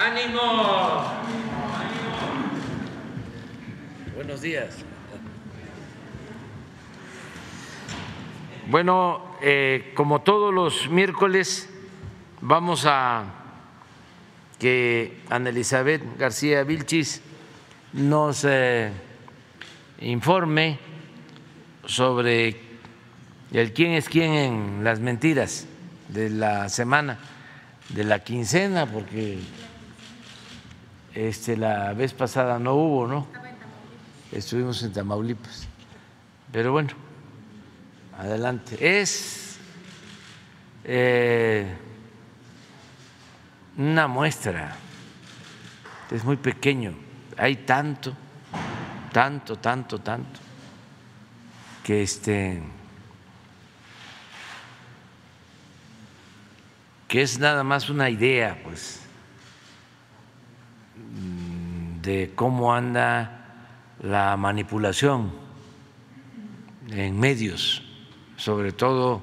¡Ánimo! Buenos días. Bueno, eh, como todos los miércoles, vamos a que Ana Elizabeth García Vilchis nos eh, informe sobre el quién es quién en las mentiras de la semana, de la quincena, porque este, la vez pasada no hubo, ¿no? Estuvimos en Tamaulipas. Pero bueno, adelante. Es eh, una muestra, es muy pequeño, hay tanto, tanto, tanto, tanto, que este que es nada más una idea, pues, de cómo anda la manipulación en medios, sobre todo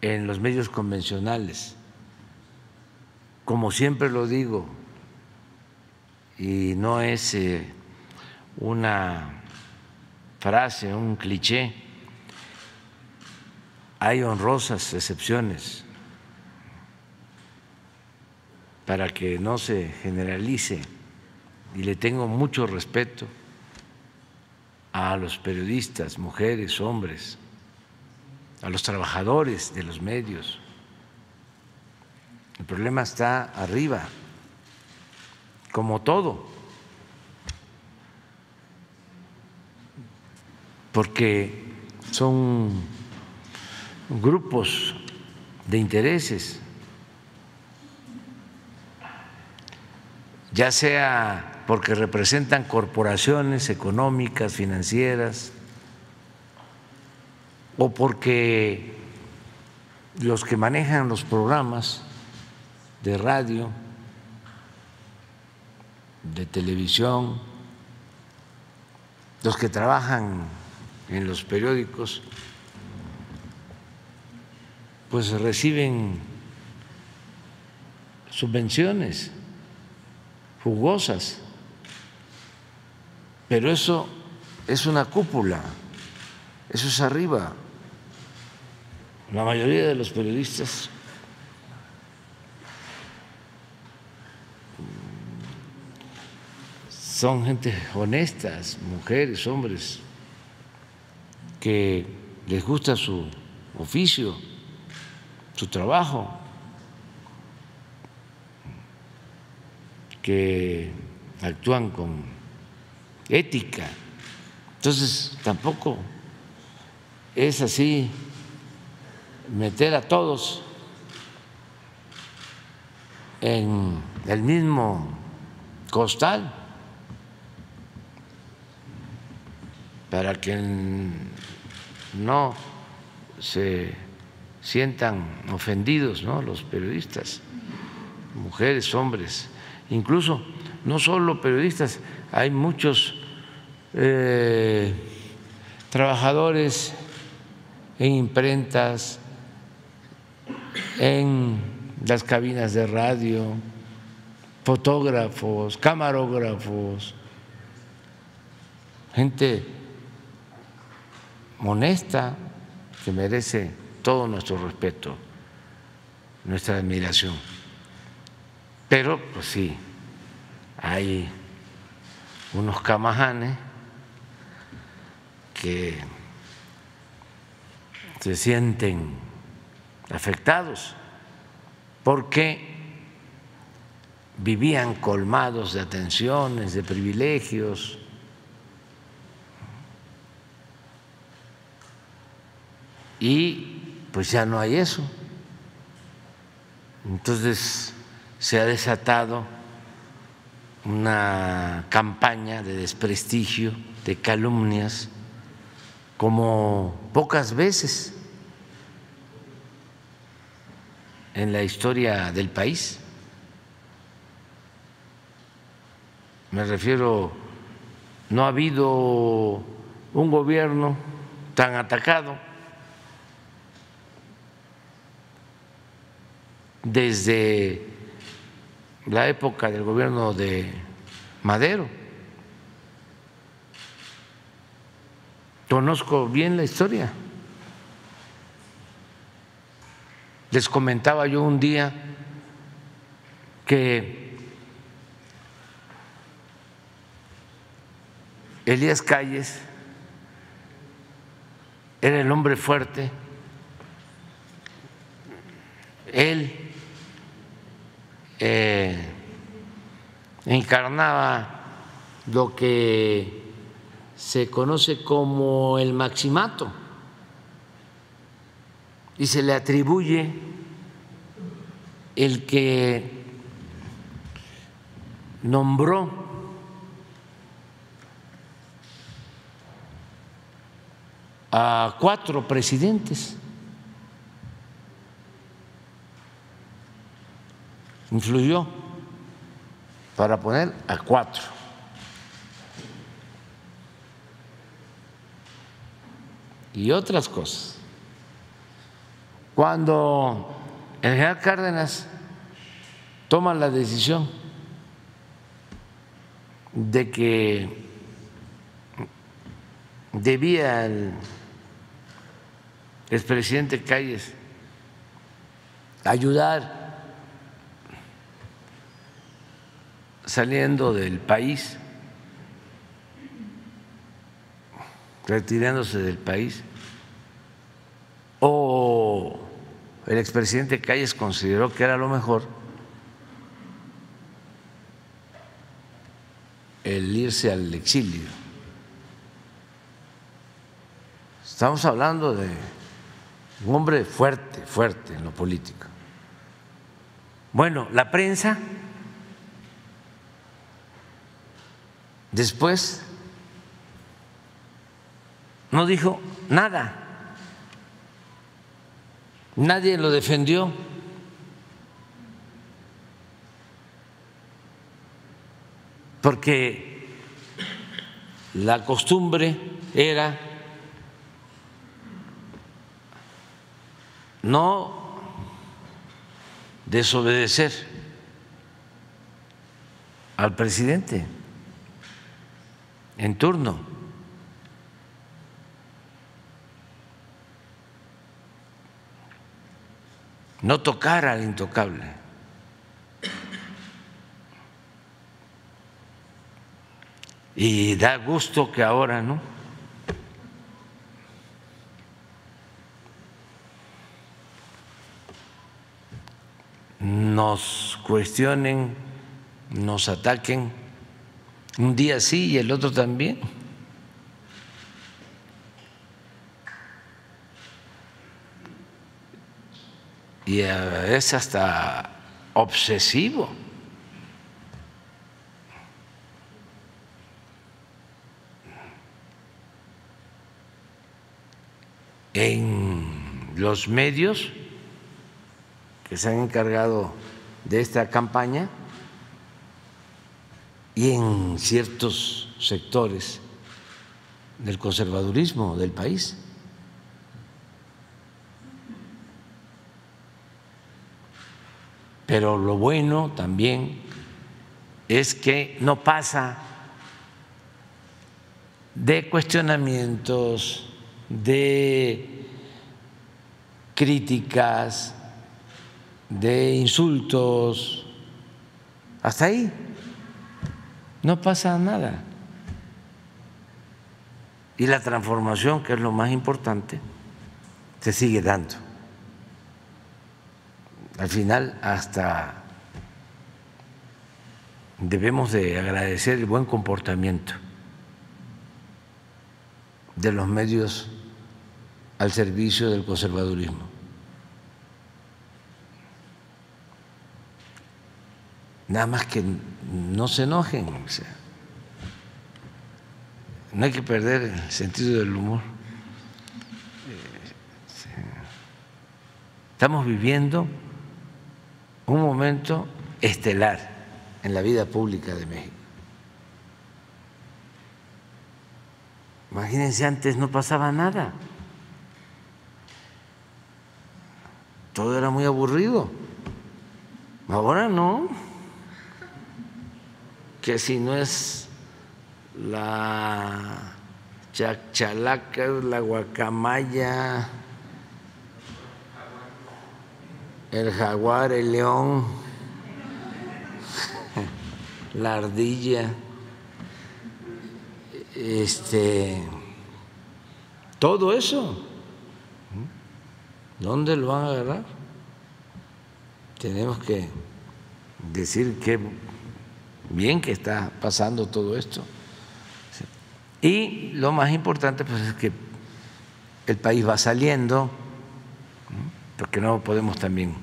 en los medios convencionales. Como siempre lo digo, y no es eh, una frase, un cliché, hay honrosas excepciones para que no se generalice y le tengo mucho respeto a los periodistas, mujeres, hombres, a los trabajadores de los medios. El problema está arriba, como todo, porque son grupos de intereses ya sea porque representan corporaciones económicas, financieras, o porque los que manejan los programas de radio, de televisión, los que trabajan en los periódicos, pues reciben subvenciones jugosas, pero eso es una cúpula, eso es arriba. La mayoría de los periodistas son gente honestas, mujeres, hombres, que les gusta su oficio, su trabajo. Que actúan con ética. Entonces, tampoco es así meter a todos en el mismo costal para que no se sientan ofendidos ¿no? los periodistas, mujeres, hombres incluso no solo periodistas, hay muchos eh, trabajadores en imprentas, en las cabinas de radio, fotógrafos, camarógrafos, gente honesta que merece todo nuestro respeto, nuestra admiración. Pero, pues sí, hay unos camajanes que se sienten afectados porque vivían colmados de atenciones, de privilegios. Y pues ya no hay eso. Entonces se ha desatado una campaña de desprestigio, de calumnias, como pocas veces en la historia del país. Me refiero, no ha habido un gobierno tan atacado desde la época del gobierno de Madero. Conozco bien la historia. Les comentaba yo un día que Elías Calles era el hombre fuerte, él eh, encarnaba lo que se conoce como el maximato. Y se le atribuye el que nombró a cuatro presidentes influyó para poner a cuatro. Y otras cosas. Cuando el general Cárdenas toma la decisión de que debía el expresidente Calles ayudar saliendo del país, retirándose del país, o el expresidente Calles consideró que era lo mejor el irse al exilio. Estamos hablando de un hombre fuerte, fuerte en lo político. Bueno, la prensa Después no dijo nada. Nadie lo defendió. Porque la costumbre era no desobedecer al presidente en turno. No tocar al intocable. Y da gusto que ahora, ¿no? Nos cuestionen, nos ataquen un día sí y el otro también. Y es hasta obsesivo. En los medios que se han encargado de esta campaña, y en ciertos sectores del conservadurismo del país. Pero lo bueno también es que no pasa de cuestionamientos, de críticas, de insultos, hasta ahí no pasa nada. Y la transformación, que es lo más importante, se sigue dando. Al final, hasta debemos de agradecer el buen comportamiento de los medios al servicio del conservadurismo. Nada más que no se enojen. no hay que perder el sentido del humor. Estamos viviendo un momento estelar en la vida pública de México. Imagínense, antes no pasaba nada. Todo era muy aburrido. Ahora no. Que si no es la chachalaca, la guacamaya, el jaguar, el león, la ardilla, este, todo eso, ¿dónde lo van a agarrar? Tenemos que decir que bien que está pasando todo esto. Y lo más importante pues, es que el país va saliendo, porque no podemos también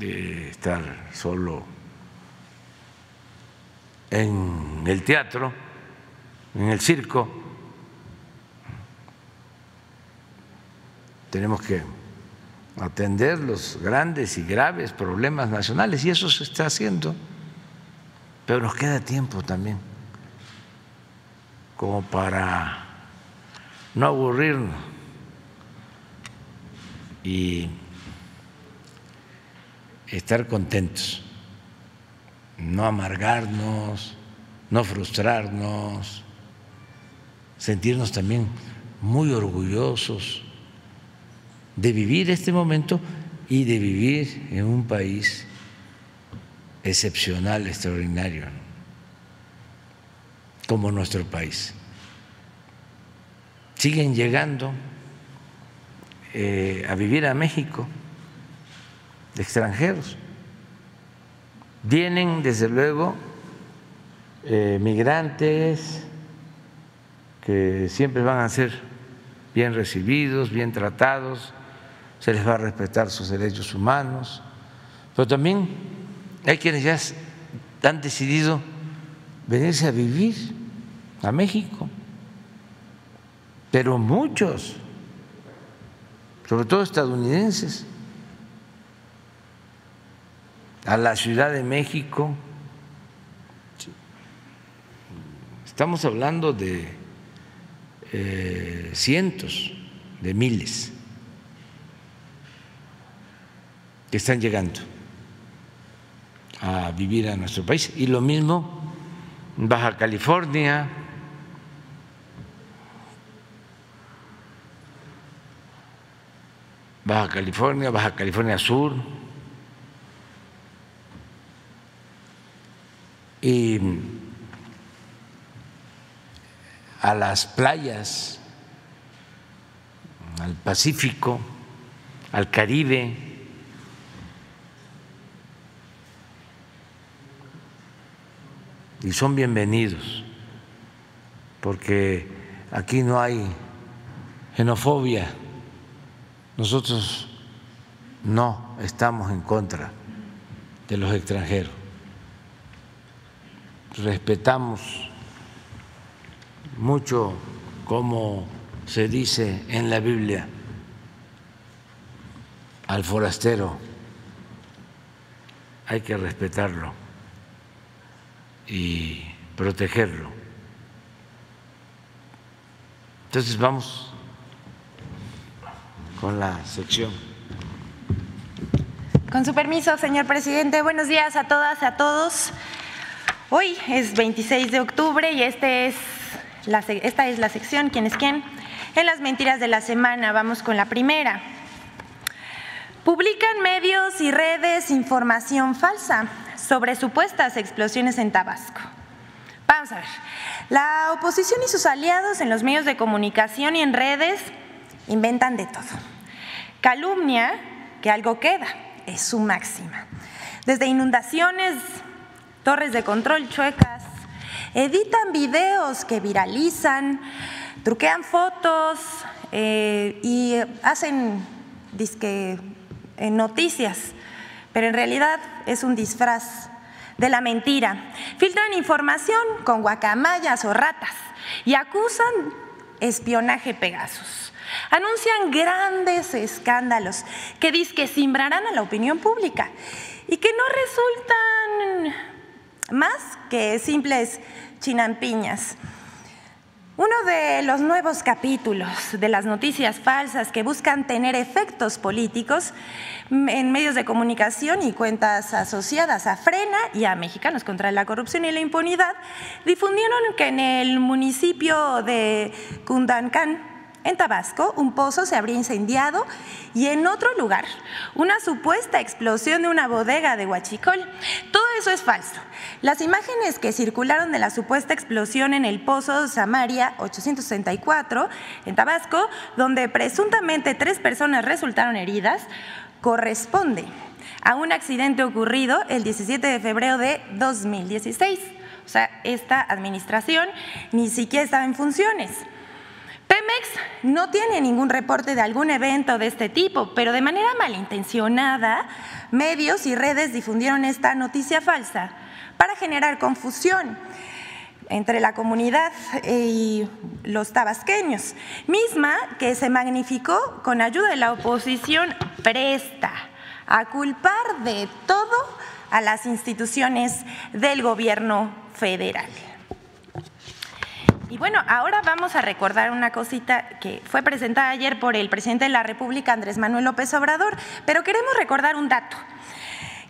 eh, estar solo en el teatro, en el circo. Tenemos que atender los grandes y graves problemas nacionales y eso se está haciendo, pero nos queda tiempo también como para no aburrirnos. Y estar contentos, no amargarnos, no frustrarnos, sentirnos también muy orgullosos de vivir este momento y de vivir en un país excepcional, extraordinario, como nuestro país. Siguen llegando eh, a vivir a México de extranjeros. Vienen, desde luego, eh, migrantes que siempre van a ser bien recibidos, bien tratados, se les va a respetar sus derechos humanos, pero también hay quienes ya han decidido venirse a vivir a México, pero muchos, sobre todo estadounidenses, a la Ciudad de México. Estamos hablando de eh, cientos de miles que están llegando a vivir a nuestro país. Y lo mismo en Baja California, Baja California, Baja California Sur, y a las playas, al Pacífico, al Caribe, y son bienvenidos, porque aquí no hay xenofobia, nosotros no estamos en contra de los extranjeros, respetamos mucho como se dice en la Biblia al forastero, hay que respetarlo y protegerlo. Entonces vamos con la sección. Con su permiso, señor presidente, buenos días a todas a todos. Hoy es 26 de octubre y este es la, esta es la sección ¿Quién es quién? En las mentiras de la semana vamos con la primera. Publican medios y redes información falsa sobre supuestas explosiones en Tabasco. Vamos a ver. La oposición y sus aliados en los medios de comunicación y en redes inventan de todo. Calumnia, que algo queda, es su máxima. Desde inundaciones, torres de control chuecas, editan videos que viralizan, truquean fotos eh, y hacen eh, noticias pero en realidad es un disfraz de la mentira. Filtran información con guacamayas o ratas y acusan espionaje Pegasus. Anuncian grandes escándalos que que simbrarán a la opinión pública y que no resultan más que simples chinampiñas. Uno de los nuevos capítulos de las noticias falsas que buscan tener efectos políticos en medios de comunicación y cuentas asociadas a Frena y a Mexicanos contra la Corrupción y la Impunidad difundieron que en el municipio de Cundancán, en Tabasco, un pozo se habría incendiado y en otro lugar, una supuesta explosión de una bodega de Huachicol. Todo eso es falso. Las imágenes que circularon de la supuesta explosión en el pozo Samaria 864 en Tabasco, donde presuntamente tres personas resultaron heridas, corresponde a un accidente ocurrido el 17 de febrero de 2016. O sea, esta administración ni siquiera estaba en funciones. Pemex no tiene ningún reporte de algún evento de este tipo, pero de manera malintencionada, medios y redes difundieron esta noticia falsa para generar confusión entre la comunidad y los tabasqueños, misma que se magnificó con ayuda de la oposición presta a culpar de todo a las instituciones del gobierno federal. Y bueno, ahora vamos a recordar una cosita que fue presentada ayer por el presidente de la República, Andrés Manuel López Obrador, pero queremos recordar un dato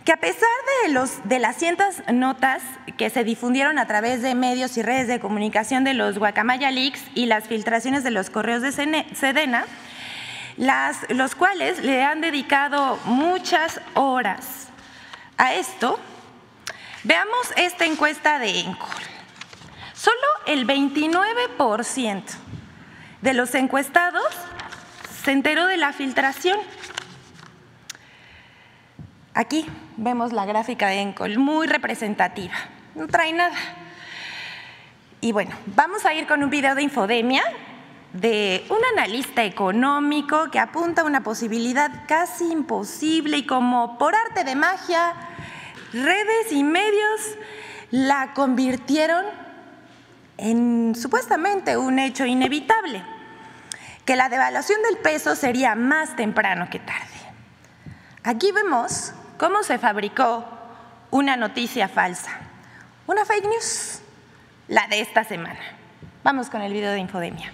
que a pesar de, los, de las cientos notas que se difundieron a través de medios y redes de comunicación de los Guacamaya Leaks y las filtraciones de los correos de Sedena, las, los cuales le han dedicado muchas horas a esto, veamos esta encuesta de ENCOL. Solo el 29% de los encuestados se enteró de la filtración. Aquí vemos la gráfica de Encol, muy representativa, no trae nada. Y bueno, vamos a ir con un video de infodemia de un analista económico que apunta a una posibilidad casi imposible y como por arte de magia, redes y medios la convirtieron en supuestamente un hecho inevitable, que la devaluación del peso sería más temprano que tarde. Aquí vemos cómo se fabricó una noticia falsa, una fake news, la de esta semana. Vamos con el video de Infodemia.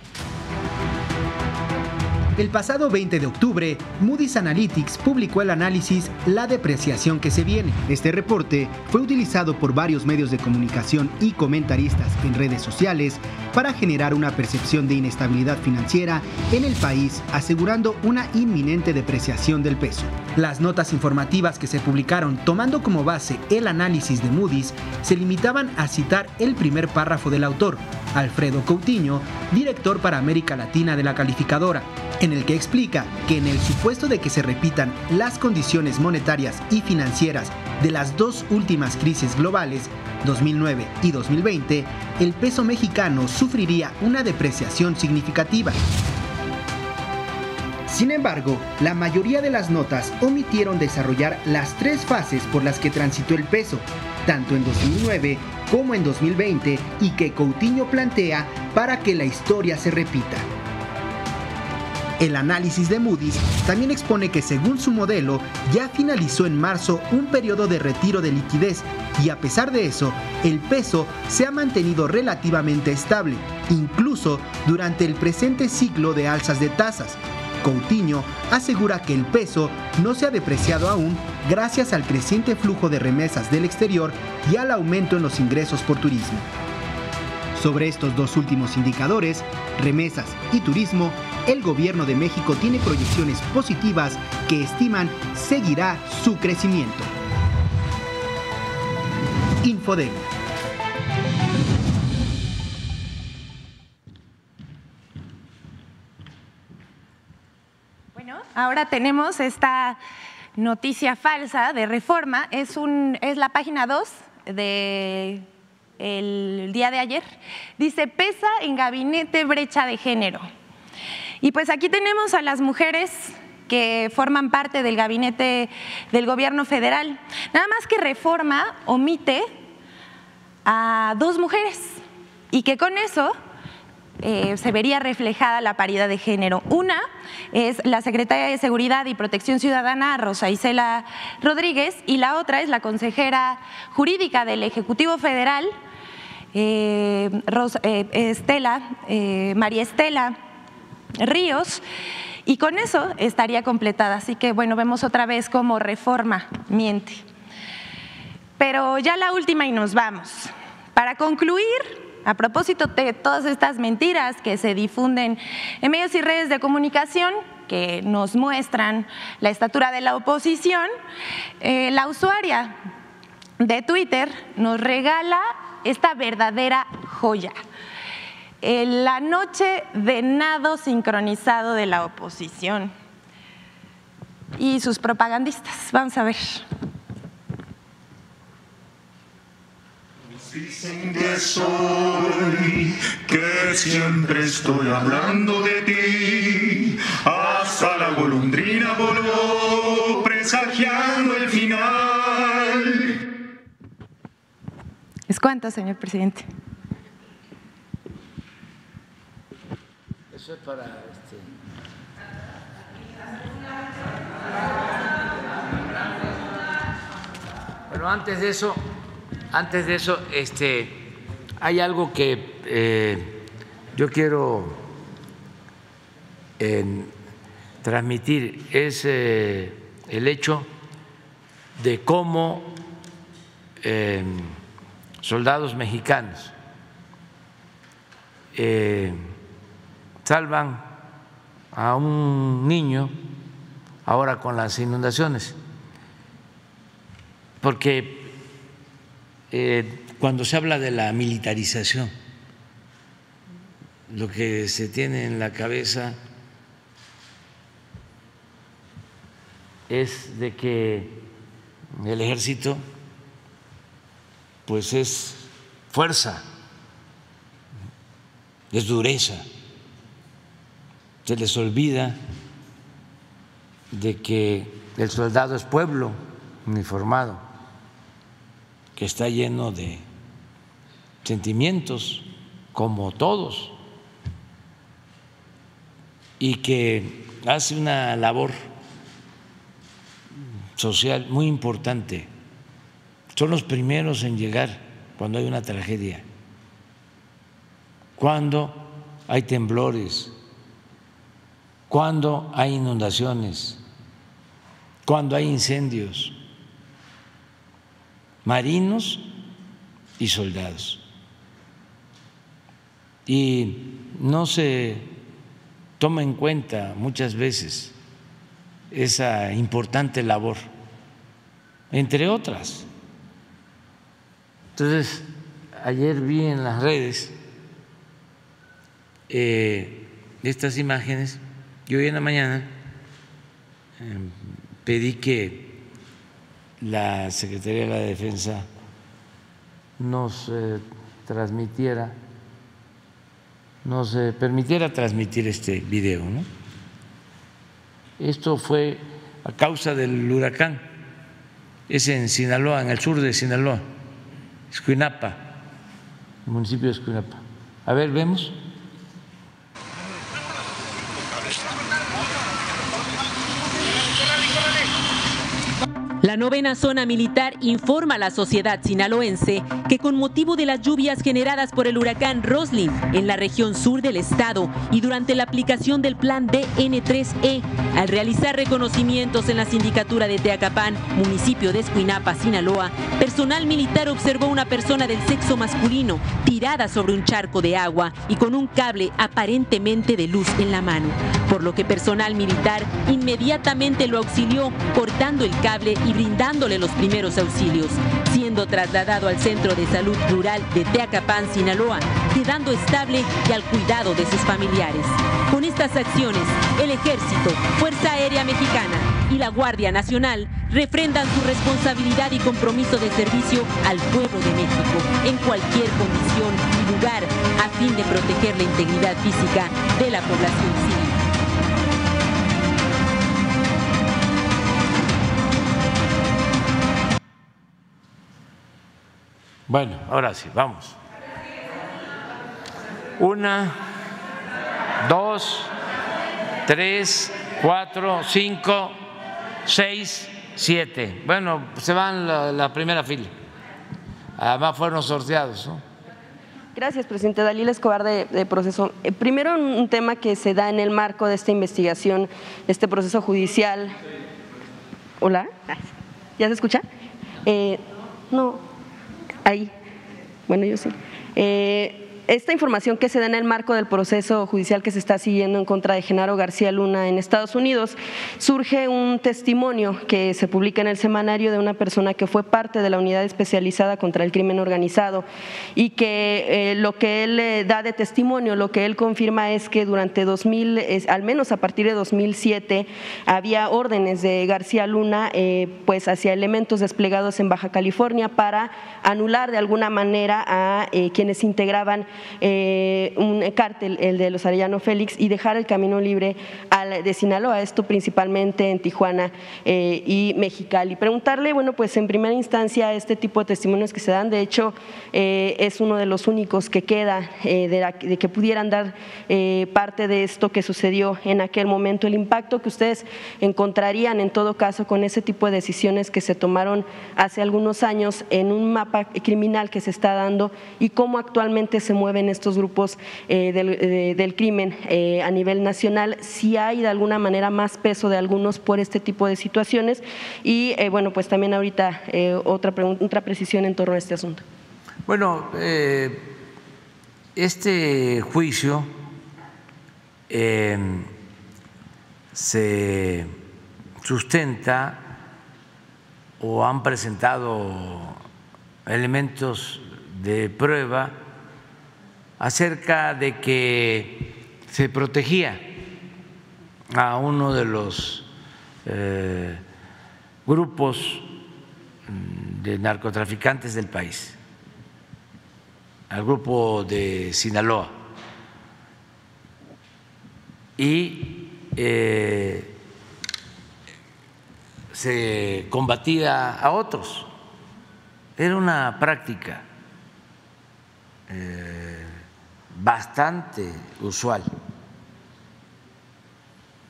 El pasado 20 de octubre, Moody's Analytics publicó el análisis La depreciación que se viene. Este reporte fue utilizado por varios medios de comunicación y comentaristas en redes sociales para generar una percepción de inestabilidad financiera en el país, asegurando una inminente depreciación del peso. Las notas informativas que se publicaron tomando como base el análisis de Moody's se limitaban a citar el primer párrafo del autor, Alfredo Coutinho, director para América Latina de la calificadora, en el que explica que en el supuesto de que se repitan las condiciones monetarias y financieras de las dos últimas crisis globales, 2009 y 2020, el peso mexicano sufriría una depreciación significativa. Sin embargo, la mayoría de las notas omitieron desarrollar las tres fases por las que transitó el peso, tanto en 2009 como en 2020, y que Coutinho plantea para que la historia se repita. El análisis de Moody's también expone que según su modelo ya finalizó en marzo un periodo de retiro de liquidez y a pesar de eso, el peso se ha mantenido relativamente estable, incluso durante el presente ciclo de alzas de tasas. Coutinho asegura que el peso no se ha depreciado aún gracias al creciente flujo de remesas del exterior y al aumento en los ingresos por turismo. Sobre estos dos últimos indicadores, remesas y turismo, el gobierno de México tiene proyecciones positivas que estiman seguirá su crecimiento. Infodem. Bueno, ahora tenemos esta noticia falsa de reforma. Es, un, es la página 2 de el día de ayer. Dice, pesa en gabinete brecha de género. Y pues aquí tenemos a las mujeres que forman parte del gabinete del gobierno federal. Nada más que reforma omite a dos mujeres y que con eso eh, se vería reflejada la paridad de género. Una es la secretaria de Seguridad y Protección Ciudadana, Rosa Isela Rodríguez, y la otra es la consejera jurídica del Ejecutivo Federal, eh, eh, Estela, María Estela Ríos, y con eso estaría completada. Así que bueno, vemos otra vez cómo reforma miente. Pero ya la última y nos vamos. Para concluir, a propósito de todas estas mentiras que se difunden en medios y redes de comunicación, que nos muestran la estatura de la oposición, eh, la usuaria de Twitter nos regala esta verdadera joya. La noche de nado sincronizado de la oposición y sus propagandistas. Vamos a ver. Dicen que soy, que siempre estoy hablando de ti. Hasta la golondrina voló, presagiando el final. ¿Es cuánto, señor presidente? Eso es para este. Bueno, antes de eso, antes de eso, este, hay algo que eh, yo quiero transmitir, es eh, el hecho de cómo eh, soldados mexicanos salvan a un niño ahora con las inundaciones, porque eh, cuando se habla de la militarización, lo que se tiene en la cabeza es de que el ejército pues es fuerza, es dureza. Se les olvida de que el soldado es pueblo uniformado que está lleno de sentimientos, como todos, y que hace una labor social muy importante. Son los primeros en llegar cuando hay una tragedia, cuando hay temblores, cuando hay inundaciones, cuando hay incendios marinos y soldados. Y no se toma en cuenta muchas veces esa importante labor, entre otras. Entonces, ayer vi en las redes eh, estas imágenes y hoy en la mañana eh, pedí que la Secretaría de la Defensa nos eh, transmitiera, nos eh, permitiera transmitir este video. Esto fue a causa del huracán, es en Sinaloa, en el sur de Sinaloa, Escuinapa, municipio de Escuinapa. A ver, vemos. La novena zona militar informa a la sociedad sinaloense que con motivo de las lluvias generadas por el huracán Roslin en la región sur del estado y durante la aplicación del plan DN3E, al realizar reconocimientos en la sindicatura de Teacapán, municipio de Escuinapa, Sinaloa, personal militar observó una persona del sexo masculino tirada sobre un charco de agua y con un cable aparentemente de luz en la mano, por lo que personal militar inmediatamente lo auxilió cortando el cable y brindándole los primeros auxilios, siendo trasladado al Centro de Salud Rural de Teacapán, Sinaloa, quedando estable y al cuidado de sus familiares. Con estas acciones, el Ejército, Fuerza Aérea Mexicana y la Guardia Nacional refrendan su responsabilidad y compromiso de servicio al pueblo de México en cualquier condición y lugar a fin de proteger la integridad física de la población civil. Bueno, ahora sí, vamos. Una, dos, tres, cuatro, cinco, seis, siete. Bueno, se van la, la primera fila. Además fueron sorteados, ¿no? Gracias, presidente. Dalila Escobar de, Proceso. Eh, primero, un tema que se da en el marco de esta investigación, este proceso judicial. Hola, ¿ya se escucha? Eh, no, ahí. Bueno, yo sí. Eh, esta información que se da en el marco del proceso judicial que se está siguiendo en contra de Genaro García Luna en Estados Unidos, surge un testimonio que se publica en el semanario de una persona que fue parte de la unidad especializada contra el crimen organizado y que eh, lo que él eh, da de testimonio, lo que él confirma es que durante 2000, al menos a partir de 2007, había órdenes de García Luna eh, pues hacia elementos desplegados en Baja California para anular de alguna manera a quienes integraban eh, un cártel, el de los Arellano Félix, y dejar el camino libre al, de Sinaloa, esto principalmente en Tijuana eh, y Mexicali. Preguntarle, bueno, pues en primera instancia este tipo de testimonios que se dan, de hecho eh, es uno de los únicos que queda de, que pudieran dar parte de esto que sucedió en aquel momento, el impacto que ustedes encontrarían en todo caso con ese tipo de decisiones que se tomaron hace algunos años en un mapa criminal que se está dando y cómo actualmente se mueve mueven estos grupos eh, del, crimen eh, a nivel nacional, si hay de alguna manera más peso de algunos por este tipo de situaciones y eh, bueno, pues también ahorita otra, otra precisión en torno a este asunto. Bueno, este juicio se sustenta o han presentado elementos de prueba acerca de que se protegía a uno de los eh, grupos de narcotraficantes del país, al grupo de Sinaloa, y eh, se combatía a otros. Era una práctica. Eh, bastante usual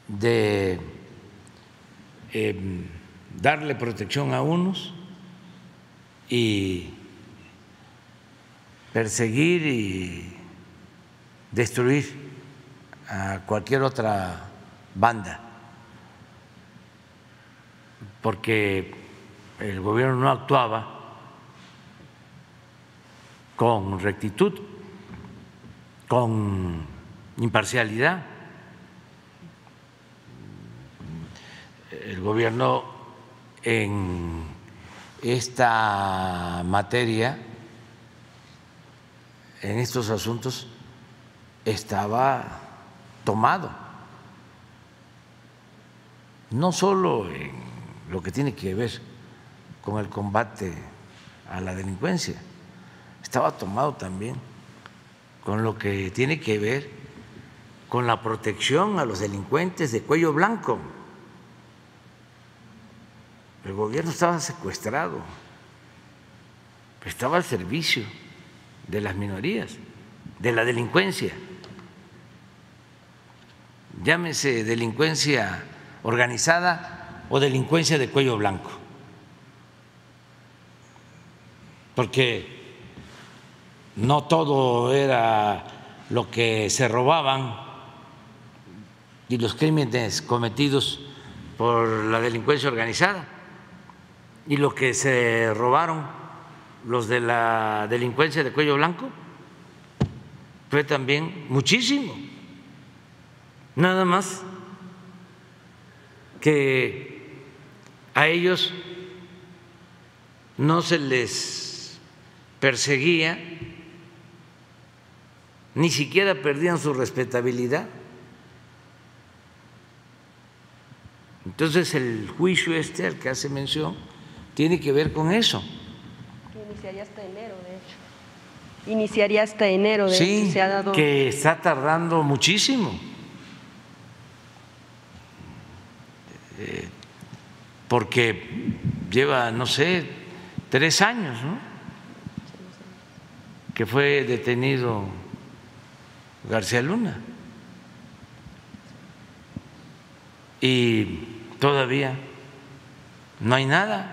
de em, darle protección a unos y perseguir y destruir a cualquier otra banda, porque el gobierno no actuaba con rectitud con imparcialidad. El gobierno en esta materia, en estos asuntos, estaba tomado, no solo en lo que tiene que ver con el combate a la delincuencia, estaba tomado también con lo que tiene que ver con la protección a los delincuentes de cuello blanco. El gobierno estaba secuestrado, estaba al servicio de las minorías, de la delincuencia. Llámese delincuencia organizada o delincuencia de cuello blanco. Porque no todo era lo que se robaban y los crímenes cometidos por la delincuencia organizada y lo que se robaron los de la delincuencia de cuello blanco fue también muchísimo. Nada más que a ellos no se les perseguía ni siquiera perdían su respetabilidad. Entonces el juicio este al que hace mención tiene que ver con eso. Iniciaría hasta enero, de hecho. Iniciaría hasta enero, de sí, Se ha dado... que está tardando muchísimo. Eh, porque lleva, no sé, tres años, ¿no? Que fue detenido García Luna. Y todavía no hay nada.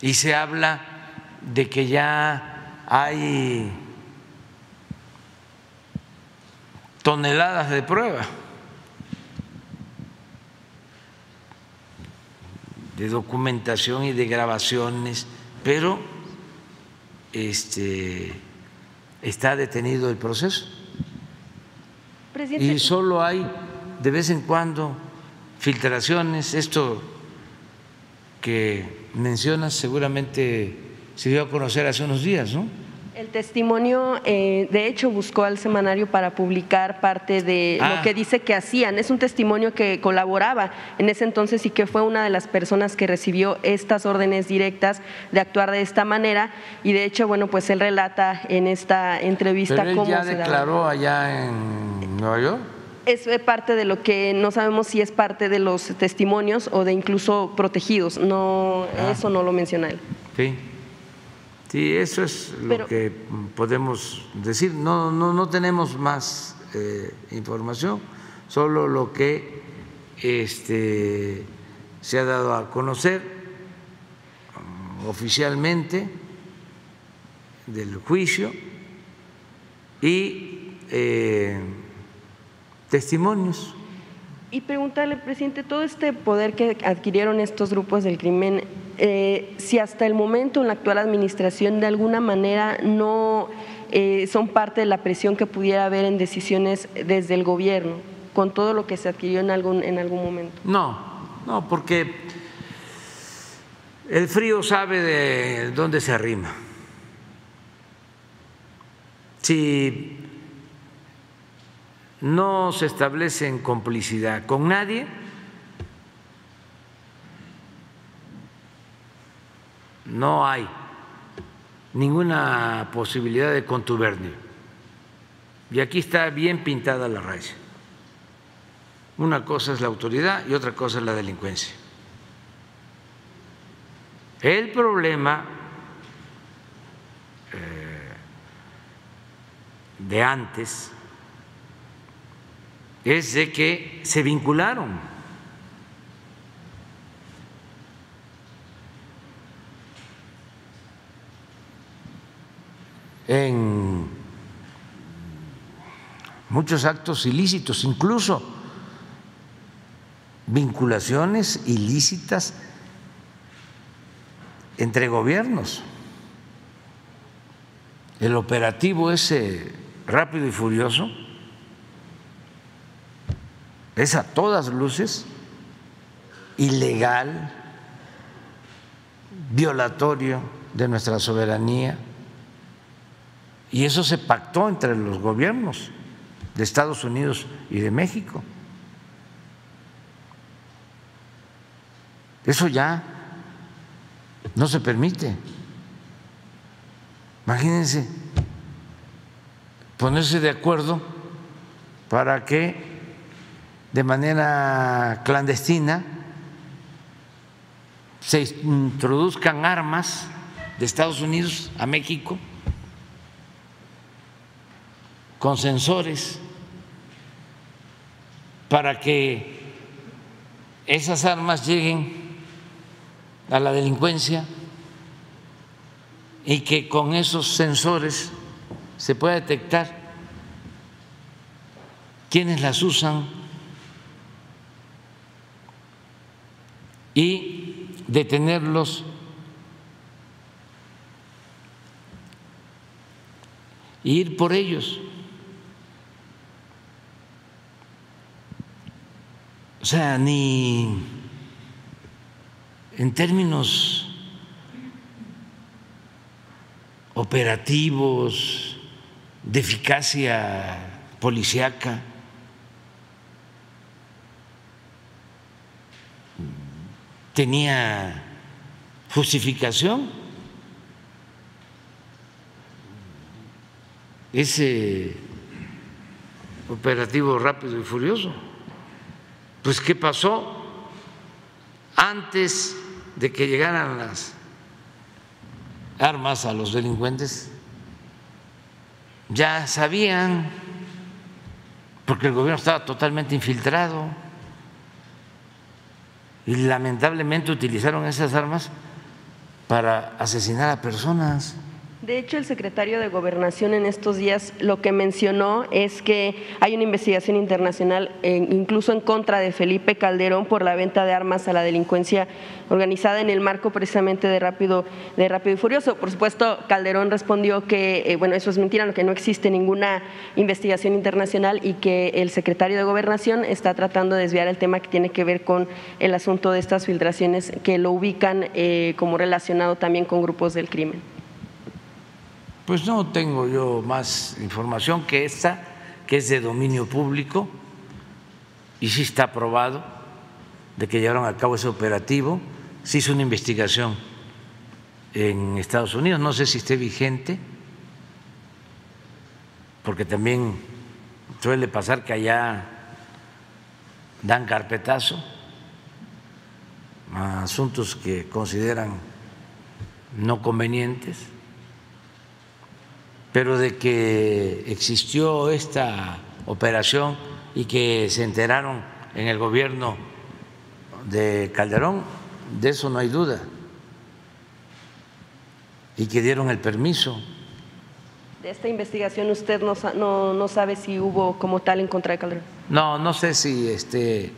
Y se habla de que ya hay toneladas de prueba, de documentación y de grabaciones, pero este, está detenido el proceso. Y solo hay de vez en cuando filtraciones, esto que mencionas seguramente se dio a conocer hace unos días, ¿no? El testimonio, eh, de hecho, buscó al semanario para publicar parte de lo Ah. que dice que hacían. Es un testimonio que colaboraba en ese entonces y que fue una de las personas que recibió estas órdenes directas de actuar de esta manera. Y de hecho, bueno, pues él relata en esta entrevista Pero él cómo ya se declaró allá en Nueva York. Es eh, parte de lo que no sabemos si es parte de los testimonios o de incluso protegidos. No, Ah. eso no lo menciona él. Sí, sí, eso es lo Pero- que podemos decir. No, no, no tenemos más eh, información, solo lo que este, se ha dado a conocer um, oficialmente del juicio y eh, testimonios. Y preguntarle, presidente, todo este poder que adquirieron estos grupos del crimen, eh, si hasta el momento en la actual administración de alguna manera no eh, son parte de la presión que pudiera haber en decisiones desde el gobierno, con todo lo que se adquirió en algún, en algún momento. No, no, porque el frío sabe de dónde se arrima. Si no se establece en complicidad con nadie, no hay ninguna posibilidad de contubernio. Y aquí está bien pintada la raya. Una cosa es la autoridad y otra cosa es la delincuencia. El problema eh, de antes es de que se vincularon. En muchos actos ilícitos, incluso vinculaciones ilícitas entre gobiernos. El operativo ese rápido y furioso es a todas luces ilegal, violatorio de nuestra soberanía, y eso se pactó entre los gobiernos de Estados Unidos y de México. Eso ya no se permite. Imagínense ponerse de acuerdo para que de manera clandestina se introduzcan armas de Estados Unidos a México con sensores para que esas armas lleguen a la delincuencia y que con esos sensores se pueda detectar quiénes las usan y detenerlos e ir por ellos. O sea, ni en términos operativos, de eficacia policiaca, tenía justificación ese operativo rápido y furioso. Pues ¿qué pasó? Antes de que llegaran las armas a los delincuentes, ya sabían, porque el gobierno estaba totalmente infiltrado y lamentablemente utilizaron esas armas para asesinar a personas. De hecho, el secretario de Gobernación en estos días lo que mencionó es que hay una investigación internacional incluso en contra de Felipe Calderón por la venta de armas a la delincuencia organizada en el marco precisamente de Rápido, de Rápido y Furioso. Por supuesto, Calderón respondió que, eh, bueno, eso es mentira, que no existe ninguna investigación internacional y que el secretario de Gobernación está tratando de desviar el tema que tiene que ver con el asunto de estas filtraciones que lo ubican eh, como relacionado también con grupos del crimen. Pues no tengo yo más información que esta, que es de dominio público y sí está aprobado de que llevaron a cabo ese operativo. Se hizo una investigación en Estados Unidos, no sé si esté vigente, porque también suele pasar que allá dan carpetazo a asuntos que consideran no convenientes pero de que existió esta operación y que se enteraron en el gobierno de Calderón, de eso no hay duda, y que dieron el permiso. De esta investigación usted no, no, sabe si hubo como tal en contra de Calderón. No, no sé si esté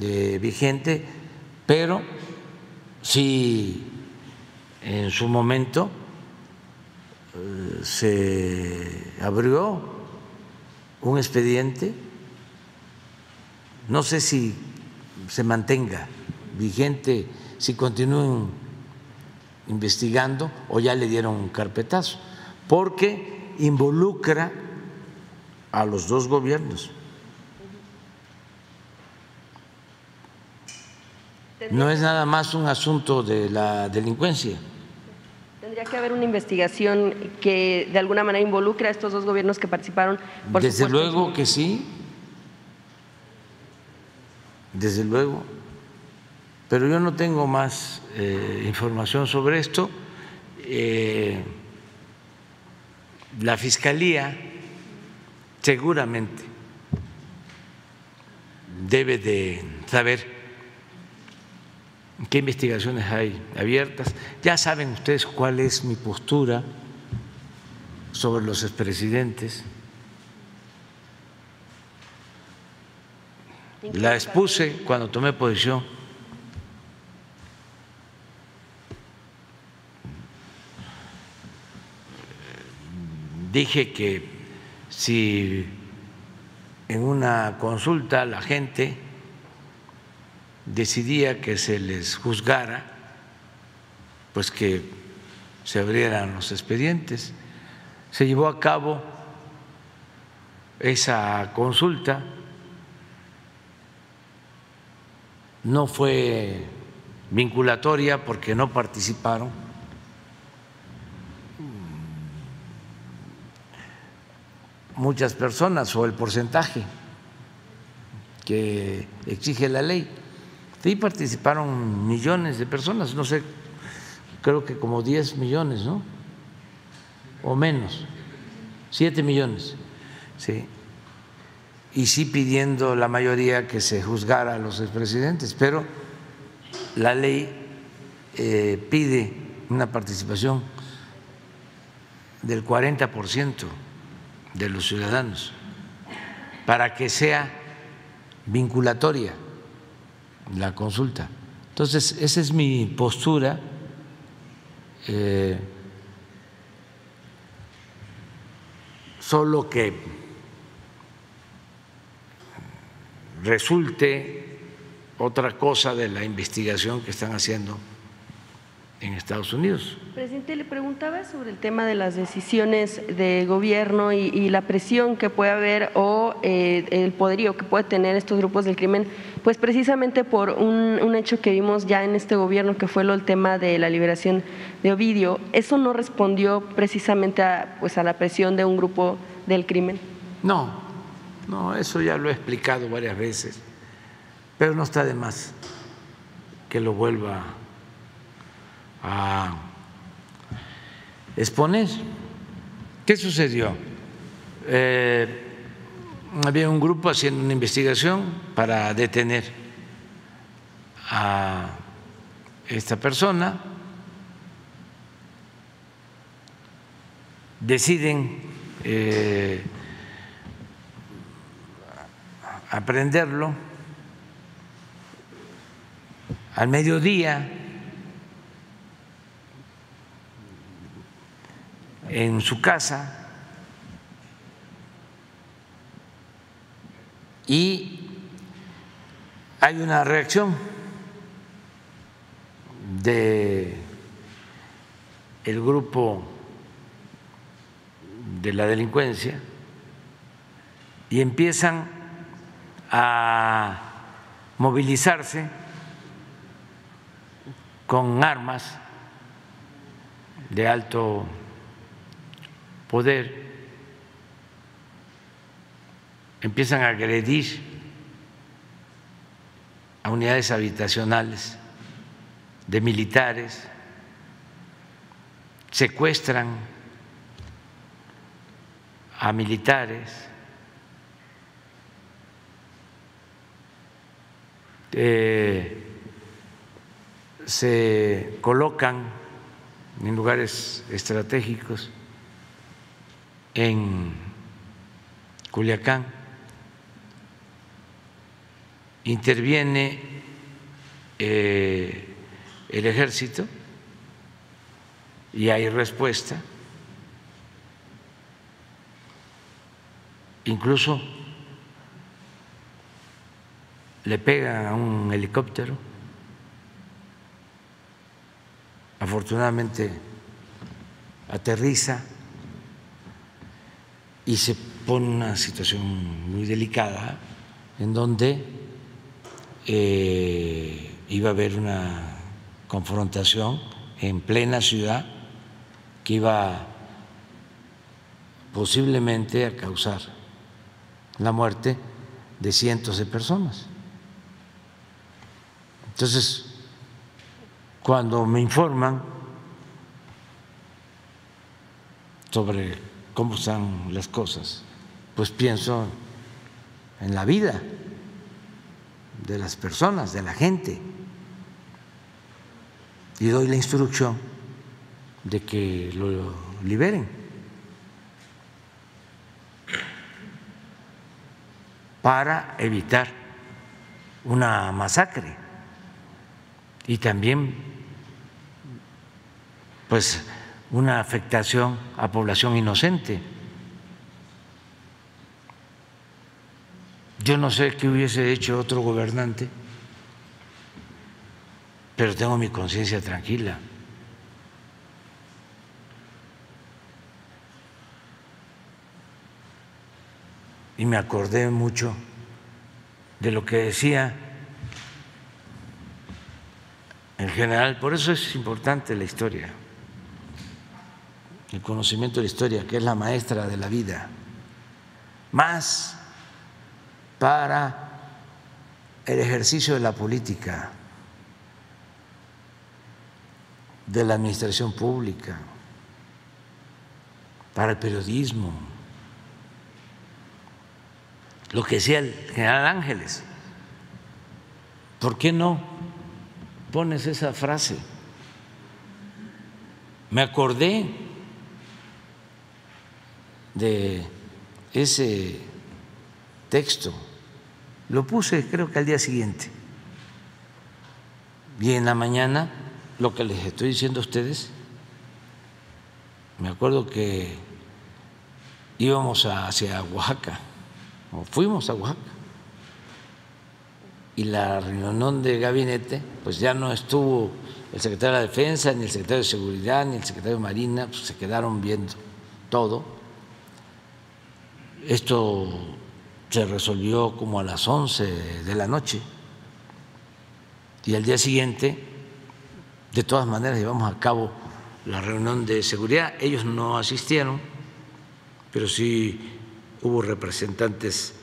eh, vigente, pero sí en su momento se abrió un expediente, no sé si se mantenga vigente, si continúen investigando o ya le dieron un carpetazo, porque involucra a los dos gobiernos. No es nada más un asunto de la delincuencia Tendría que haber una investigación que de alguna manera involucre a estos dos gobiernos que participaron. Desde luego que sí, desde luego, pero yo no tengo más eh, información sobre esto. Eh, la Fiscalía seguramente debe de saber qué investigaciones hay abiertas. Ya saben ustedes cuál es mi postura sobre los expresidentes. La expuse cuando tomé posición. Dije que si en una consulta la gente decidía que se les juzgara, pues que se abrieran los expedientes. Se llevó a cabo esa consulta, no fue vinculatoria porque no participaron muchas personas o el porcentaje que exige la ley. Ahí participaron millones de personas, no sé, creo que como 10 millones, ¿no? O menos, 7 millones, sí. Y sí pidiendo la mayoría que se juzgara a los expresidentes, pero la ley eh, pide una participación del 40% de los ciudadanos para que sea vinculatoria la consulta. Entonces, esa es mi postura. Eh, solo que resulte otra cosa de la investigación que están haciendo en Estados Unidos. Presidente, le preguntaba sobre el tema de las decisiones de gobierno y, la presión que puede haber o eh, el poderío que puede tener estos grupos del crimen, pues precisamente por un, hecho que vimos ya en este gobierno, que fue lo, el tema de la liberación de Ovidio. ¿Eso no respondió precisamente a, pues, a la presión de un grupo del crimen? No, no, eso ya lo he explicado varias veces, pero no está de más que lo vuelva a exponer. ¿Qué sucedió? Eh, había un grupo haciendo una investigación para detener a esta persona. deciden eh, aprenderlo al mediodía en su casa y hay una reacción de el grupo de la delincuencia y empiezan a movilizarse con armas de alto poder, empiezan a agredir a unidades habitacionales de militares, secuestran a militares, eh, se colocan en lugares estratégicos en Culiacán, interviene eh, el ejército y hay respuesta, incluso le pegan a un helicóptero. Afortunadamente aterriza y se pone una situación muy delicada en donde eh, iba a haber una confrontación en plena ciudad que iba posiblemente a causar la muerte de cientos de personas. Entonces, cuando me informan sobre cómo están las cosas, pues pienso en la vida de las personas, de la gente, y doy la instrucción de que lo liberen. para evitar una masacre. Y también pues una afectación a población inocente. Yo no sé qué hubiese hecho otro gobernante, pero tengo mi conciencia tranquila. Y me acordé mucho de lo que decía el general, por eso es importante la historia el conocimiento de la historia, que es la maestra de la vida, más para el ejercicio de la política, de la administración pública, para el periodismo. Lo que decía el general Ángeles, ¿por qué no pones esa frase? Me acordé de ese texto. Lo puse creo que al día siguiente. Y en la mañana, lo que les estoy diciendo a ustedes, me acuerdo que íbamos hacia Oaxaca, o fuimos a Oaxaca, y la reunión de gabinete, pues ya no estuvo el secretario de la Defensa, ni el secretario de Seguridad, ni el secretario de Marina, pues se quedaron viendo todo esto se resolvió como a las 11 de la noche y al día siguiente, de todas maneras, llevamos a cabo la reunión de seguridad. Ellos no asistieron, pero sí hubo representantes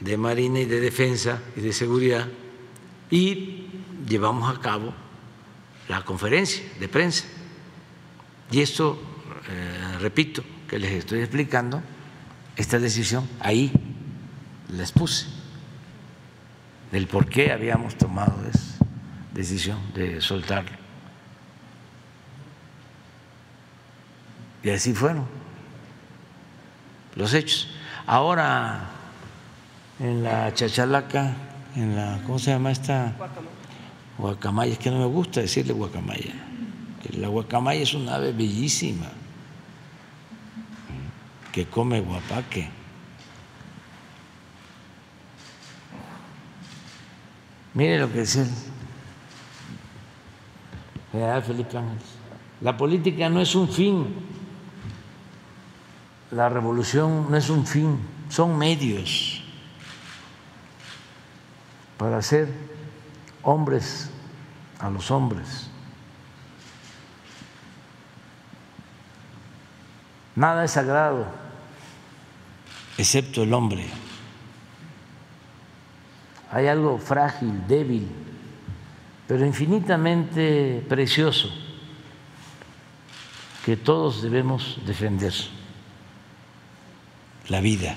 de Marina y de Defensa y de Seguridad y llevamos a cabo la conferencia de prensa. Y esto, eh, repito, que les estoy explicando, esta decisión, ahí les puse del por qué habíamos tomado esa decisión de soltarlo. Y así fueron los hechos. Ahora, en la chachalaca, en la, ¿cómo se llama esta? Guacamaya. es que no me gusta decirle guacamaya. La guacamaya es una ave bellísima que come guapaque. Mire lo que dice el Felipe. La política no es un fin, la revolución no es un fin, son medios para hacer hombres a los hombres. Nada es sagrado excepto el hombre. Hay algo frágil, débil, pero infinitamente precioso que todos debemos defender, la vida.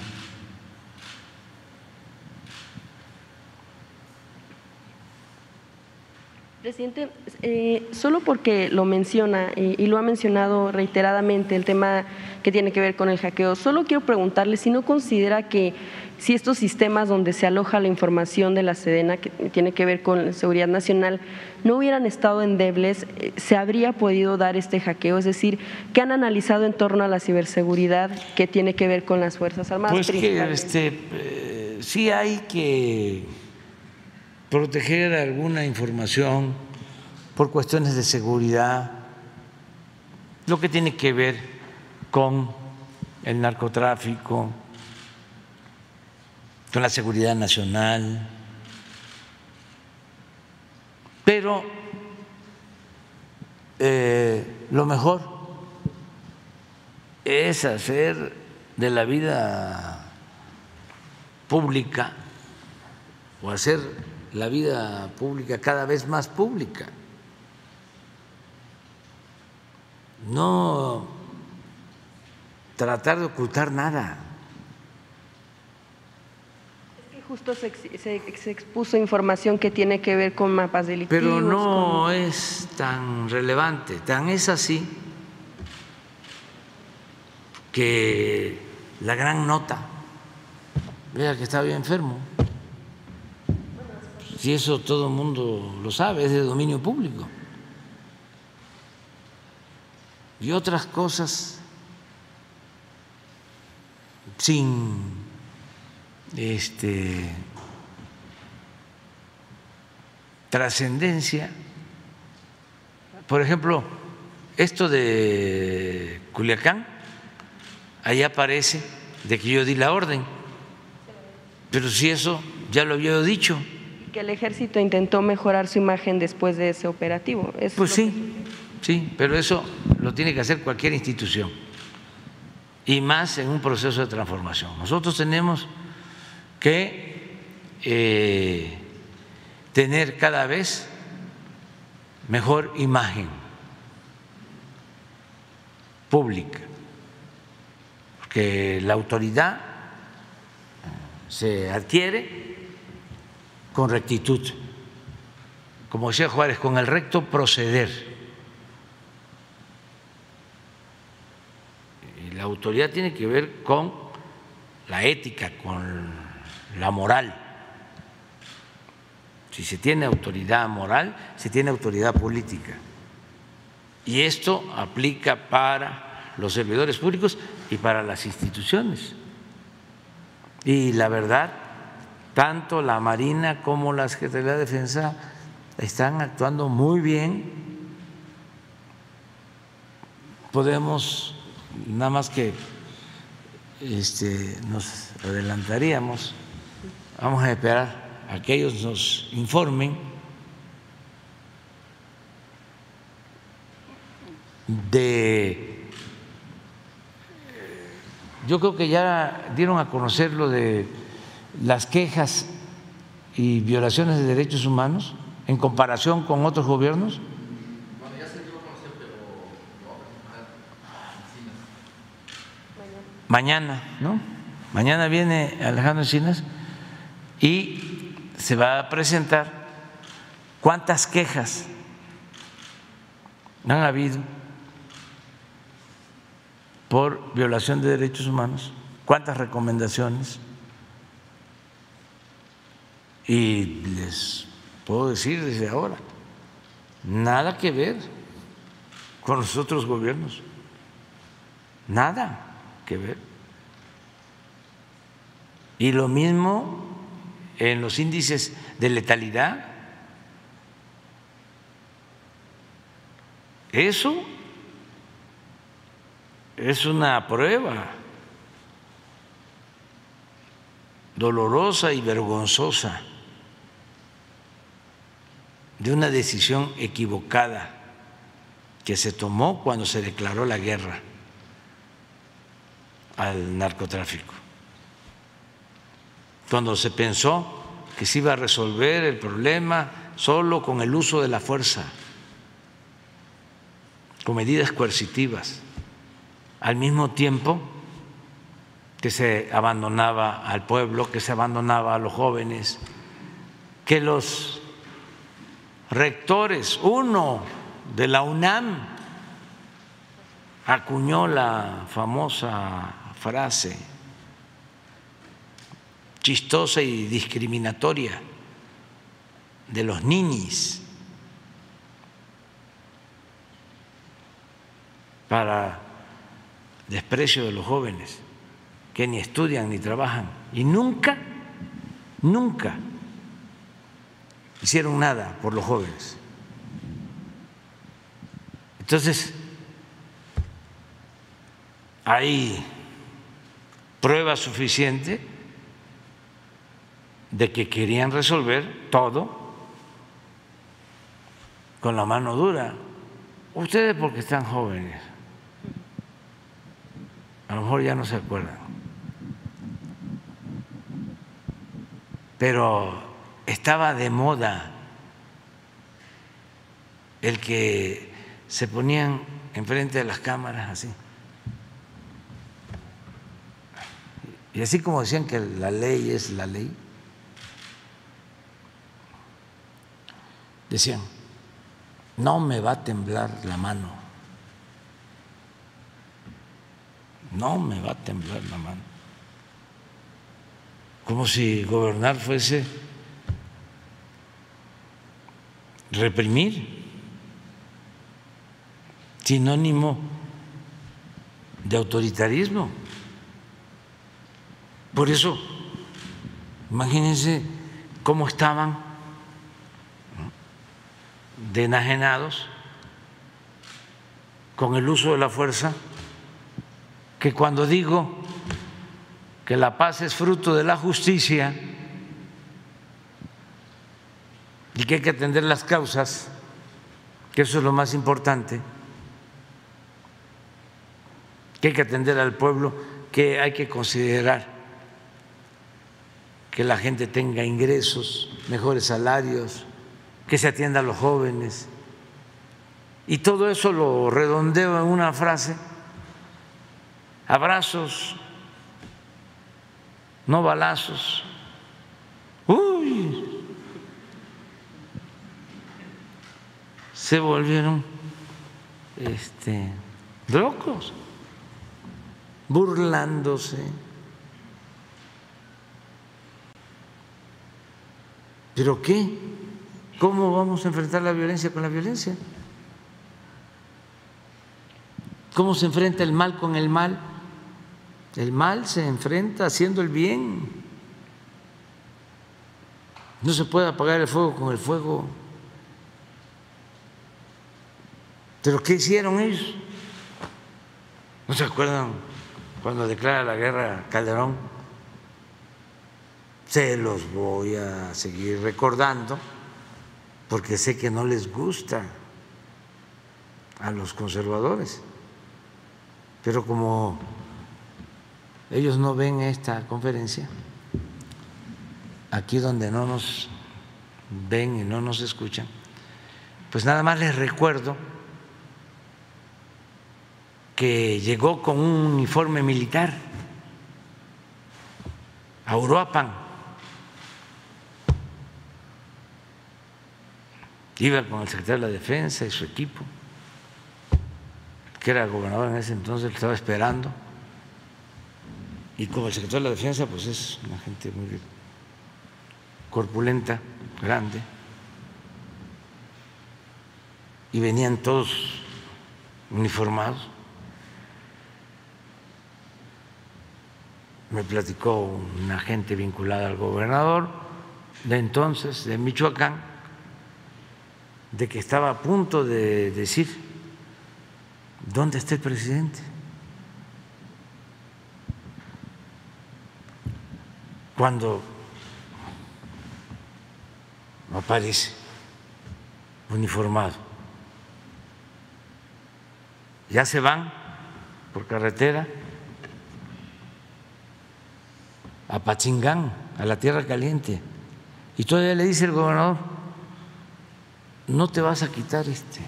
Presidente, eh, solo porque lo menciona y lo ha mencionado reiteradamente el tema que tiene que ver con el hackeo, solo quiero preguntarle si no considera que si estos sistemas donde se aloja la información de la Sedena, que tiene que ver con la seguridad nacional, no hubieran estado endebles, eh, se habría podido dar este hackeo. Es decir, ¿qué han analizado en torno a la ciberseguridad que tiene que ver con las Fuerzas Armadas? Pues que este, eh, sí hay que proteger alguna información por cuestiones de seguridad, lo que tiene que ver con el narcotráfico, con la seguridad nacional, pero eh, lo mejor es hacer de la vida pública o hacer la vida pública cada vez más pública. No tratar de ocultar nada. Es que justo se, expuso información que tiene que ver con mapas delictivos. Pero no es tan relevante, tan es así que la gran nota, vea que estaba bien enfermo si eso todo el mundo lo sabe, es de dominio público. Y otras cosas sin este trascendencia. Por ejemplo, esto de Culiacán, ahí aparece de que yo di la orden, pero si eso ya lo había dicho que el ejército intentó mejorar su imagen después de ese operativo. pues sí, sí, pero eso lo tiene que hacer cualquier institución y más en un proceso de transformación. Nosotros tenemos que eh, tener cada vez mejor imagen pública, porque la autoridad se adquiere con rectitud, como decía Juárez, con el recto proceder. La autoridad tiene que ver con la ética, con la moral. Si se tiene autoridad moral, se tiene autoridad política. Y esto aplica para los servidores públicos y para las instituciones. Y la verdad tanto la Marina como la Secretaría de Defensa están actuando muy bien. Podemos, nada más que este, nos adelantaríamos, vamos a esperar a que ellos nos informen de yo creo que ya dieron a conocer lo de las quejas y violaciones de derechos humanos en comparación con otros gobiernos? Mañana, ¿no? Mañana viene Alejandro Encinas y se va a presentar cuántas quejas han habido por violación de derechos humanos cuántas recomendaciones. Y les puedo decir desde ahora, nada que ver con los otros gobiernos, nada que ver. Y lo mismo en los índices de letalidad. Eso es una prueba dolorosa y vergonzosa de una decisión equivocada que se tomó cuando se declaró la guerra al narcotráfico. Cuando se pensó que se iba a resolver el problema solo con el uso de la fuerza, con medidas coercitivas, al mismo tiempo que se abandonaba al pueblo, que se abandonaba a los jóvenes, que los rectores, uno de la UNAM, acuñó la famosa frase chistosa y discriminatoria de los niños para desprecio de los jóvenes que ni estudian ni trabajan y nunca, nunca hicieron nada por los jóvenes. Entonces, hay prueba suficiente de que querían resolver todo con la mano dura. Ustedes porque están jóvenes, a lo mejor ya no se acuerdan, pero estaba de moda el que se ponían enfrente de las cámaras así. Y así como decían que la ley es la ley, decían, no me va a temblar la mano, no me va a temblar la mano, como si gobernar fuese reprimir, sinónimo de autoritarismo. Por eso, imagínense cómo estaban de enajenados con el uso de la fuerza, que cuando digo que la paz es fruto de la justicia, y que hay que atender las causas, que eso es lo más importante, que hay que atender al pueblo, que hay que considerar que la gente tenga ingresos, mejores salarios, que se atienda a los jóvenes. Y todo eso lo redondeo en una frase, abrazos, no balazos. Uy, se volvieron este, locos, burlándose. ¿Pero qué? ¿Cómo vamos a enfrentar la violencia con la violencia? ¿Cómo se enfrenta el mal con el mal? El mal se enfrenta haciendo el bien. No se puede apagar el fuego con el fuego. ¿Pero qué hicieron ellos? ¿No se acuerdan cuando declara la guerra Calderón? Se los voy a seguir recordando porque sé que no les gusta a los conservadores. Pero como ellos no ven esta conferencia, aquí donde no nos ven y no nos escuchan, pues nada más les recuerdo que llegó con un uniforme militar a Uruapan. Iba con el secretario de la Defensa y su equipo, que era gobernador en ese entonces, que estaba esperando. y como el secretario de la Defensa, pues es una gente muy corpulenta, grande, y venían todos uniformados. Me platicó una gente vinculada al gobernador de entonces, de Michoacán, de que estaba a punto de decir, ¿dónde está el presidente? Cuando aparece uniformado. Ya se van por carretera a Pachingán, a la Tierra Caliente. Y todavía le dice el gobernador, no te vas a quitar este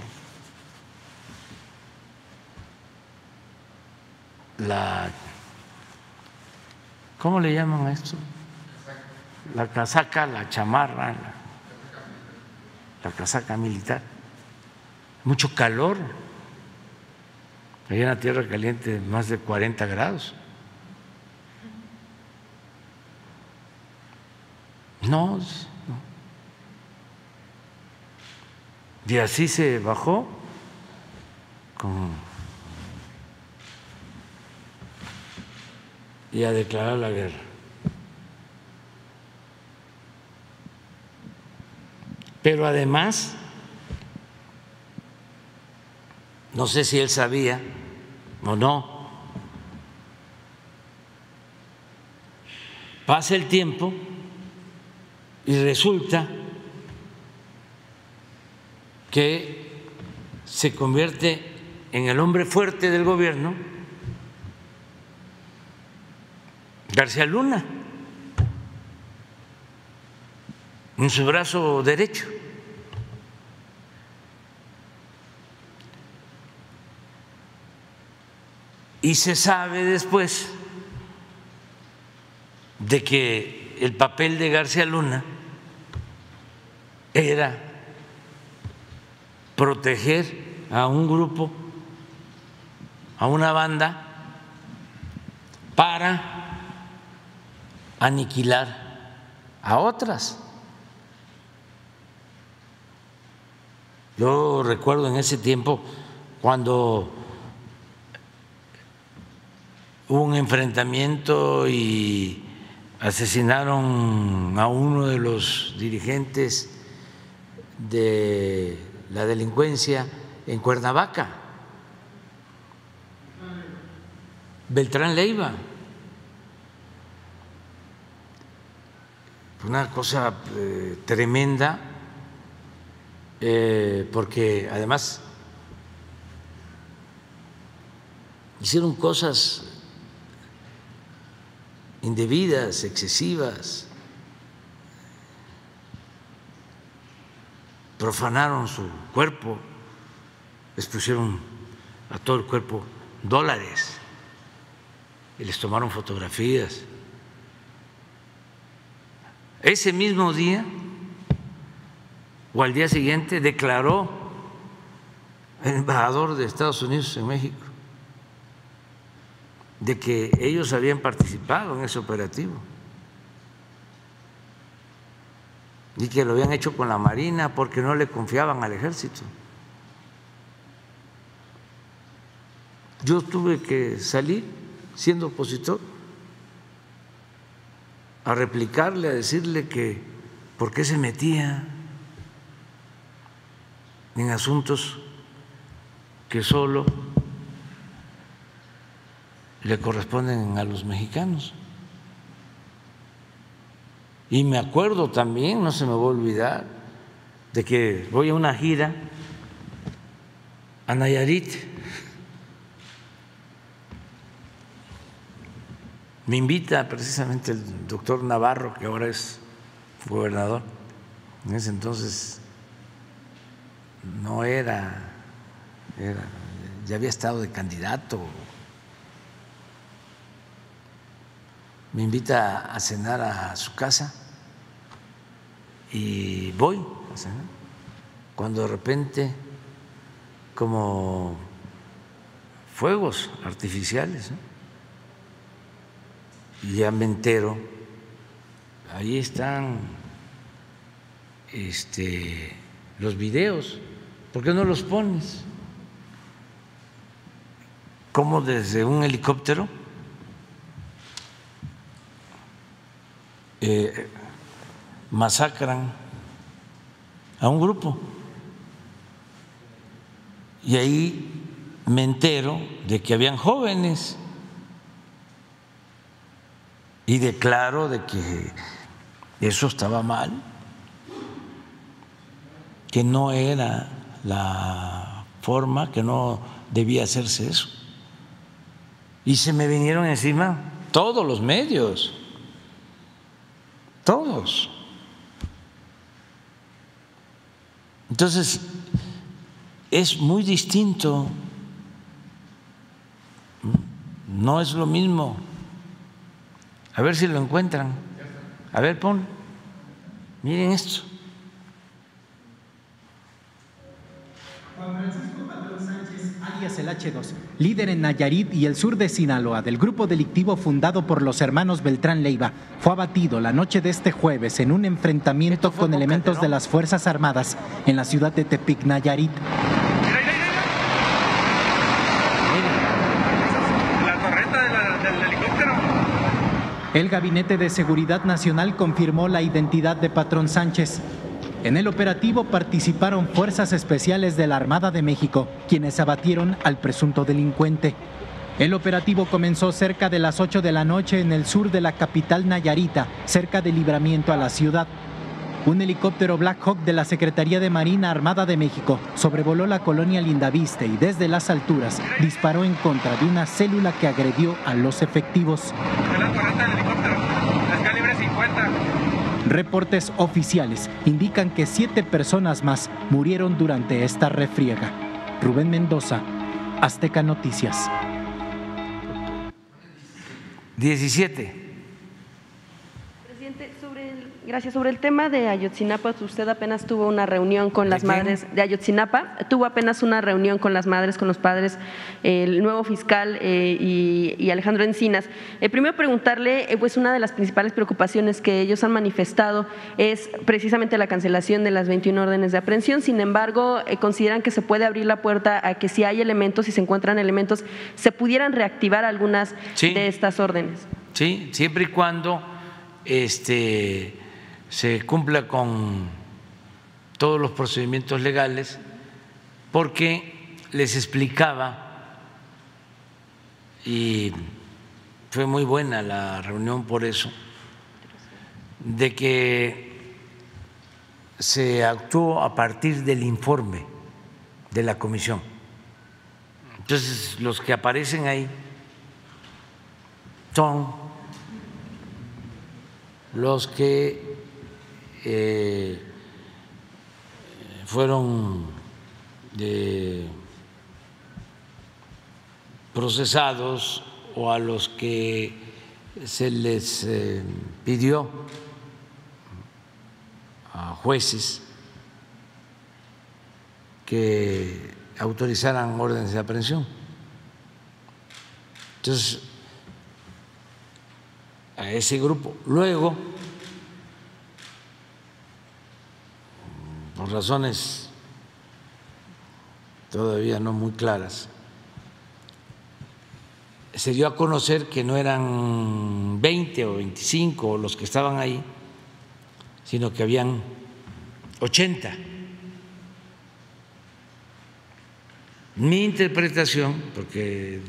la ¿cómo le llaman a esto? La casaca, la chamarra, la, la casaca militar. Mucho calor. Allá en la tierra caliente más de 40 grados. No, no. Y así se bajó con, y a declarar la guerra. Pero además, no sé si él sabía o no, pasa el tiempo y resulta que se convierte en el hombre fuerte del gobierno García Luna, en su brazo derecho. Y se sabe después de que el papel de García Luna era proteger a un grupo, a una banda, para aniquilar a otras. Yo recuerdo en ese tiempo cuando hubo un enfrentamiento y asesinaron a uno de los dirigentes de la delincuencia en Cuernavaca, Beltrán Leiva. Una cosa eh, tremenda, eh, porque además hicieron cosas indebidas, excesivas, profanaron su cuerpo, les pusieron a todo el cuerpo dólares y les tomaron fotografías. Ese mismo día o al día siguiente declaró el embajador de Estados Unidos en México de que ellos habían participado en ese operativo y que lo habían hecho con la Marina porque no le confiaban al ejército. Yo tuve que salir siendo opositor a replicarle, a decirle que por qué se metía en asuntos que solo le corresponden a los mexicanos. Y me acuerdo también, no se me va a olvidar, de que voy a una gira a Nayarit. Me invita precisamente el doctor Navarro, que ahora es gobernador. En ese entonces no era, era ya había estado de candidato me invita a cenar a su casa y voy a cenar. Cuando de repente, como fuegos artificiales, y ya me entero, ahí están este, los videos, ¿por qué no los pones? ¿Cómo desde un helicóptero? Eh, masacran a un grupo. Y ahí me entero de que habían jóvenes y declaro de que eso estaba mal, que no era la forma, que no debía hacerse eso. Y se me vinieron encima todos los medios, todos. Entonces, es muy distinto, no es lo mismo. A ver si lo encuentran. A ver, pon. Miren esto. Alias el H2, líder en Nayarit y el sur de Sinaloa del grupo delictivo fundado por los hermanos Beltrán Leiva, fue abatido la noche de este jueves en un enfrentamiento con elementos de las Fuerzas Armadas en la ciudad de Tepic, Nayarit. La torreta de la- del helicóptero. El Gabinete de Seguridad Nacional confirmó la identidad de Patrón Sánchez. En el operativo participaron fuerzas especiales de la Armada de México, quienes abatieron al presunto delincuente. El operativo comenzó cerca de las 8 de la noche en el sur de la capital Nayarita, cerca del libramiento a la ciudad. Un helicóptero Black Hawk de la Secretaría de Marina Armada de México sobrevoló la colonia Lindaviste y desde las alturas disparó en contra de una célula que agredió a los efectivos. De la torreta del helicóptero. Es calibre 50. Reportes oficiales indican que siete personas más murieron durante esta refriega. Rubén Mendoza, Azteca Noticias. 17. Gracias. Sobre el tema de Ayotzinapa, usted apenas tuvo una reunión con ¿De las madres de Ayotzinapa, tuvo apenas una reunión con las madres, con los padres, el nuevo fiscal eh, y, Alejandro Encinas. Eh, primero preguntarle, eh, pues una de las principales preocupaciones que ellos han manifestado es precisamente la cancelación de las 21 órdenes de aprehensión. Sin embargo, consideran que se puede abrir la puerta a que si hay elementos, si se encuentran elementos, se pudieran reactivar algunas Sí. de estas órdenes. Sí, siempre y cuando este, se cumpla con todos los procedimientos legales, porque les explicaba, y fue muy buena la reunión por eso, de que se actuó a partir del informe de la comisión. Entonces, los que aparecen ahí son los que eh, fueron procesados o a los que se les eh, pidió a jueces que autorizaran órdenes de aprehensión. Entonces, a ese grupo. Luego, por razones todavía no muy claras, se dio a conocer que no eran 20 o 25 los que estaban ahí, sino que habían 80. Mi interpretación, porque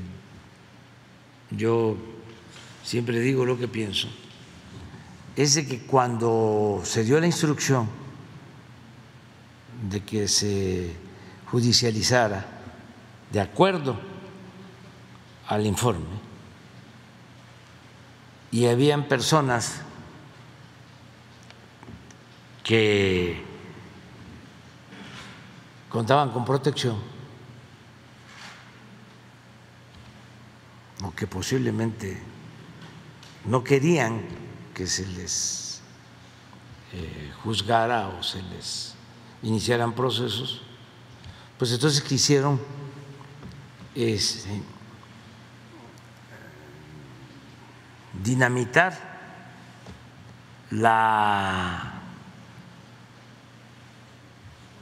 yo siempre digo lo que pienso, es de que cuando se dio la instrucción de que se judicializara de acuerdo al informe, y habían personas que contaban con protección o que posiblemente no querían que se les eh, juzgara o se les iniciaran procesos, pues entonces quisieron este, dinamitar la,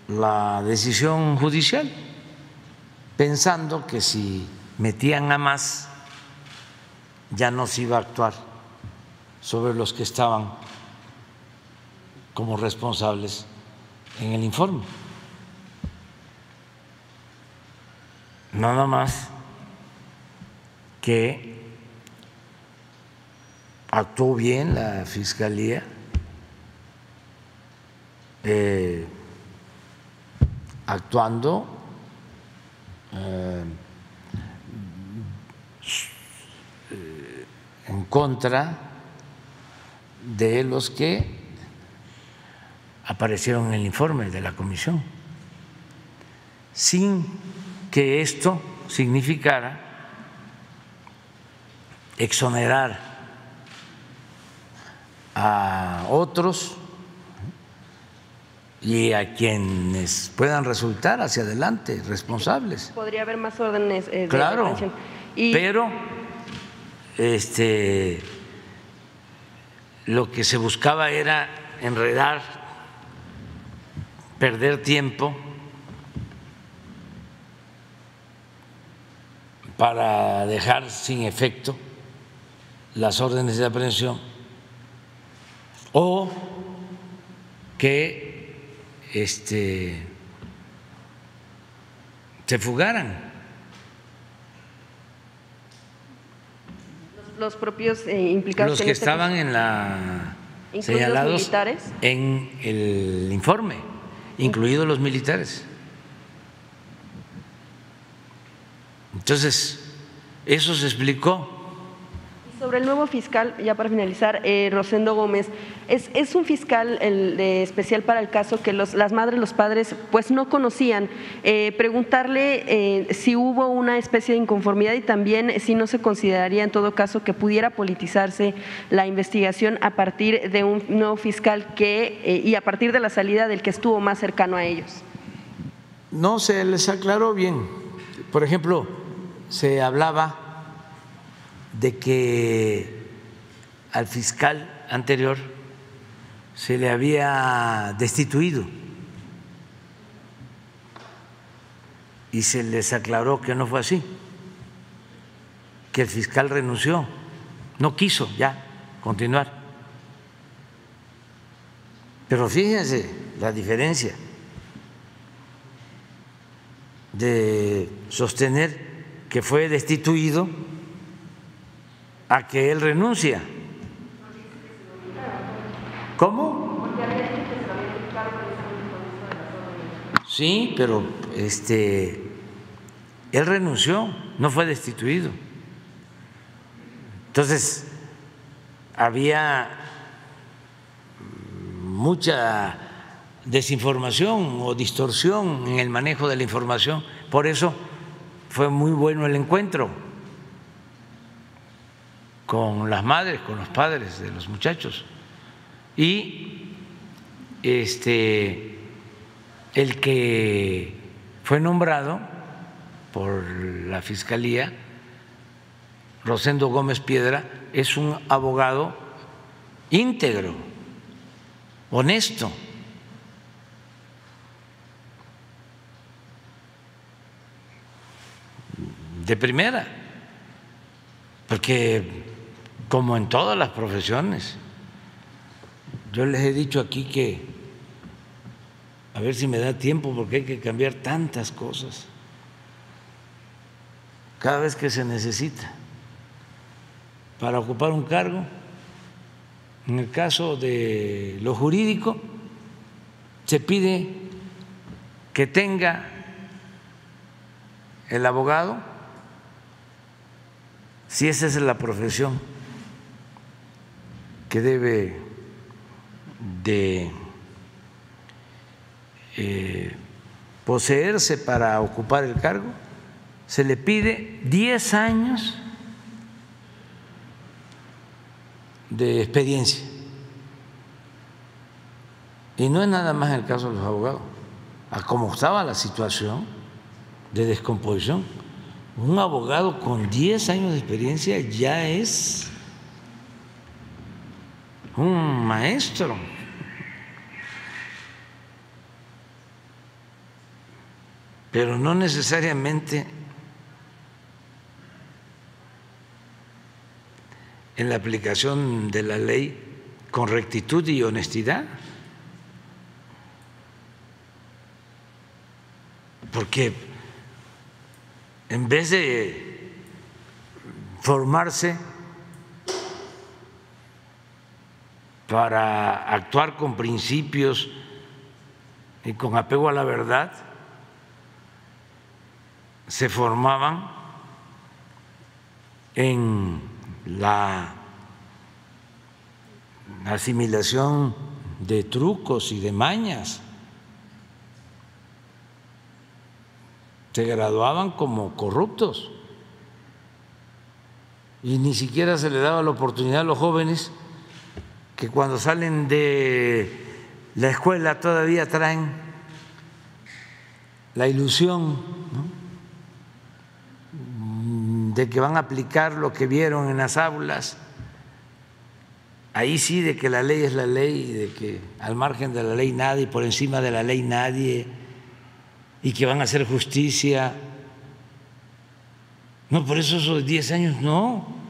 la decisión judicial, pensando que si metían a más ya no se iba a actuar sobre los que estaban como responsables en el informe. Nada más que actuó bien la Fiscalía, eh, actuando eh, en contra de los que aparecieron en el informe de la comisión, sin que esto significara exonerar a otros y a quienes puedan resultar hacia adelante responsables. Podría haber más órdenes eh, de Claro, detención. Y pero este lo que se buscaba era enredar, perder tiempo para dejar sin efecto las órdenes de aprehensión o que este se fugaran. los propios eh, implicados los que este estaban en la ¿Incluidos señalados militares? en el informe, incluidos los militares. Entonces, eso se explicó. Sobre el nuevo fiscal, ya para finalizar, eh, Rosendo Gómez, es, es un fiscal especial para el caso que las madres, los padres, pues no conocían. Eh, preguntarle eh, si hubo una especie de inconformidad y también si no se consideraría en todo caso que pudiera politizarse la investigación a partir de un nuevo fiscal que y a partir de la salida del que estuvo más cercano a ellos. No se les aclaró bien. Por ejemplo, se hablaba de que al fiscal anterior se le había destituido y se les aclaró que no fue así, que el fiscal renunció, no quiso ya continuar. Pero fíjense la diferencia de sostener que fue destituido a que él renuncia. ¿Cómo? Sí, pero este él renunció, no fue destituido. Entonces, había mucha desinformación o distorsión en el manejo de la información. Por eso fue muy bueno el encuentro con las madres, con los padres de los muchachos. Y este el que fue nombrado por la Fiscalía, Rosendo Gómez Piedra, es un abogado íntegro, honesto. de primera, porque como en todas las profesiones, yo les he dicho aquí que, a ver si me da tiempo, porque hay que cambiar tantas cosas, cada vez que se necesita, para ocupar un cargo, en el caso de lo jurídico, se pide que tenga el abogado, si esa es la profesión que debe de eh, poseerse para ocupar el cargo, se le pide 10 años de experiencia. Y no es nada más el caso de los abogados. A cómo estaba la situación de descomposición, un abogado con 10 años de experiencia ya es un maestro. Pero no necesariamente en la aplicación de la ley con rectitud y honestidad. Porque en vez de formarse para actuar con principios y con apego a la verdad, se formaban en la asimilación de trucos y de mañas. Se graduaban como corruptos y ni siquiera se le daba la oportunidad a los jóvenes que cuando salen de la escuela todavía traen la ilusión de que van a aplicar lo que vieron en las aulas, ahí sí de que la ley es la ley de que al margen de la ley nadie, por encima de la ley nadie, y que van a hacer justicia. No, por eso esos 10 años no.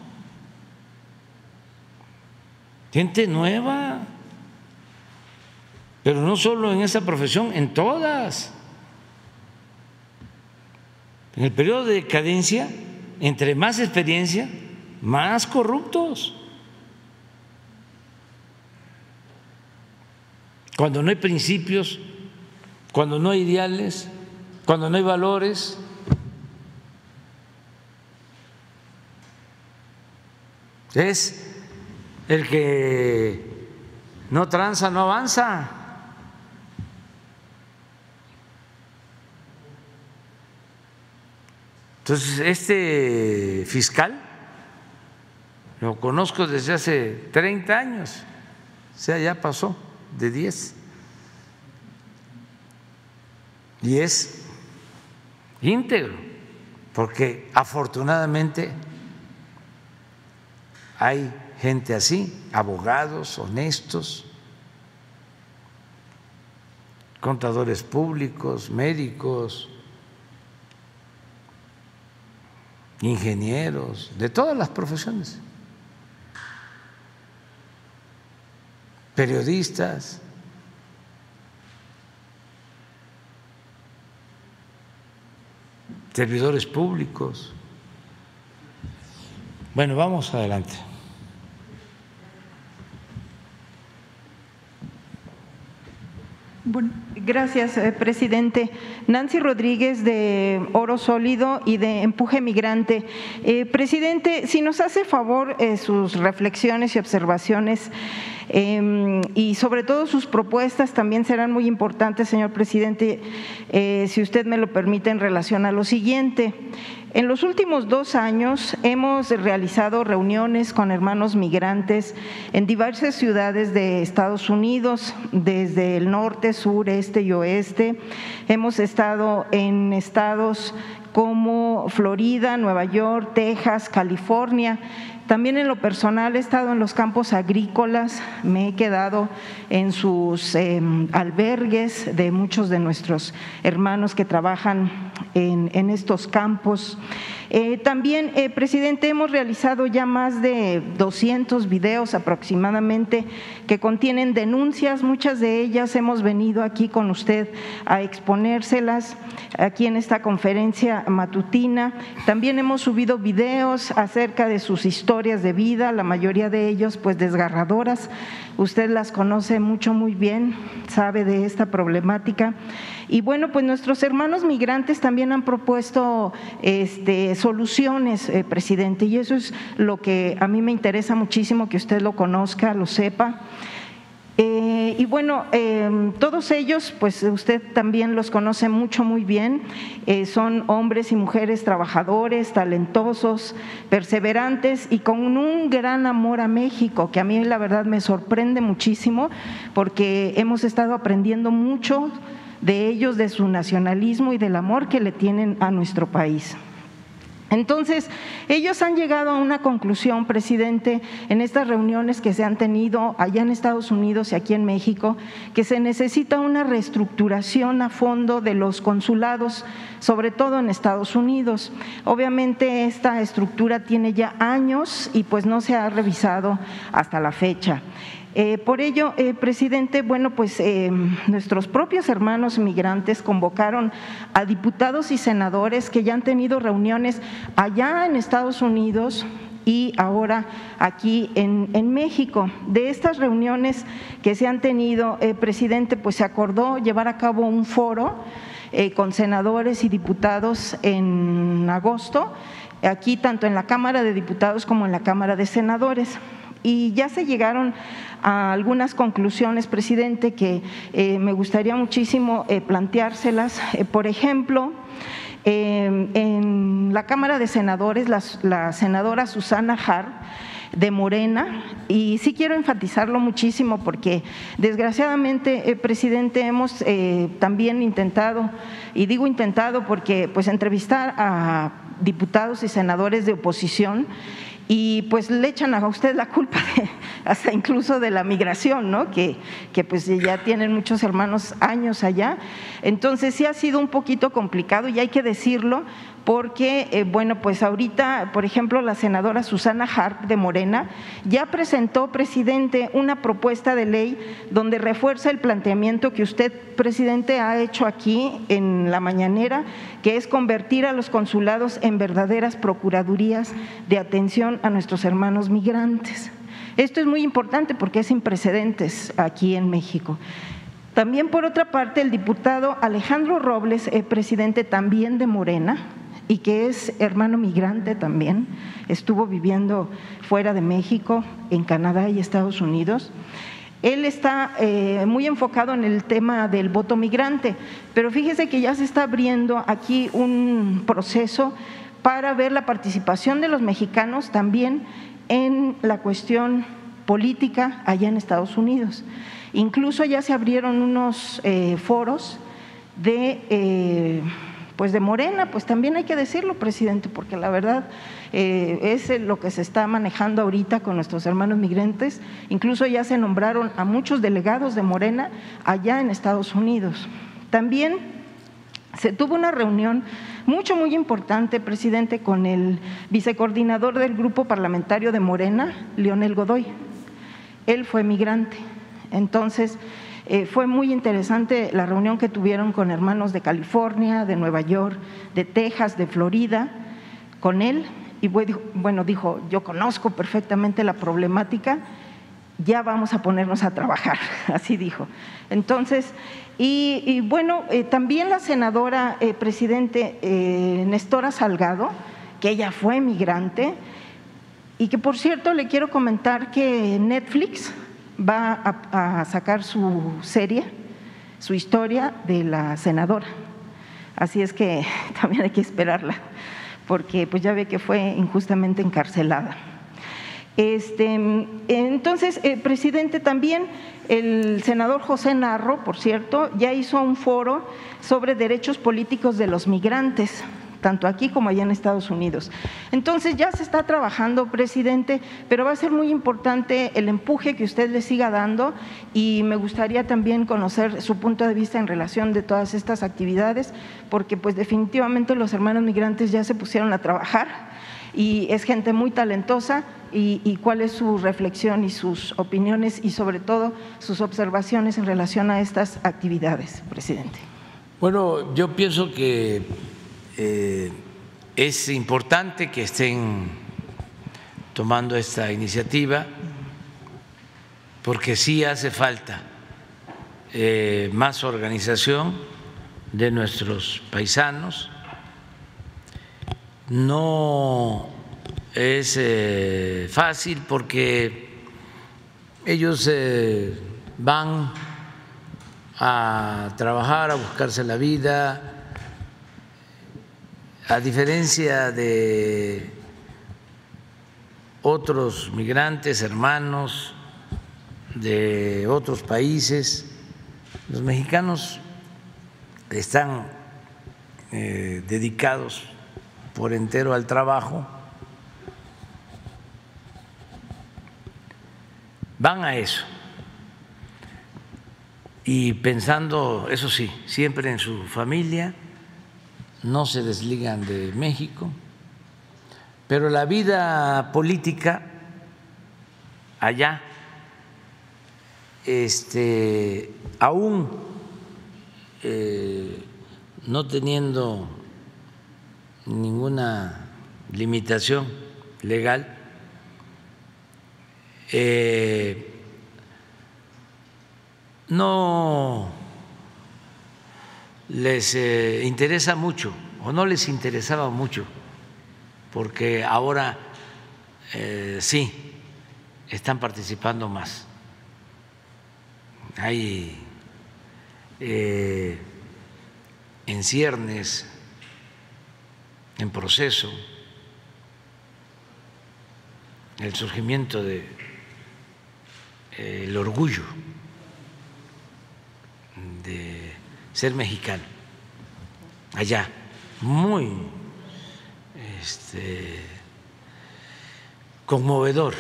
Gente nueva, pero no solo en esa profesión, en todas. En el periodo de decadencia entre más experiencia, más corruptos. Cuando no hay principios, cuando no hay ideales, cuando no hay valores, es el que no tranza, no avanza. Entonces, este fiscal lo conozco desde hace 30 años, o sea, ya pasó de 10. Y es íntegro, porque afortunadamente hay gente así, abogados honestos, contadores públicos, médicos, ingenieros, de todas las profesiones, periodistas. servidores públicos. Bueno, vamos adelante. Bueno, gracias, eh, presidente. Nancy Rodríguez de Oro Sólido y de Empuje Migrante. Eh, presidente, si nos hace favor eh, sus reflexiones y observaciones em, y sobre todo sus propuestas también serán muy importantes, señor presidente, si usted me lo permite, en relación a lo siguiente. En los últimos dos años hemos realizado reuniones con hermanos migrantes en diversas ciudades de Estados Unidos, desde el norte, sur, este y oeste. Hemos estado en estados como Florida, Nueva York, Texas, California también en lo personal he estado en los campos agrícolas, me he quedado en sus em, albergues de muchos de nuestros hermanos que trabajan en, estos campos. Eh, también, eh, presidente, hemos realizado ya más de 200 videos aproximadamente que contienen denuncias, muchas de ellas hemos venido aquí con usted a exponérselas aquí en esta conferencia matutina. También hemos subido videos acerca de sus historias de vida, la mayoría de ellos pues desgarradoras. Usted las conoce mucho, muy bien, sabe de esta problemática. Y bueno, pues nuestros hermanos migrantes también han propuesto este, soluciones, eh, presidente, y eso es lo que a mí me interesa muchísimo que usted lo conozca, lo sepa. Eh, y bueno, em, todos ellos, pues usted también los conoce mucho, muy bien. Eh, son hombres y mujeres trabajadores, talentosos, perseverantes y con un gran amor a México, que a mí la verdad me sorprende muchísimo porque hemos estado aprendiendo mucho de ellos, de su nacionalismo y del amor que le tienen a nuestro país. Entonces, ellos han llegado a una conclusión, presidente, en estas reuniones que se han tenido allá en Estados Unidos y aquí en México, que se necesita una reestructuración a fondo de los consulados, sobre todo en Estados Unidos. Obviamente esta estructura tiene ya años y pues no se ha revisado hasta la fecha. Eh, por ello, eh, presidente, bueno, pues eh, nuestros propios hermanos migrantes convocaron a diputados y senadores que ya han tenido reuniones allá en Estados Unidos y ahora aquí en, en México. De estas reuniones que se han tenido, presidente, pues se acordó llevar a cabo un foro con senadores y diputados en agosto, aquí tanto en la Cámara de Diputados como en la Cámara de Senadores y ya se llegaron a algunas conclusiones, presidente, que eh, me gustaría muchísimo eh, planteárselas. Eh, por ejemplo, en la Cámara de Senadores, la, senadora Susana Har, de Morena y sí quiero enfatizarlo muchísimo porque desgraciadamente, presidente, hemos también intentado, y digo intentado porque pues entrevistar a diputados y senadores de oposición y pues le echan a usted la culpa hasta incluso de la migración, ¿no? Que, que, pues ya tienen muchos hermanos años allá. Entonces sí ha sido un poquito complicado y hay que decirlo porque, eh, bueno, pues ahorita, por ejemplo, la senadora Susana Hart de Morena ya presentó, presidente, una propuesta de ley donde refuerza el planteamiento que usted, presidente, ha hecho aquí en la mañanera, que es convertir a los consulados en verdaderas procuradurías de atención a nuestros hermanos migrantes. Esto es muy importante porque es sin precedentes aquí en México. También, por otra parte, el diputado Alejandro Robles, eh, presidente también de Morena, y que es hermano migrante también, estuvo viviendo fuera de México, en Canadá y Estados Unidos. Él está eh, muy enfocado en el tema del voto migrante, pero fíjese que ya se está abriendo aquí un proceso para ver la participación de los mexicanos también en la cuestión política allá en Estados Unidos. Incluso ya se abrieron unos eh, foros de eh, pues de Morena, pues también hay que decirlo, presidente, porque la verdad eh, es lo que se está manejando ahorita con nuestros hermanos migrantes. Incluso ya se nombraron a muchos delegados de Morena allá en Estados Unidos. También se tuvo una reunión mucho, muy importante, presidente, con el vicecoordinador del grupo parlamentario de Morena, Leonel Godoy. Él fue migrante. Entonces, eh, fue muy interesante la reunión que tuvieron con hermanos de California, de Nueva York, de Texas, de Florida, con él. Y bueno, dijo, yo conozco perfectamente la problemática, ya vamos a ponernos a trabajar, así dijo. Entonces, y, bueno, eh, también la senadora eh, presidente Nestora Salgado, que ella fue migrante, y que por cierto le quiero comentar que Netflix va a, sacar su serie, su historia de la senadora. Así es que también hay que esperarla, porque pues ya ve que fue injustamente encarcelada. Este, entonces, el presidente también, el senador José Narro, por cierto, ya hizo un foro sobre derechos políticos de los migrantes tanto aquí como allá en Estados Unidos. Entonces ya se está trabajando, presidente, pero va a ser muy importante el empuje que usted le siga dando y me gustaría también conocer su punto de vista en relación de todas estas actividades, porque pues definitivamente los hermanos migrantes ya se pusieron a trabajar y es gente muy talentosa y, y, cuál es su reflexión y sus opiniones y sobre todo sus observaciones en relación a estas actividades, presidente. Bueno, yo pienso que eh, es importante que estén tomando esta iniciativa porque sí hace falta eh, más organización de nuestros paisanos. No es eh, fácil porque ellos van a trabajar, a buscarse la vida, a diferencia de otros migrantes, hermanos de otros países, los mexicanos están eh, dedicados por entero al trabajo, van a eso. Y pensando, eso sí, siempre en su familia, no se desligan de México, pero la vida política allá, este, aún eh, no teniendo ninguna limitación legal, eh, no les eh, interesa mucho o no les interesaba mucho, porque ahora eh, sí están participando más. Hay en ciernes, en proceso, el surgimiento de el orgullo de ser mexicano allá, muy este, conmovedor.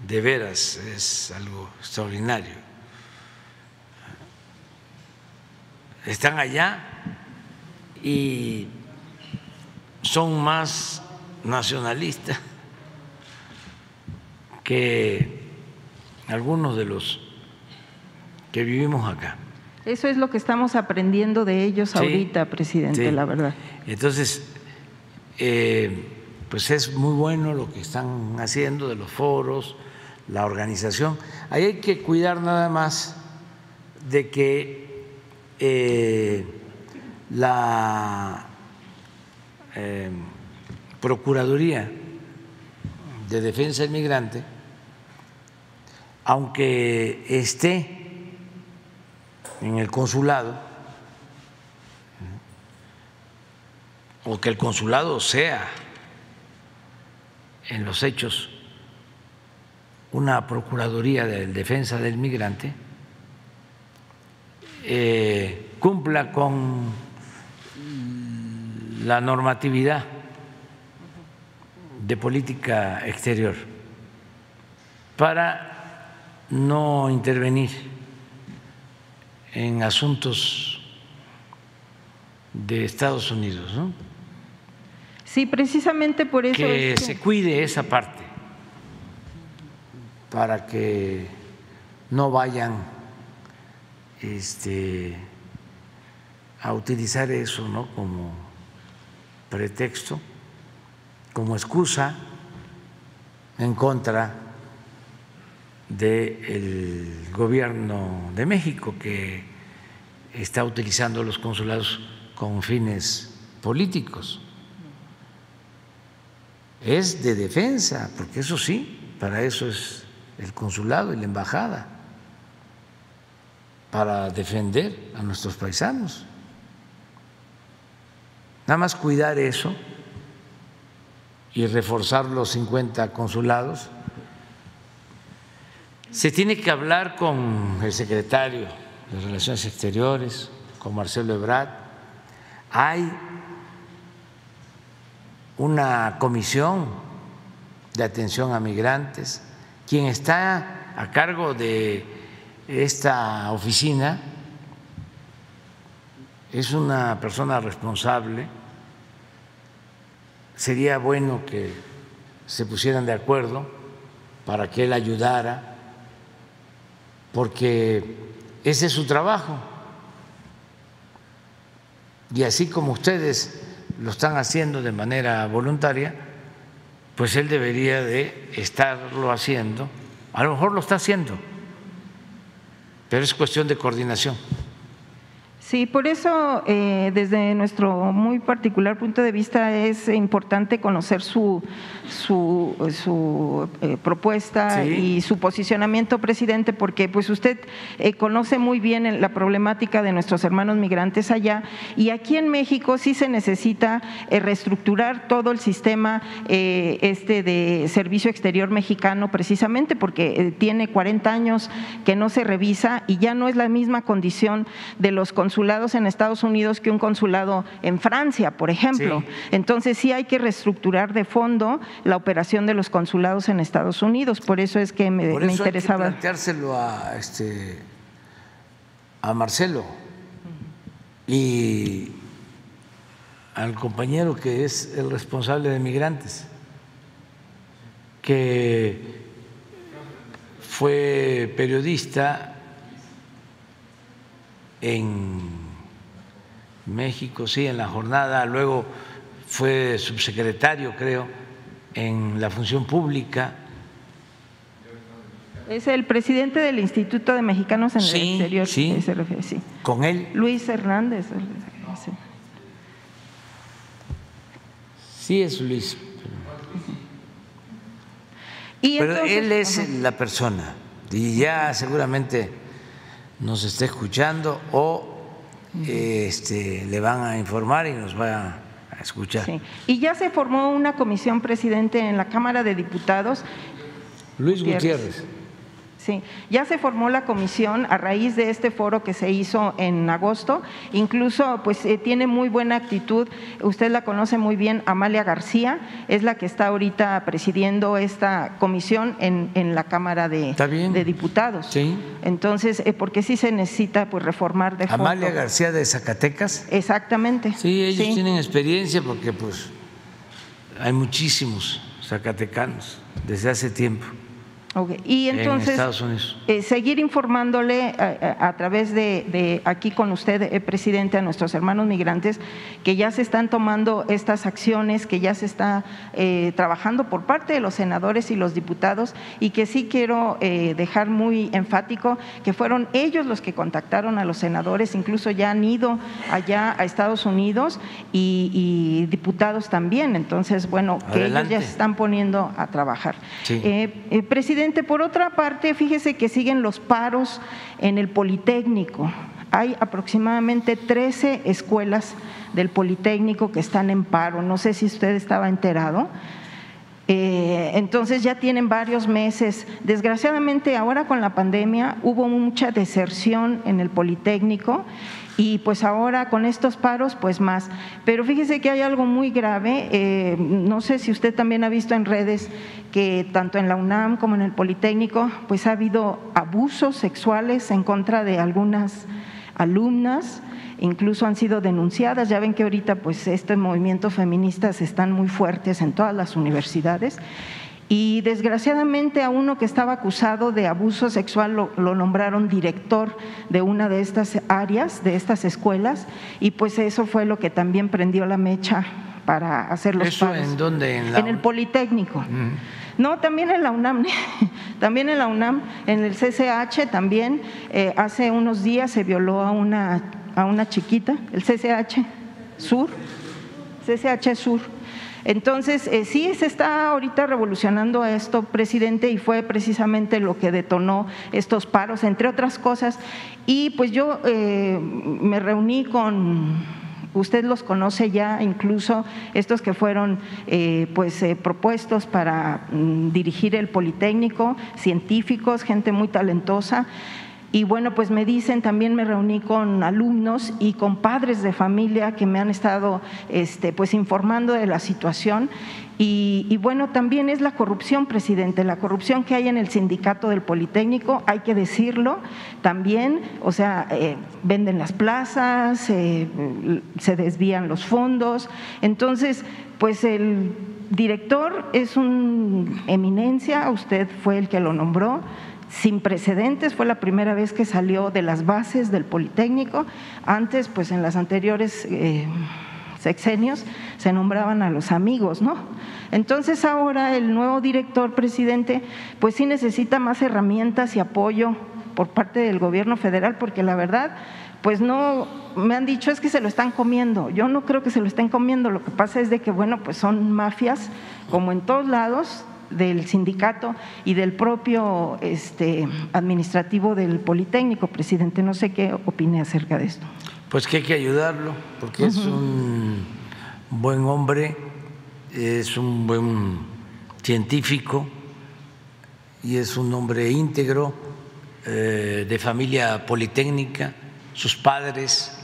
De veras es algo extraordinario. Están allá y son más nacionalistas que algunos de los que vivimos acá. Eso es lo que estamos aprendiendo de ellos ahorita, presidente, la verdad. Entonces, eh, pues es muy bueno lo que están haciendo de los foros, la organización. Ahí hay que cuidar nada más de que eh, la eh, Procuraduría de Defensa del Migrante aunque esté en el consulado, o que el consulado sea en los hechos una Procuraduría de Defensa del Migrante, eh, cumpla con la normatividad de política exterior para no intervenir en asuntos de Estados Unidos, ¿no? Sí, precisamente por eso. Que, se cuide esa parte para que no vayan este, a utilizar eso ¿no? como pretexto, como excusa en contra del gobierno de México que está utilizando los consulados con fines políticos. Es de defensa, porque eso sí, para eso es el consulado y la embajada, para defender a nuestros paisanos. Nada más cuidar eso y reforzar los 50 consulados se tiene que hablar con el secretario de Relaciones Exteriores, con Marcelo Ebrard. Hay una comisión de atención a migrantes. Quien está a cargo de esta oficina es una persona responsable. Sería bueno que se pusieran de acuerdo para que él ayudara porque ese es su trabajo. Y así como ustedes lo están haciendo de manera voluntaria, pues él debería de estarlo haciendo. A lo mejor lo está haciendo, pero es cuestión de coordinación. Sí, por eso eh, desde nuestro muy particular punto de vista es importante conocer su, su, eh, propuesta y su posicionamiento, presidente, porque pues usted eh, conoce muy bien la problemática de nuestros hermanos migrantes allá y aquí en México sí se necesita reestructurar todo el sistema este de servicio exterior mexicano precisamente porque tiene 40 años que no se revisa y ya no es la misma condición de los consulados consulados en Estados Unidos que un consulado en Francia, por ejemplo. Entonces sí hay que reestructurar de fondo la operación de los consulados en Estados Unidos. Por eso es que me, Por eso interesaba. Hay que planteárselo a, este, a Marcelo y al compañero que es el responsable de migrantes, que fue periodista en México, sí, en la jornada, luego fue subsecretario, creo, en la función pública. Es el presidente del Instituto de Mexicanos en Sí, el Exterior. sí. que se refiere, sí. Con él, Luis Hernández. sí. sí es Luis, Y pero entonces- él es la persona y ya seguramente nos está escuchando o este, le van a informar y nos va a escuchar. Sí. Y ya se formó una comisión presidente en la Cámara de Diputados Luis Gutiérrez. Gutiérrez. Sí, ya se formó la comisión a raíz de este foro que se hizo en agosto. Incluso, pues eh, tiene muy buena actitud. Usted la conoce muy bien, Amalia García, es la que está ahorita presidiendo esta comisión en, en la Cámara de, Diputados. Sí. Entonces, eh, porque sí se necesita pues reformar de fondo. Amalia García de Zacatecas. Exactamente. Sí, ellos tienen experiencia porque pues hay muchísimos zacatecanos desde hace tiempo Y en entonces, eh, seguir informándole eh, a, a través de, de aquí con usted, eh, presidente, a nuestros hermanos migrantes, que ya se están tomando estas acciones, que ya se está eh, trabajando por parte de los senadores y los diputados, y que sí quiero eh, dejar muy enfático que fueron ellos los que contactaron a los senadores, incluso ya han ido allá a Estados Unidos y, y diputados también. Entonces, bueno, que ellos ya se están poniendo a trabajar. Sí. Eh, por otra parte, fíjese que siguen los paros en el Politécnico. Hay aproximadamente 13 escuelas del Politécnico que están en paro. No sé si usted estaba enterado. Eh, entonces ya tienen varios meses. Desgraciadamente ahora con la pandemia hubo mucha deserción en el Politécnico y pues ahora con estos paros pues más. Pero fíjese que hay algo muy grave, eh, no sé si usted también ha visto en redes que tanto en la UNAM como en el Politécnico pues ha habido abusos sexuales en contra de algunas alumnas incluso han sido denunciadas. Ya ven que ahorita pues este movimiento feministas están muy fuertes en todas las universidades. Y desgraciadamente a uno que estaba acusado de abuso sexual lo, lo nombraron director de una de estas áreas, de estas escuelas, y pues eso fue lo que también prendió la mecha para hacer los ¿Eso paros. en dónde? En la En el Politécnico. No, también en la UNAM, también en la UNAM, en el CCH también, eh, hace unos días se violó a una, a una chiquita, el CCH Sur, CCH Sur. Entonces, eh, sí se está ahorita revolucionando esto, presidente, y fue precisamente lo que detonó estos paros, entre otras cosas. Y pues yo eh, me reuní con Usted los conoce ya, incluso estos que fueron eh, pues, eh, propuestos para mm, dirigir el Politécnico, científicos, gente muy talentosa. Y bueno, pues me dicen, también me reuní con alumnos y con padres de familia que me han estado este, pues informando de la situación. Y, bueno, también es la corrupción, presidente, la corrupción que hay en el sindicato del Politécnico, hay que decirlo también, o sea, eh, venden las plazas, eh, se desvían los fondos. Entonces, pues el director es un eminencia, usted fue el que lo nombró sin precedentes, fue la primera vez que salió de las bases del Politécnico. Antes, pues en las anteriores eh, sexenios se nombraban a los amigos, ¿no? Entonces ahora el nuevo director presidente, pues sí necesita más herramientas y apoyo por parte del gobierno federal, porque la verdad, pues no, me han dicho es que se lo están comiendo. Yo no creo que se lo estén comiendo. Lo que pasa es de que, bueno, pues son mafias, como en todos lados, del sindicato y del propio este, administrativo del Politécnico, presidente. No sé qué opine acerca de esto. Pues que hay que ayudarlo, porque es un buen hombre, es un buen científico y es un hombre íntegro, eh, de familia politécnica, sus padres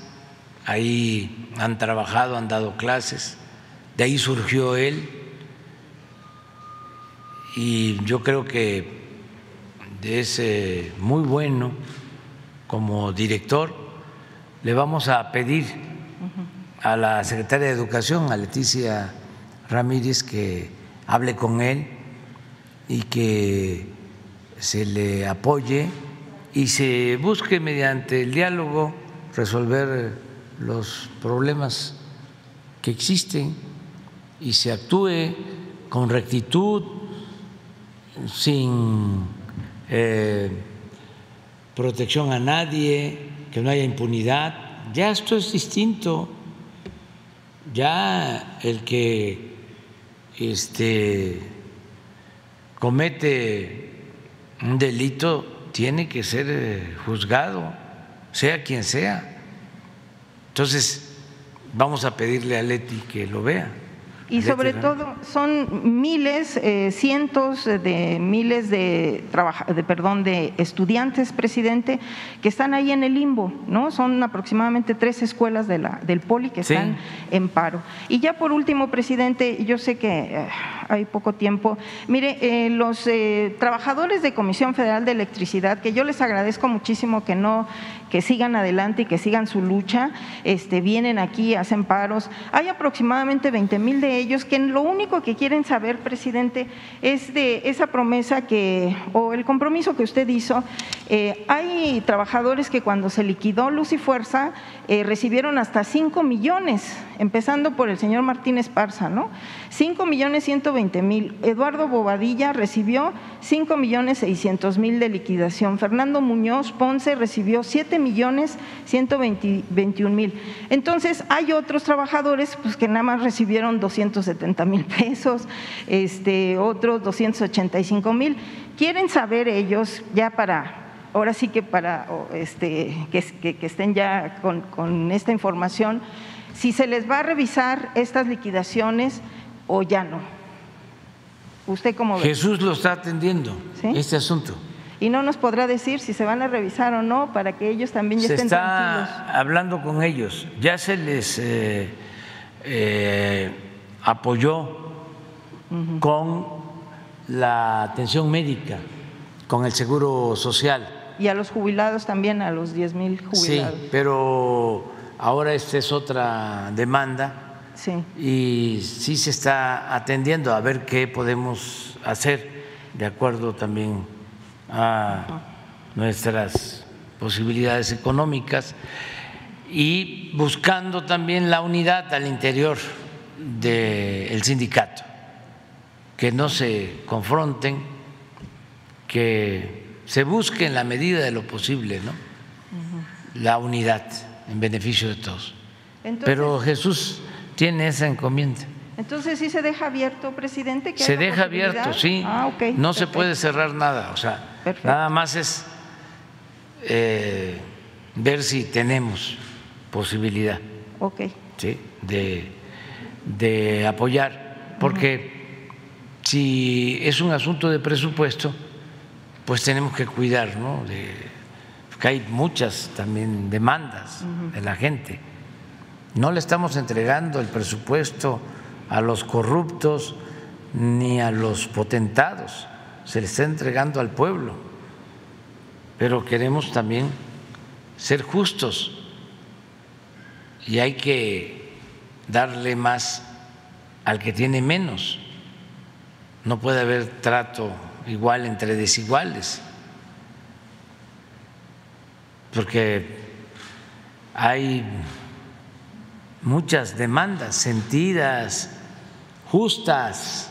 ahí han trabajado, han dado clases, de ahí surgió él y yo creo que es muy bueno como director. Le vamos a pedir a la secretaria de Educación, a Leticia Ramírez, que hable con él y que se le apoye y se busque mediante el diálogo resolver los problemas que existen y se actúe con rectitud, sin eh, protección a nadie, que no haya impunidad. Ya esto es distinto. Ya el que este, comete un delito tiene que ser eh, juzgado, sea quien sea. Entonces, vamos a pedirle a Leti que lo vea. Y sobre todo son miles, eh, cientos de miles de, de, perdón, de estudiantes, presidente, que están ahí en el limbo, ¿no? Son aproximadamente tres escuelas de la, del Poli que están en paro. Y ya por último, presidente, yo sé que eh, hay poco tiempo. Mire, eh, los trabajadores de Comisión Federal de Electricidad, que yo les agradezco muchísimo que no que sigan adelante y que sigan su lucha, este, vienen aquí, hacen paros. Hay aproximadamente 20 mil de ellos que lo único que quieren saber, presidente, es de esa promesa que, o el compromiso que usted hizo. Eh, hay trabajadores que cuando se liquidó Luz y Fuerza eh, recibieron hasta 5 millones, empezando por el señor Martínez Parza, ¿no? 5 millones 120 mil. Eduardo Bobadilla recibió 5 millones 600 mil de liquidación. Fernando Muñoz Ponce recibió 7 millones 121 mil. Entonces, hay otros trabajadores pues, que nada más recibieron 270 mil pesos, este, otros 285 mil. Quieren saber ellos, ya para ahora sí que para este, que, estén ya con, con, esta información, si se les va a revisar estas liquidaciones o ya no. ¿Usted cómo ve? Jesús lo está atendiendo, este asunto y no nos podrá decir si se van a revisar o no para que ellos también ya se estén está hablando con ellos, ya se les eh, eh, apoyó con la atención médica, con el seguro social. Y a los jubilados también, a los 10 mil jubilados. Sí, pero ahora esta es otra demanda. Sí. Y sí se está atendiendo a ver qué podemos hacer de acuerdo también a nuestras posibilidades económicas y buscando también la unidad al interior del sindicato, que no se confronten, que se busque en la medida de lo posible ¿no? la unidad en beneficio de todos. Pero Jesús tiene esa encomienda. Entonces sí se deja abierto, presidente. se deja abierto, sí. Ah, no se puede cerrar nada, o sea, nada más es eh, ver si tenemos posibilidad. ¿sí? de, de, apoyar, porque si es un asunto de presupuesto, pues tenemos que cuidar, ¿no? De, porque hay muchas también demandas de la gente. No le estamos entregando el presupuesto a los corruptos ni a los potentados, se le está entregando al pueblo. Pero queremos también ser justos y hay que darle más al que tiene menos. No puede haber trato igual entre desiguales, porque hay muchas demandas sentidas, justas.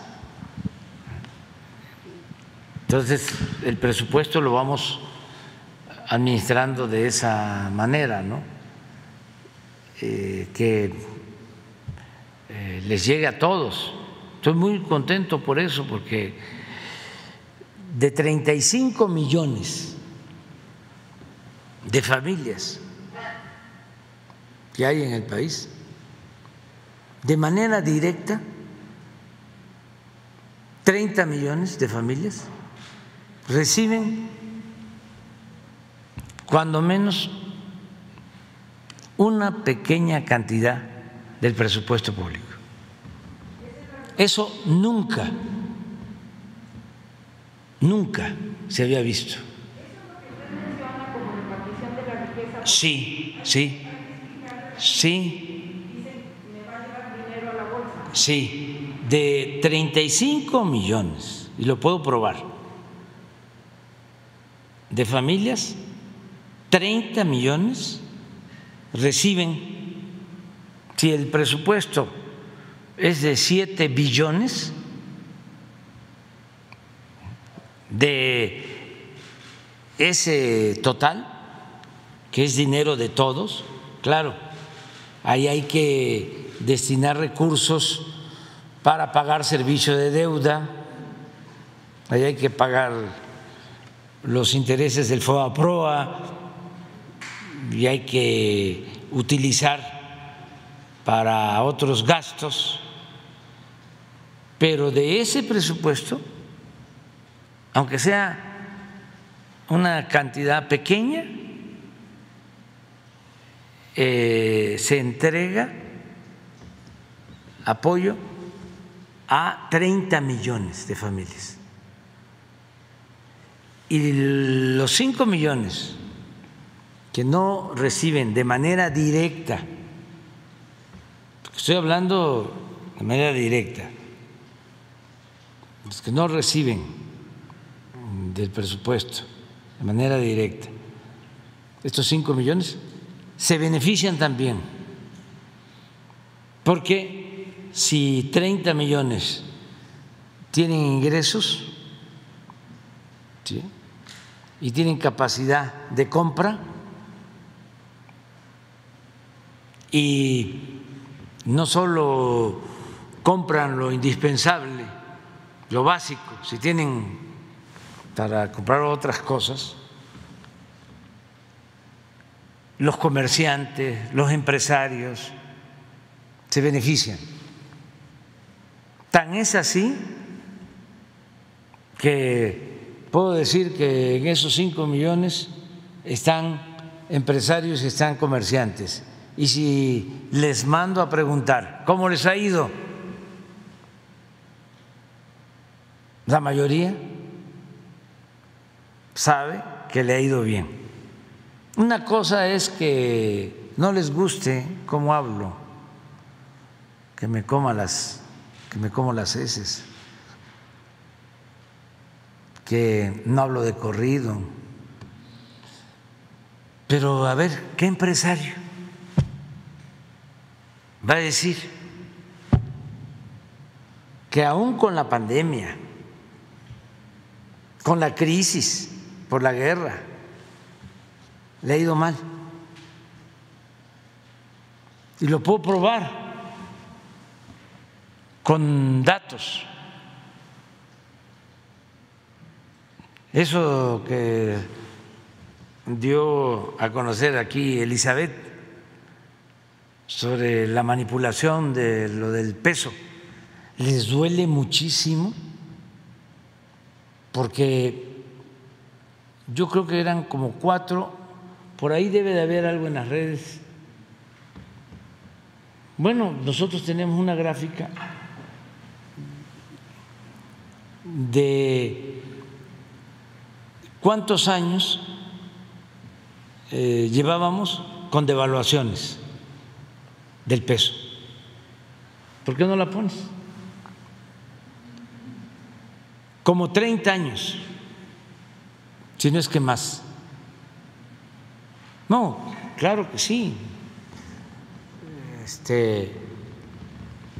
Entonces, el presupuesto lo vamos administrando de esa manera, ¿no? Eh, que eh, les llegue a todos. Estoy muy contento por eso, porque de 35 millones de familias que hay en el país, de manera directa 30 millones de familias reciben cuando menos una pequeña cantidad del presupuesto público. Eso nunca, nunca se había visto. Sí, sí, sí. Sí, de 35 millones, y lo puedo probar, de familias, 30 millones reciben, si el presupuesto es de 7 billones, de ese total, que es dinero de todos, claro, ahí hay que destinar recursos para pagar servicio de deuda, ahí hay que pagar los intereses del FOA-PROA y hay que utilizar para otros gastos, pero de ese presupuesto, aunque sea una cantidad pequeña, eh, se entrega apoyo a 30 millones de familias. Y los 5 millones que no reciben de manera directa, estoy hablando de manera directa, los que no reciben del presupuesto de manera directa, estos 5 millones se benefician también, porque si 30 millones tienen ingresos y tienen capacidad de compra y no solo compran lo indispensable, lo básico, si tienen para comprar otras cosas, los comerciantes, los empresarios se benefician. Tan es así que puedo decir que en esos cinco millones están empresarios y están comerciantes. Y si les mando a preguntar cómo les ha ido, la mayoría sabe que le ha ido bien. Una cosa es que no les guste cómo hablo, que me coma las que me como las heces, que no hablo de corrido. Pero a ver, ¿qué empresario va a decir que aún con la pandemia, con la crisis por la guerra, le ha ido mal? Y lo puedo probar con datos. Eso que dio a conocer aquí Elizabeth sobre la manipulación de lo del peso, les duele muchísimo porque yo creo que eran como cuatro, por ahí debe de haber algo en las redes. Bueno, nosotros tenemos una gráfica de cuántos años eh, llevábamos con devaluaciones del peso. ¿Por qué no la pones? Como 30 años, si no es que más. No, claro que sí. Este,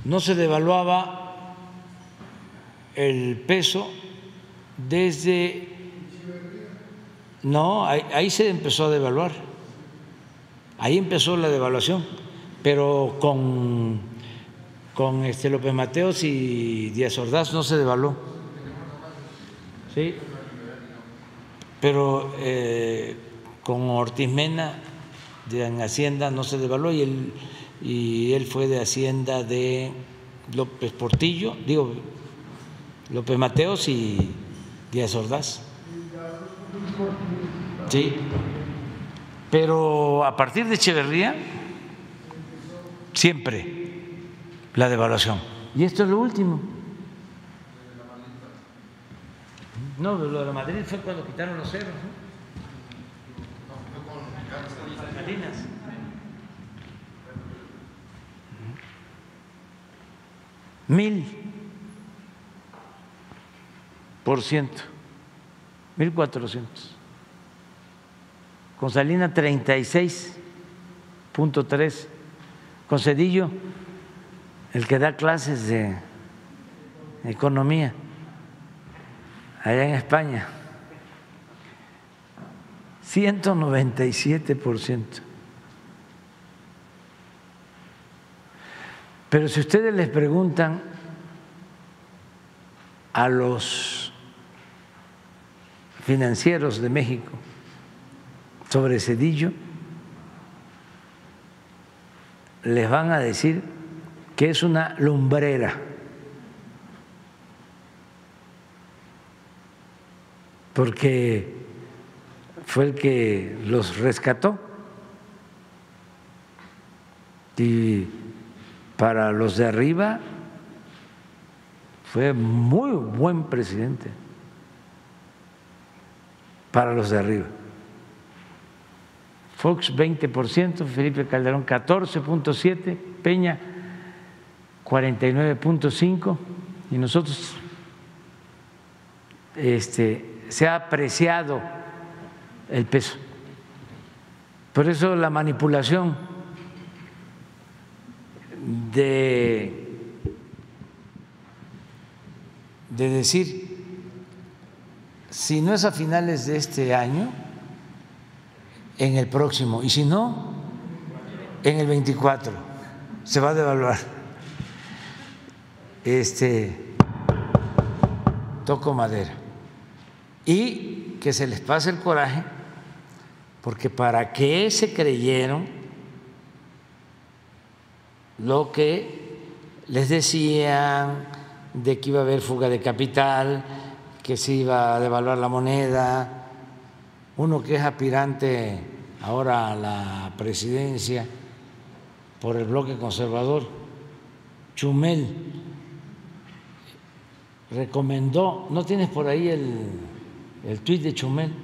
no se devaluaba el peso desde... No, ahí, se empezó a devaluar, ahí empezó la devaluación, pero con, con este López Mateos y Díaz Ordaz no se devaluó. Sí, pero eh, con Ortiz Mena de Hacienda no se devaluó y él, y él fue de Hacienda de López Portillo, digo, López Mateos y Díaz Ordaz. Sí, pero a partir de Echeverría siempre la devaluación. Y esto es lo último. No, lo de Madrid fue cuando quitaron los ceros. Mil por ciento, mil cuatrocientos. Con Salina 36.3. Con Cedillo, el que da clases de economía allá en España, 197 por ciento. Pero si ustedes les preguntan a los financieros de México sobre Cedillo, les van a decir que es una lumbrera. Porque fue el que los rescató. Y para los de arriba fue muy buen presidente. Para los de arriba. Fox 20%, Felipe Calderón 14.7%, Peña 49.5% y nosotros este, se ha apreciado el peso. Por eso la manipulación de, de decir, si no es a finales de este año, en el próximo, y si no, en el 24, se va a devaluar. Este, toco madera. Y que se les pase el coraje porque para qué se creyeron lo que les decían de que iba a haber fuga de capital, que se iba a devaluar la moneda, uno que es aspirante ahora a la presidencia por el bloque conservador, Chumel, recomendó, ¿no tienes por ahí el, el tuit de Chumel?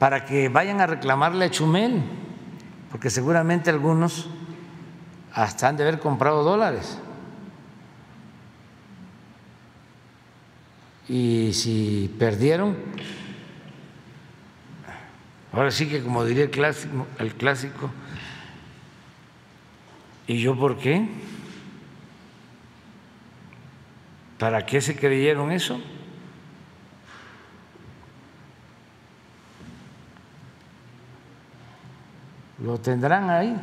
Para que vayan a reclamarle a Chumel, porque seguramente algunos hasta han de haber comprado dólares. Y si perdieron, ahora sí que como diría el clásico, el clásico ¿y yo por qué? ¿Para qué se creyeron eso? Lo tendrán ahí.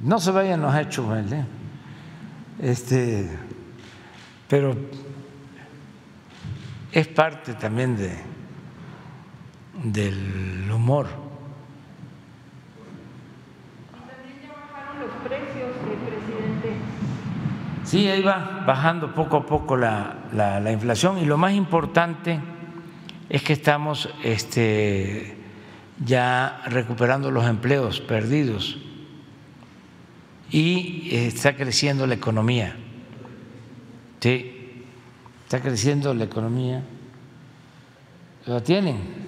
No se vayan los hechos, ¿vale? Este, pero es parte también de, del humor. los precios, presidente. Sí, ahí va bajando poco a poco la, la, la inflación y lo más importante es que estamos este, ya recuperando los empleos perdidos y eh, está creciendo la economía. Sí, está creciendo la economía. ¿Lo tienen?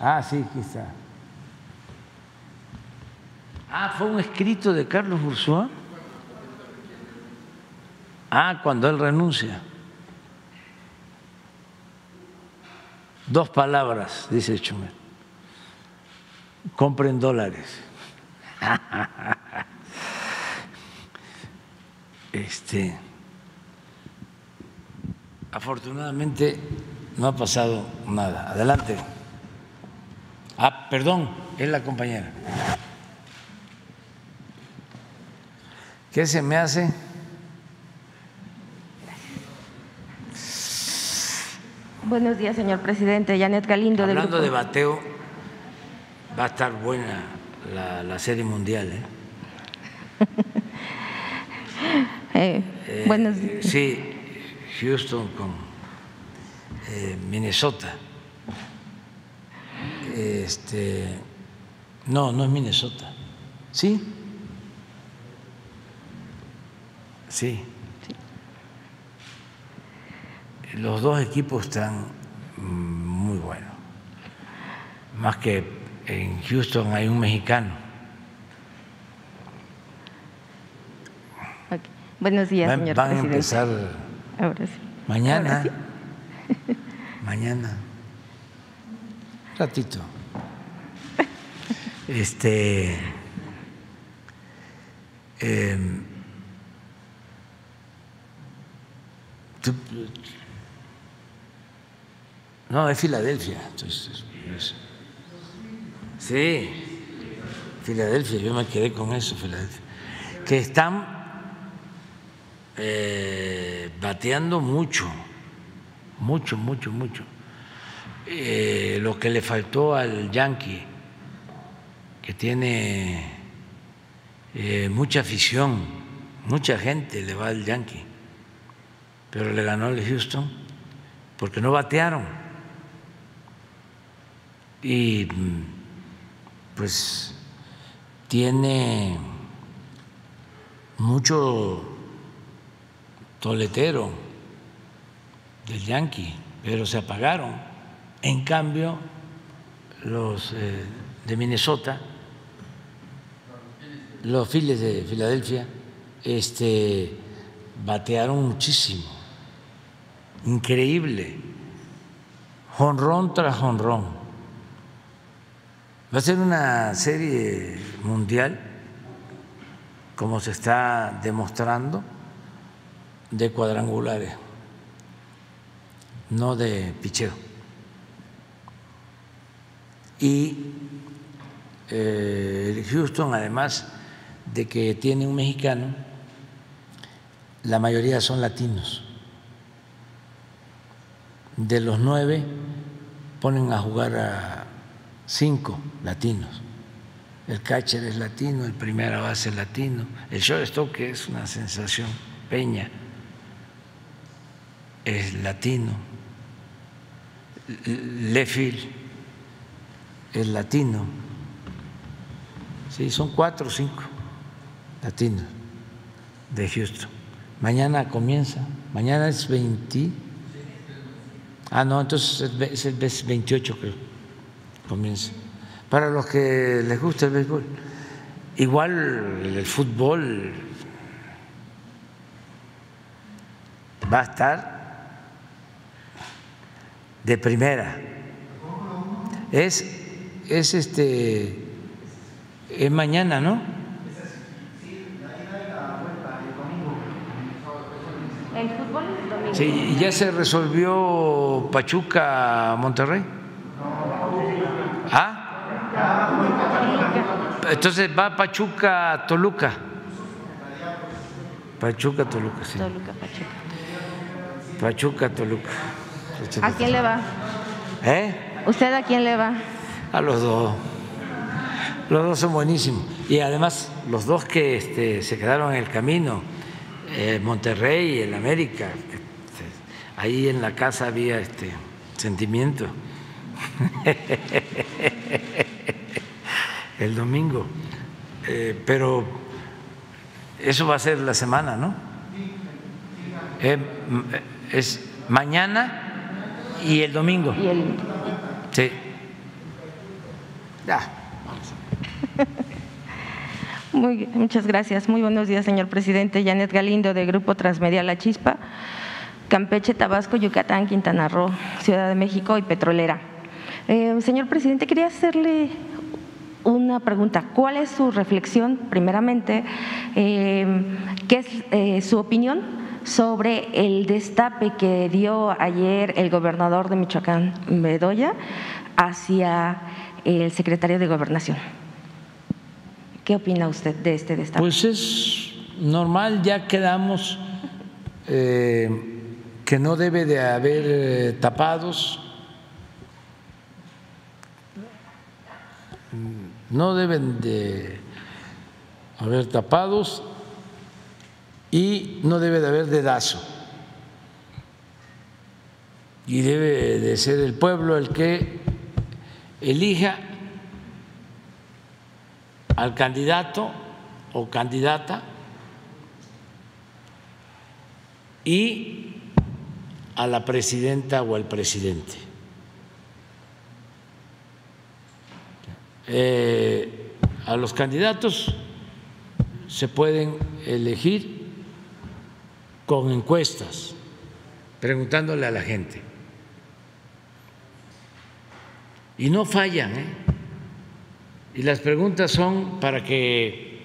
Ah, sí, aquí está. Ah, fue un escrito de Carlos Bourgeois. Ah, cuando él renuncia. Dos palabras, dice Chumel. Compren dólares. Este, afortunadamente no ha pasado nada. Adelante. Ah, perdón, es la compañera. ¿Qué se me hace? Buenos días, señor presidente. Janet Galindo. Hablando de bateo, va a estar buena la, la serie mundial. ¿eh? eh, Eh, buenos sí, Houston con eh, Minnesota. Este, no, no es Minnesota. ¿Sí? Sí. Los dos equipos están muy buenos. Más que en Houston hay un mexicano. Ok. Buenos días, Van, señor van a empezar Ahora sí. mañana. Ahora sí. Mañana. Ratito. Este. em, tú- no, es Filadelfia. sí, Filadelfia, yo me quedé con eso, Filadelfia. Que están eh, bateando mucho, mucho, mucho, mucho. Eh, lo que le faltó al Yankee, que tiene eh, mucha afición, mucha gente le va al Yankee, pero le ganó el Houston porque no batearon. Y pues tiene mucho toletero del Yankee, pero se apagaron. En cambio, los eh, de Minnesota, los Phillies de Filadelfia, este, batearon muchísimo, increíble, jonrón tras jonrón. Va a ser una serie mundial, como se está demostrando, de cuadrangulares, no de picheo. Y eh, el Houston, además de que tiene un mexicano, la mayoría son latinos. De los nueve ponen a jugar a cinco latinos. El catcher es latino, el primera base es latino, el shortstop que es una sensación, Peña es latino, Lefield es latino, sí, son cuatro o cinco latinos de Houston. Mañana comienza, mañana es 20, ah no, entonces es el 28 creo, comienza. Para los que les gusta el béisbol, igual el fútbol va a estar de primera. Es, es este, es mañana, ¿no? El fútbol es domingo. Sí, ¿y ya se resolvió Pachuca Monterrey? ¿Ah? Entonces va Pachuca Toluca. Pachuca Toluca, sí. Toluca, Pachuca. Pachuca Toluca. ¿A quién le va? ¿Eh? ¿Usted a quién le va? A los dos. Los dos son buenísimos. Y además, los dos que este, se quedaron en el camino, eh, Monterrey y el América, este, ahí en la casa había este sentimiento. el domingo. Eh, pero eso va a ser la semana, ¿no? Eh, es mañana y el domingo. Y el Sí. Ya. Muy muchas gracias. Muy buenos días, señor presidente. Janet Galindo, de Grupo Transmedia La Chispa, Campeche, Tabasco, Yucatán, Quintana Roo, Ciudad de México y Petrolera. Eh, señor presidente, quería hacerle una pregunta. ¿Cuál es su reflexión, primeramente, eh, qué es eh, su opinión sobre el destape que dio ayer el gobernador de Michoacán, Bedoya, hacia el secretario de Gobernación? ¿Qué opina usted de este destape? Pues es normal, ya quedamos eh, que no debe de haber eh, tapados, no deben de haber tapados y no debe de haber dedazo. y debe de ser el pueblo el que elija al candidato o candidata y a la presidenta o al presidente. Eh, a los candidatos se pueden elegir con encuestas, preguntándole a la gente. Y no fallan, ¿eh? Y las preguntas son para que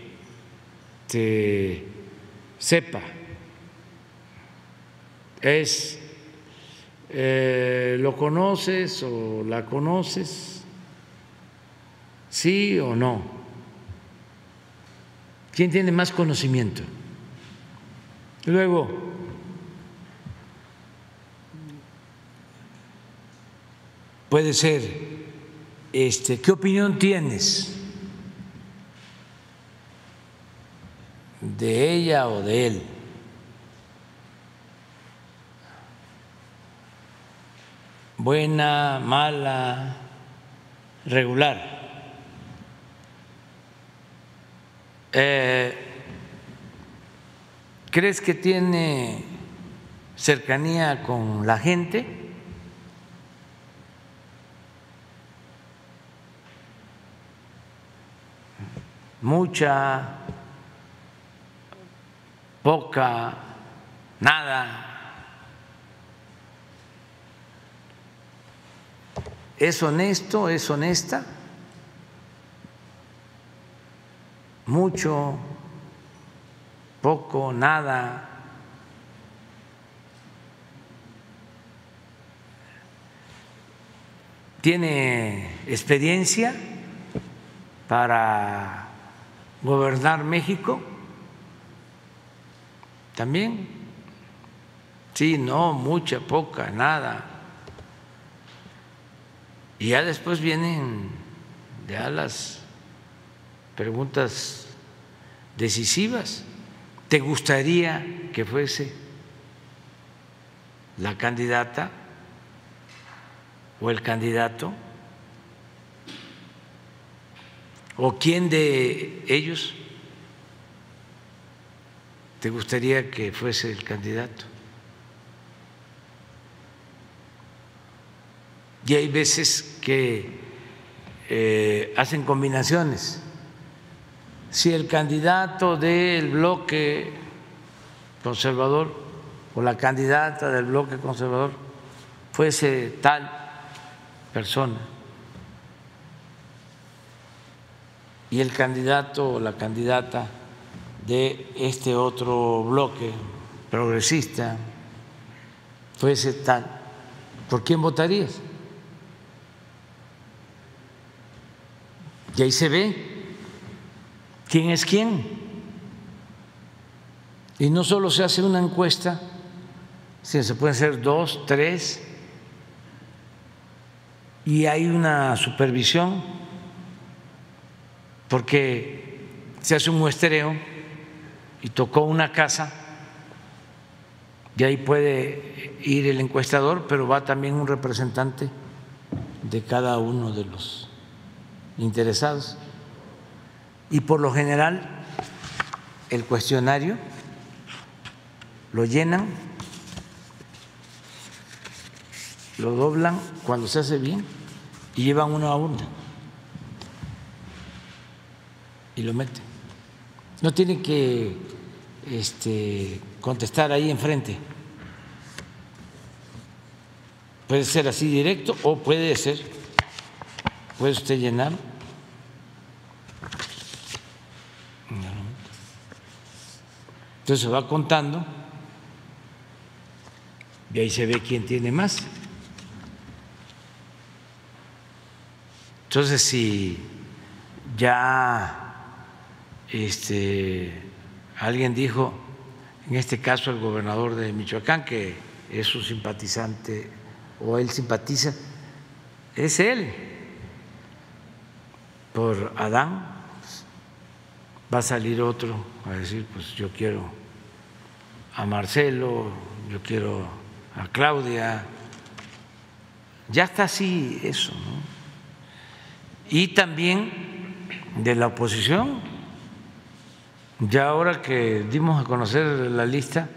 se sepa. Es, eh, ¿lo conoces o la conoces? ¿Sí o no? ¿Quién tiene más conocimiento? Luego, puede ser este, ¿qué opinión tienes de ella o de él? Buena, mala, regular. Eh, ¿Crees que tiene cercanía con la gente? mucha, poca, nada. ¿Es honesto? ¿Es honesta? Mucho, poco, nada. ¿Tiene experiencia para gobernar México? También. Sí, no, mucha, poca, nada. Y ya después vienen ya las preguntas decisivas. ¿Te gustaría que fuese la candidata o el candidato? ¿O quién de ellos te gustaría que fuese el candidato? Y hay veces que eh, hacen combinaciones. Si el candidato del bloque conservador o la candidata del bloque conservador fuese tal persona, y el candidato o la candidata de este otro bloque progresista fuese tal, ¿por quién votarías? Y ahí se ve quién es quién. Y no solo se hace una encuesta, sino se pueden hacer dos, tres, y hay una supervisión porque se hace un muestreo y tocó una casa y ahí puede ir el encuestador, pero va también un representante de cada uno de los interesados. Y por lo general el cuestionario lo llenan, lo doblan cuando se hace bien y llevan uno a uno y lo mete. No tiene que este, contestar ahí enfrente. Puede ser así directo o puede ser, puede usted llenar. Entonces se va contando y ahí se ve quién tiene más. Entonces, si ya este, alguien dijo, en este caso el gobernador de Michoacán, que es su simpatizante o él simpatiza, es él. Por Adán va a salir otro a decir, pues yo quiero a Marcelo, yo quiero a Claudia, ya está así eso. ¿no? Y también de la oposición, ya ahora que dimos a conocer la lista,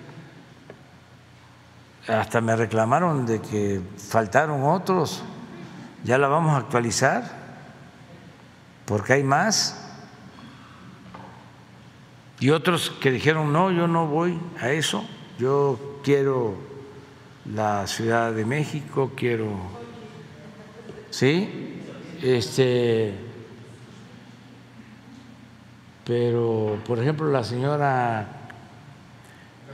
hasta me reclamaron de que faltaron otros, ya la vamos a actualizar, porque hay más. Y otros que dijeron, no, yo no voy a eso, yo quiero la Ciudad de México, quiero, ¿sí? Este, pero, por ejemplo, la señora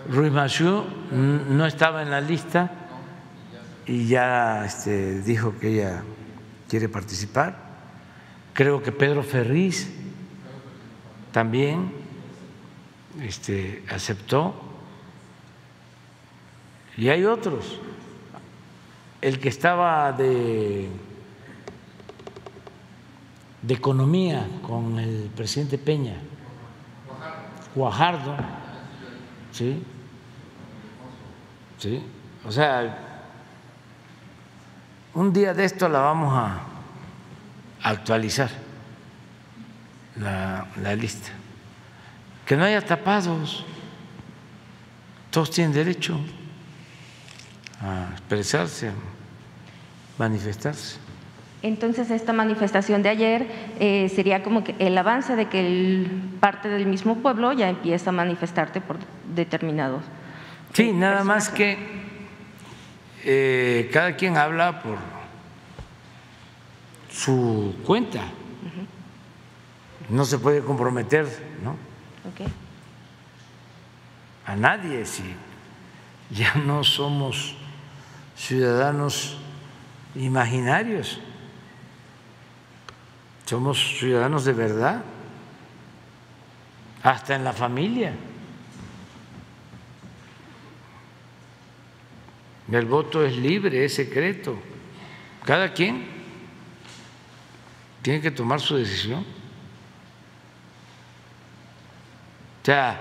Ruiz Machu no estaba en la lista y ya este, dijo que ella quiere participar. Creo que Pedro Ferriz también este, aceptó. Y hay otros. El que estaba de, de economía con el presidente Peña, Guajardo, ¿sí? ¿Sí? O sea, un día de esto la vamos a actualizar, la, la lista. Que no haya tapados, todos tienen derecho a expresarse, a manifestarse. Entonces, esta manifestación de ayer eh, sería como que el avance de que el, parte del mismo pueblo ya empieza a manifestarte por determinados. Sí, nada más que eh, cada quien habla por su cuenta. No se puede comprometer, ¿no? Okay. A nadie si ya no somos ciudadanos imaginarios somos ciudadanos de verdad, hasta en la familia. El voto es libre, es secreto. Cada quien tiene que tomar su decisión. O sea,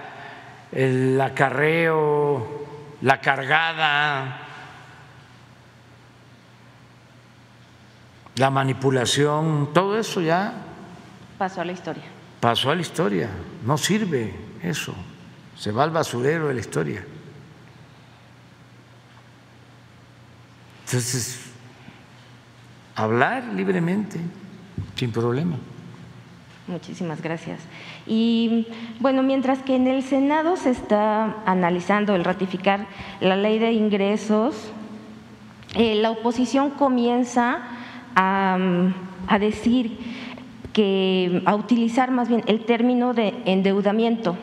el acarreo, la cargada, la manipulación, todo eso ya pasó a la historia. Pasó a la historia, no sirve eso, se va al basurero de la historia. Entonces, hablar libremente, sin problema. Muchísimas gracias. Y bueno, mientras que en el Senado se está analizando el ratificar la ley de ingresos, eh, la oposición comienza a, decir que, a utilizar más bien el término de endeudamiento.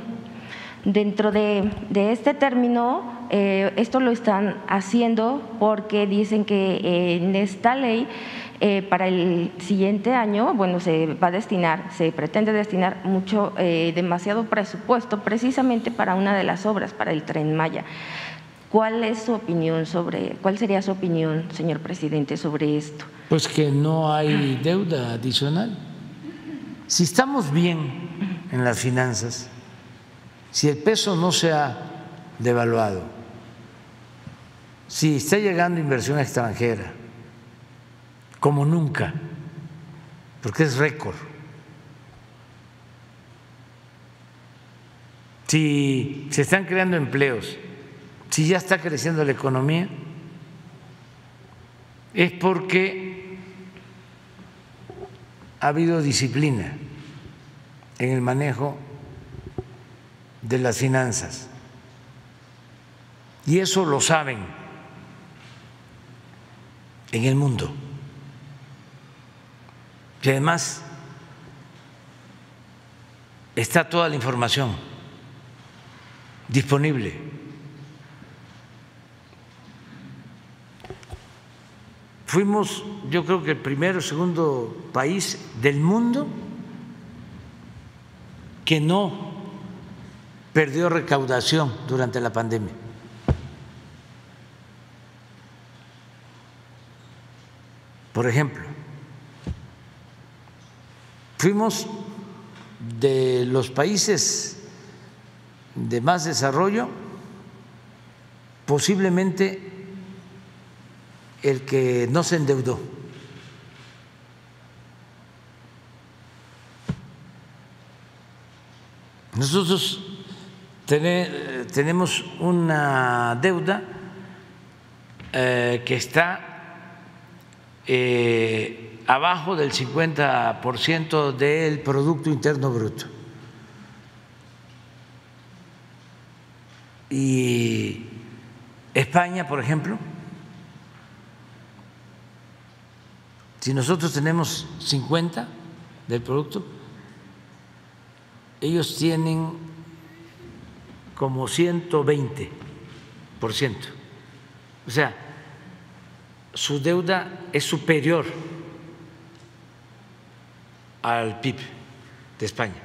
Dentro de, este término, eh, esto lo están haciendo porque dicen que en esta ley eh, para el siguiente año, bueno, se va a destinar, se pretende destinar mucho, eh, demasiado presupuesto precisamente para una de las obras, para el tren Maya. ¿Cuál es su opinión sobre, cuál sería su opinión, señor presidente, sobre esto? Pues que no hay deuda adicional. Si estamos bien en las finanzas, si el peso no se ha devaluado, si está llegando inversión extranjera, como nunca, porque es récord, si se están creando empleos, si ya está creciendo la economía, es porque ha habido disciplina en el manejo de las finanzas. Y eso lo saben en el mundo. Y además está toda la información disponible. Fuimos, yo creo que el primero o segundo país del mundo que no perdió recaudación durante la pandemia. Por ejemplo, fuimos de los países de más desarrollo posiblemente el que no se endeudó. Nosotros tenemos una deuda eh, que está eh, abajo del 50% del Producto Interno Bruto. Y España, por ejemplo, si nosotros tenemos 50 del producto, ellos tienen como 120 por ciento. O sea, su deuda es superior al PIB de España.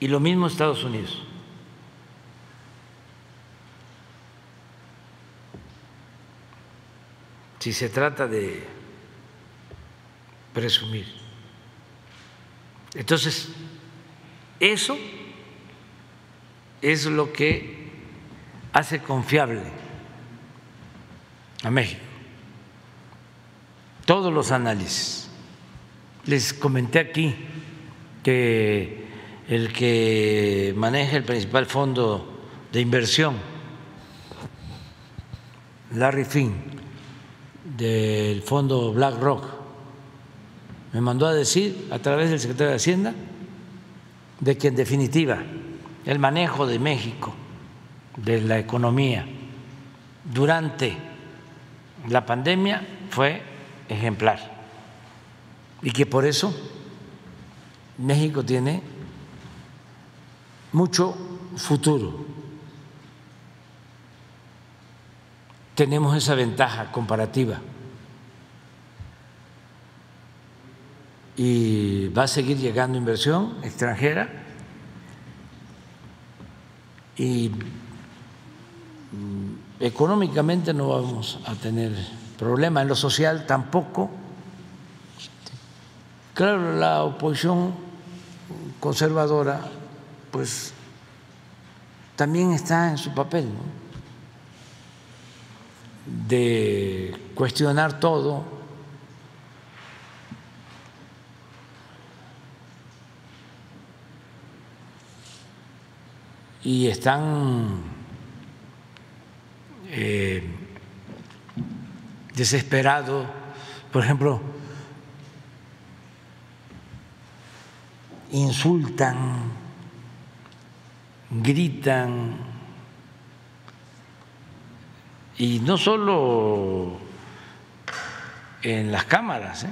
Y lo mismo Estados Unidos. Si se trata de presumir. Entonces, eso es lo que hace confiable a México. Todos los análisis. Les comenté aquí que el que maneja el principal fondo de inversión, Larry Finn, del fondo BlackRock, me mandó a decir a través del secretario de Hacienda de que en definitiva el manejo de México de la economía durante la pandemia fue ejemplar y que por eso México tiene mucho futuro. Tenemos esa ventaja comparativa. Y va a seguir llegando inversión extranjera y mm, económicamente no vamos a tener problema, en lo social tampoco. Claro, la oposición conservadora pues también está en su papel de cuestionar todo, y están eh, desesperados, por ejemplo, insultan, gritan, y no solo en las cámaras, ¿eh?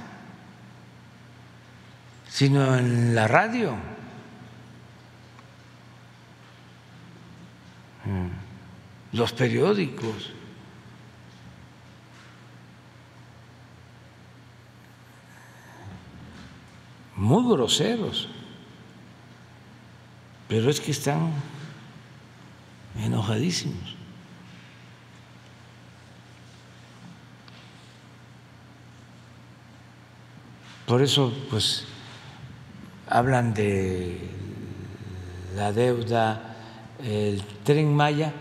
sino en la radio. Mm. los periódicos. Muy groseros, pero es que están enojadísimos. Por eso, pues, hablan de la deuda, el tren Maya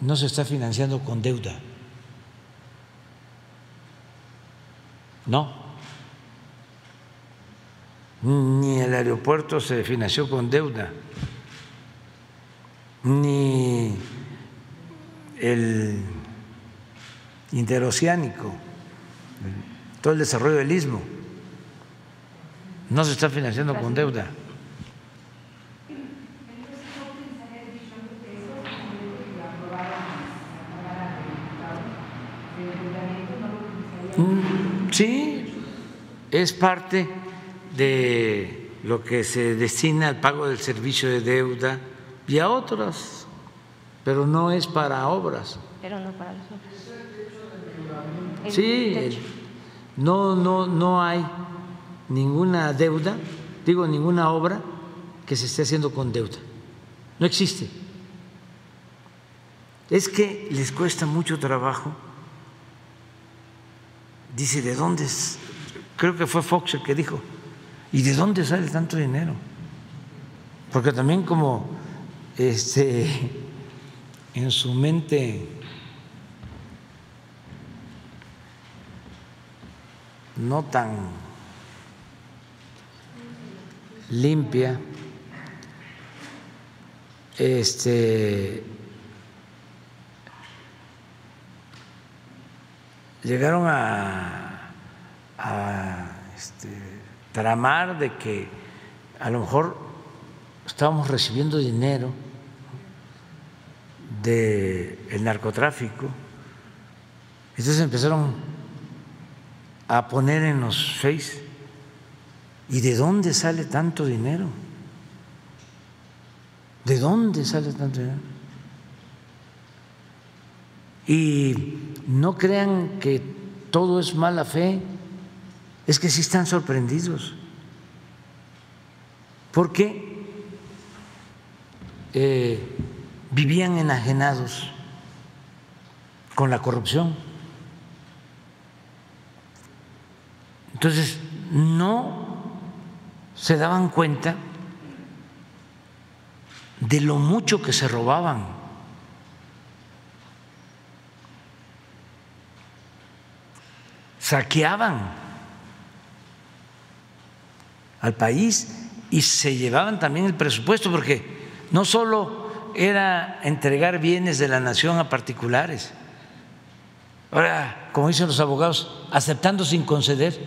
no se está financiando con deuda. No. Ni el aeropuerto se financió con deuda, ni el interoceánico, todo el desarrollo del istmo, no se está financiando con deuda. Sí, es parte de lo que se destina al pago del servicio de deuda y a otras, pero no es para obras. Pero no para las obras. Sí, no, no, no hay ninguna deuda, digo ninguna obra que se esté haciendo con deuda. No existe. Es que les cuesta mucho trabajo dice, ¿de dónde? Es? Creo que fue Fox el que dijo, ¿y de dónde sale tanto dinero? Porque también como este, en su mente no tan limpia. Este llegaron a, este, tramar de que a lo mejor estábamos recibiendo dinero del narcotráfico. Entonces empezaron a poner en los face, ¿y de dónde sale tanto dinero? ¿De dónde sale tanto dinero? Y no crean que todo es mala fe, es que sí están sorprendidos, porque eh, vivían enajenados con la corrupción. Entonces, no se daban cuenta de lo mucho que se robaban. saqueaban al país y se llevaban también el presupuesto, porque no solo era entregar bienes de la nación a particulares, ahora, como dicen los abogados, aceptando sin conceder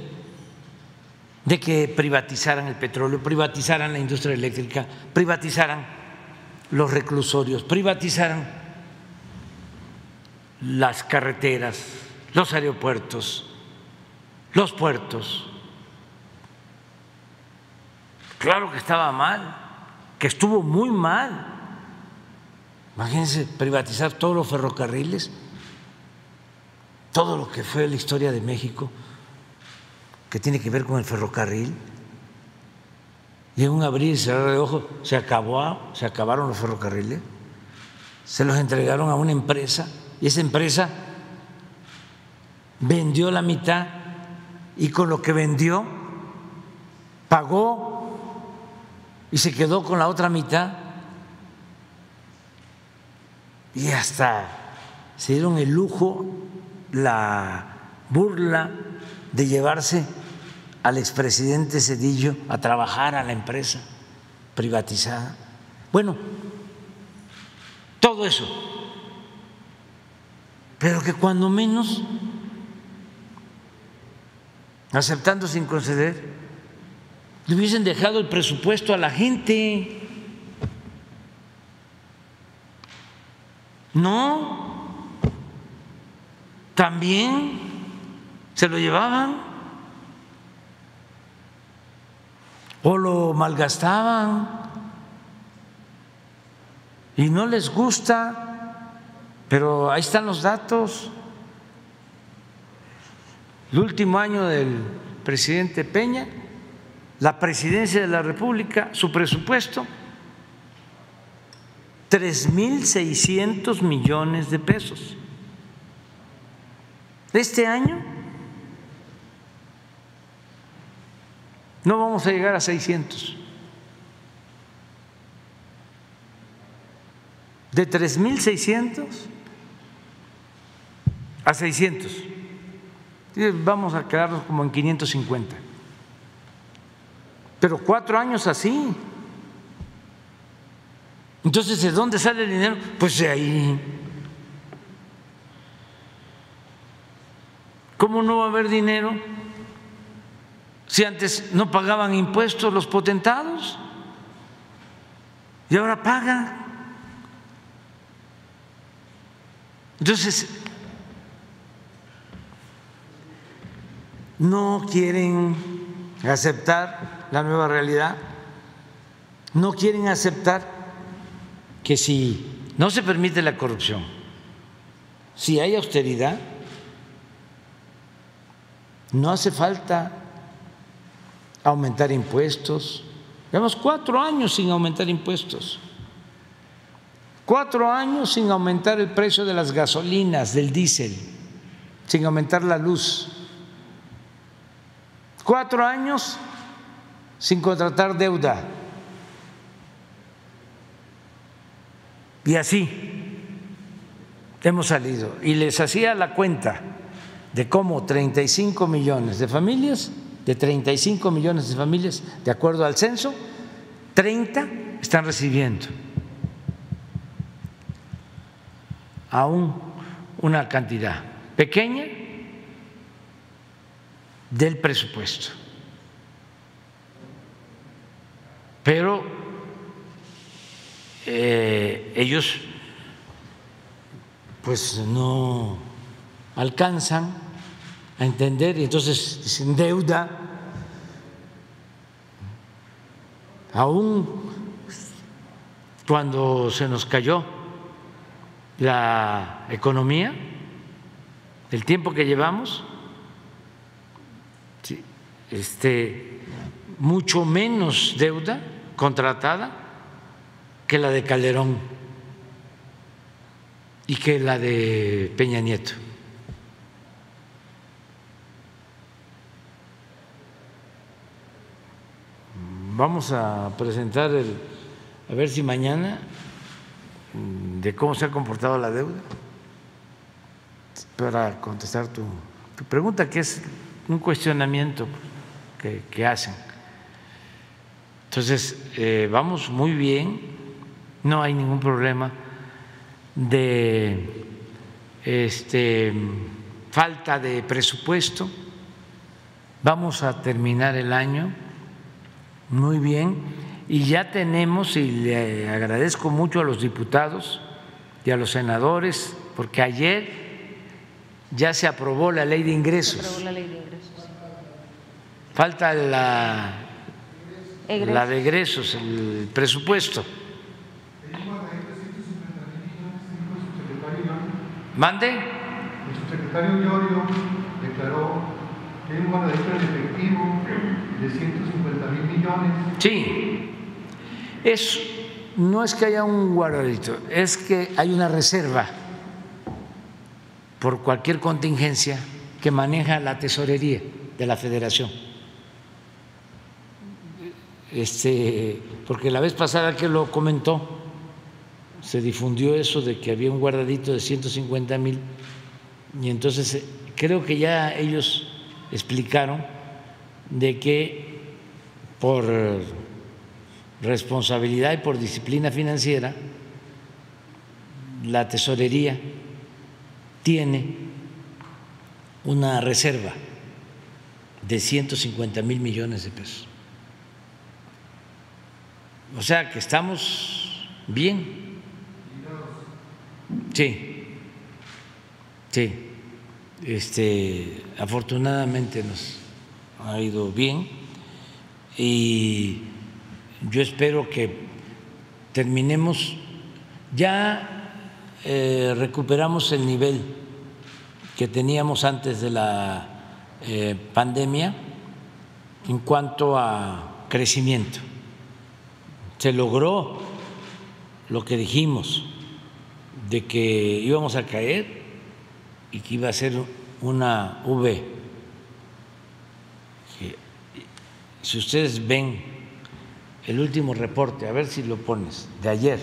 de que privatizaran el petróleo, privatizaran la industria eléctrica, privatizaran los reclusorios, privatizaran las carreteras, los aeropuertos, los puertos. Claro que estaba mal, que estuvo muy mal. Imagínense privatizar todos los ferrocarriles, todo lo que fue la historia de México, que tiene que ver con el ferrocarril. Y en un abrir y cerrar de ojos se acabó, se acabaron los ferrocarriles, se los entregaron a una empresa y esa empresa vendió la mitad y con lo que vendió pagó y se quedó con la otra mitad y hasta se dieron el lujo, la burla de llevarse al expresidente Cedillo a trabajar a la empresa privatizada. Bueno, todo eso, pero que cuando menos aceptando sin conceder, le hubiesen dejado el presupuesto a la gente. No, también se lo llevaban o lo malgastaban y no les gusta, pero ahí están los datos. El último año del presidente Peña, la presidencia de la República, su presupuesto, 3.600 millones de pesos. Este año no vamos a llegar a 600. De 3.600 a 600 vamos a quedarnos como en 550. Pero cuatro años así. Entonces, ¿de dónde sale el dinero? Pues de ahí. ¿Cómo no va a haber dinero si antes no pagaban impuestos los potentados? Y ahora pagan. Entonces, no quieren aceptar la nueva realidad, no quieren aceptar que si no se permite la corrupción, si hay austeridad, no hace falta aumentar impuestos. Llevamos cuatro años sin aumentar impuestos, cuatro años sin aumentar el precio de las gasolinas, del diésel, sin aumentar la luz Cuatro años sin contratar deuda. Y así hemos salido. Y les hacía la cuenta de cómo 35 millones de familias, de 35 millones de familias, de acuerdo al censo, 30 están recibiendo aún una cantidad pequeña del presupuesto. Pero eh, ellos pues no alcanzan a entender y entonces dicen deuda, aún cuando se nos cayó la economía, el tiempo que llevamos, este, mucho menos deuda contratada que la de Calderón y que la de Peña Nieto. Vamos a presentar el, a ver si mañana, de cómo se ha comportado la deuda, para contestar tu, pregunta, que es un cuestionamiento que, hacen. Entonces, eh, vamos muy bien, no hay ningún problema de este, falta de presupuesto. Vamos a terminar el año muy bien y ya tenemos, y le agradezco mucho a los diputados y a los senadores, porque ayer ya se aprobó la ley de ingresos. Falta la, la de egresos, el presupuesto. ¿Mande? El subsecretario Llorio declaró que hay un guardadito en efectivo de 150 mil millones. Sí, es, no es que haya un guardadito, es que hay una reserva por cualquier contingencia que maneja la tesorería de la federación. Este, porque la vez pasada que lo comentó, se difundió eso de que había un guardadito de 150 mil y entonces eh, creo que ya ellos explicaron de que por responsabilidad y por disciplina financiera la tesorería tiene una reserva de 150 mil millones de pesos. O sea que estamos bien. Sí, sí. Este, afortunadamente nos ha ido bien y yo espero que terminemos. Ya eh, recuperamos el nivel que teníamos antes de la eh, pandemia en cuanto a crecimiento. Se logró lo que dijimos de que íbamos a caer y que iba a ser una V. Si ustedes ven el último reporte, a ver si lo pones, de ayer,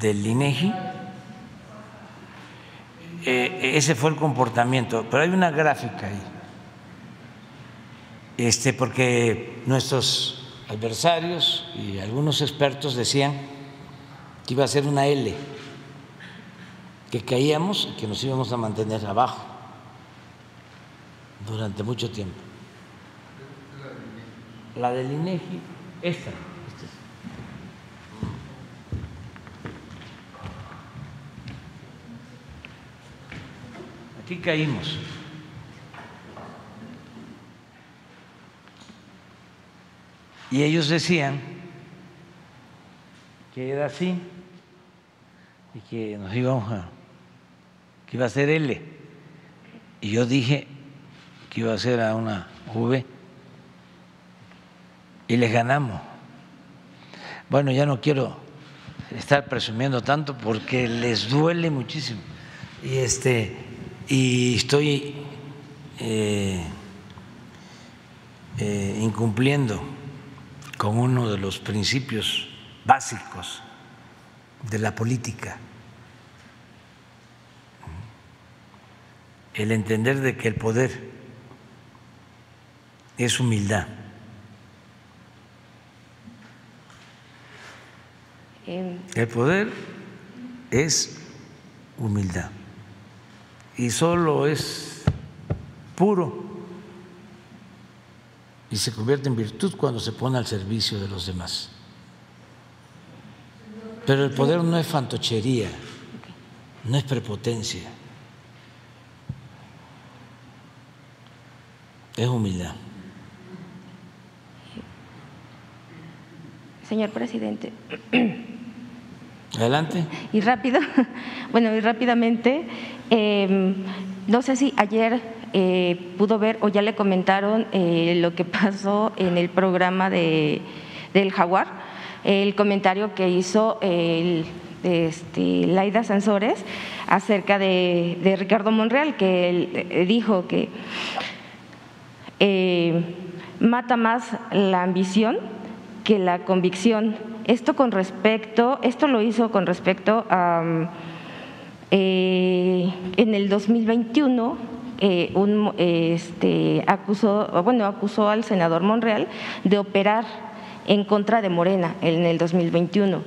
del INEGI, eh, ese fue el comportamiento, pero hay una gráfica ahí, este, porque nuestros adversarios y algunos expertos decían que iba a ser una L, que caíamos y que nos íbamos a mantener abajo durante mucho tiempo. La del INEGI, esta. Aquí caímos. Y ellos decían que era así y que nos íbamos a, que iba a ser L. Y yo dije que iba a ser a una V y les ganamos. Bueno, ya no quiero estar presumiendo tanto porque les duele muchísimo. Y este y estoy eh, eh, incumpliendo con uno de los principios básicos de la política. El entender de que el poder es humildad. Em, El poder es humildad. Y solo es puro y se convierte en virtud cuando se pone al servicio de los demás. Pero el poder no es fantochería, no es prepotencia, es humildad. Señor presidente. Adelante. Y rápido, bueno, y rápidamente, eh, no sé si ayer eh, pudo ver o ya le comentaron eh, lo que pasó en el programa de, del Jaguar, el comentario que hizo el, este, Laida Sansores acerca de, de Ricardo Monreal, que eh, dijo que mata más la ambición que la convicción. Esto con respecto, esto lo hizo con respecto a en el 2021 eh, este, acusó, bueno, acusó al senador Monreal de operar en contra de Morena en el 2021.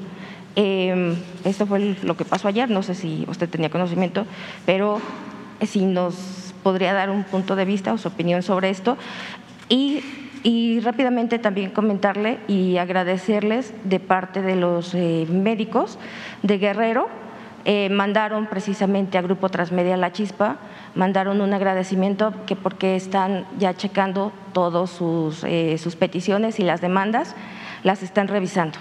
Eh, esto fue lo que pasó ayer, no sé si usted tenía conocimiento, pero si nos podría dar un punto de vista o su opinión sobre esto. Y y rápidamente también comentarle y agradecerles de parte de los eh, médicos de Guerrero, eh, mandaron precisamente a Grupo Transmedia La Chispa, mandaron un agradecimiento que porque están ya checando todas sus, eh, sus peticiones y las demandas, las están revisando.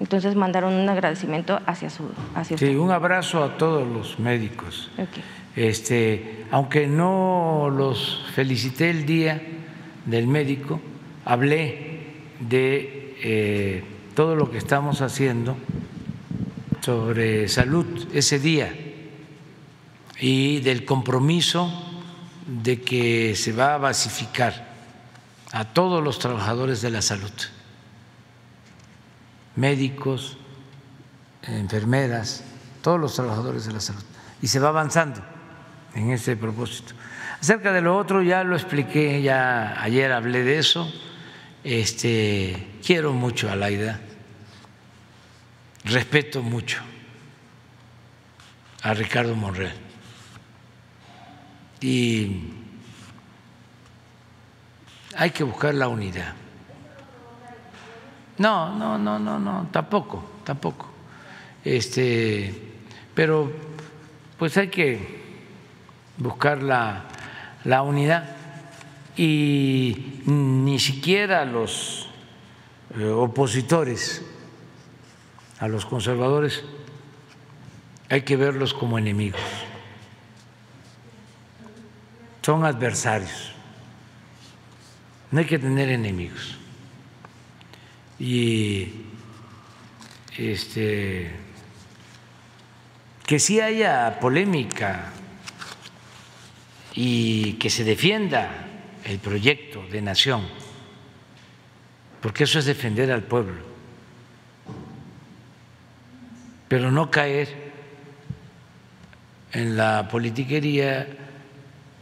Entonces mandaron un agradecimiento hacia su hacia Sí, usted. un abrazo a todos los médicos. Este, aunque no los felicité el día del médico, hablé de eh, todo lo que estamos haciendo sobre salud ese día y del compromiso de que se va a basificar a todos los trabajadores de la salud, médicos, enfermeras, todos los trabajadores de la salud, y se va avanzando en ese propósito. Acerca de lo otro ya lo expliqué, ya ayer hablé de eso. Este, quiero mucho a Laida, respeto mucho a Ricardo Monreal. Y hay que buscar la unidad. No, no, no, no, no, tampoco, tampoco. Este, pero pues hay que buscar la, la unidad y ni siquiera los eh, opositores a los conservadores. Hay que verlos como enemigos, son adversarios, no hay que tener enemigos. Y este que sí haya polémica y que se defienda el proyecto de nación, porque eso es defender al pueblo, pero no caer en la politiquería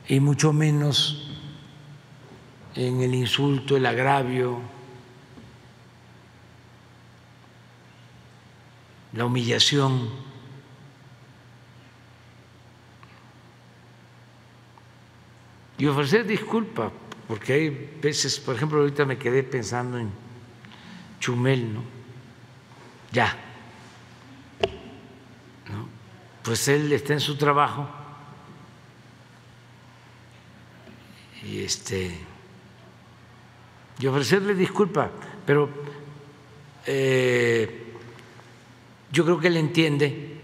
y mucho menos en el insulto, el agravio, la humillación. y ofrecer disculpa, porque hay veces, por ejemplo, ahorita me quedé pensando en Chumel, ¿no? Ya. ¿no? Pues él está en su trabajo. Y este y ofrecerle disculpa, pero eh, yo creo que él entiende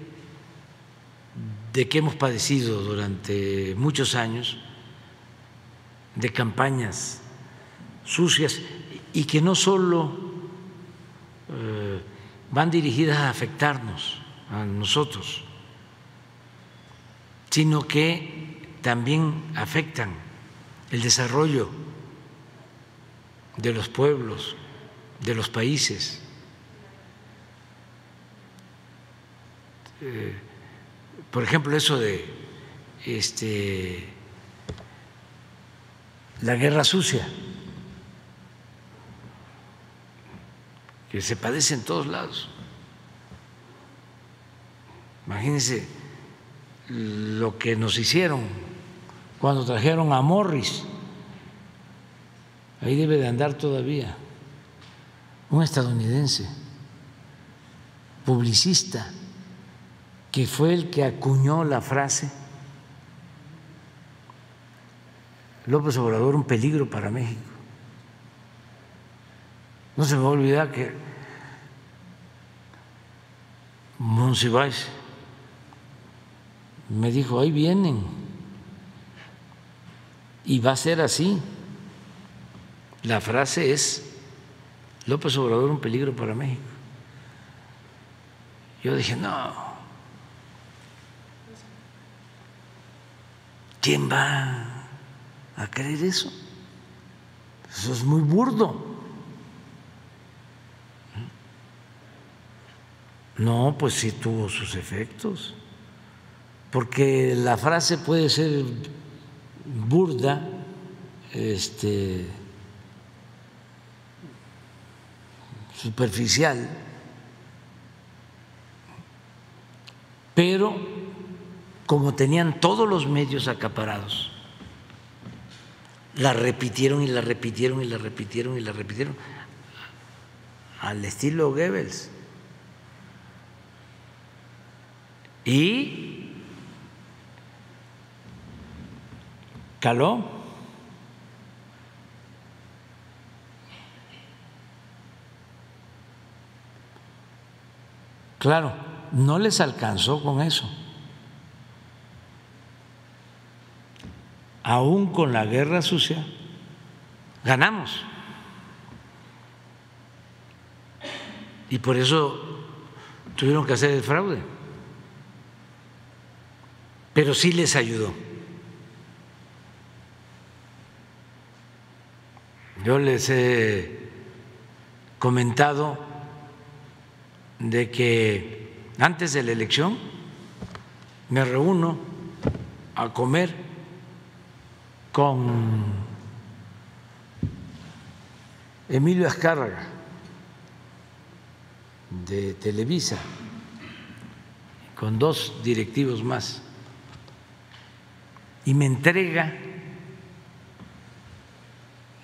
de que hemos padecido durante muchos años de campañas sucias y que no solo eh, van dirigidas a afectarnos, a nosotros, sino que también afectan el desarrollo de los pueblos, de los países. Eh, por ejemplo, eso de este la guerra sucia, que se padece en todos lados. Imagínense lo que nos hicieron cuando trajeron a Morris. Ahí debe de andar todavía un estadounidense, publicista, que fue el que acuñó la frase López Obrador un peligro para México. No se me va a olvidar que Monsiváis me dijo, ahí vienen. Y va a ser así. La frase es, López Obrador un peligro para México. Yo dije, no. ¿Quién va a creer eso? Eso es muy burdo. No, pues sí tuvo sus efectos porque la frase puede ser burda, este, superficial, pero como tenían todos los medios acaparados, la repitieron y la repitieron y la repitieron y la repitieron al estilo Goebbels. Y caló. Claro, no les alcanzó con eso. Aún con la guerra sucia, ganamos. Y por eso tuvieron que hacer el fraude. Pero sí les ayudó. Yo les he comentado de que antes de la elección me reúno a comer con Emilio Azcárraga de Televisa, con dos directivos más, y me entrega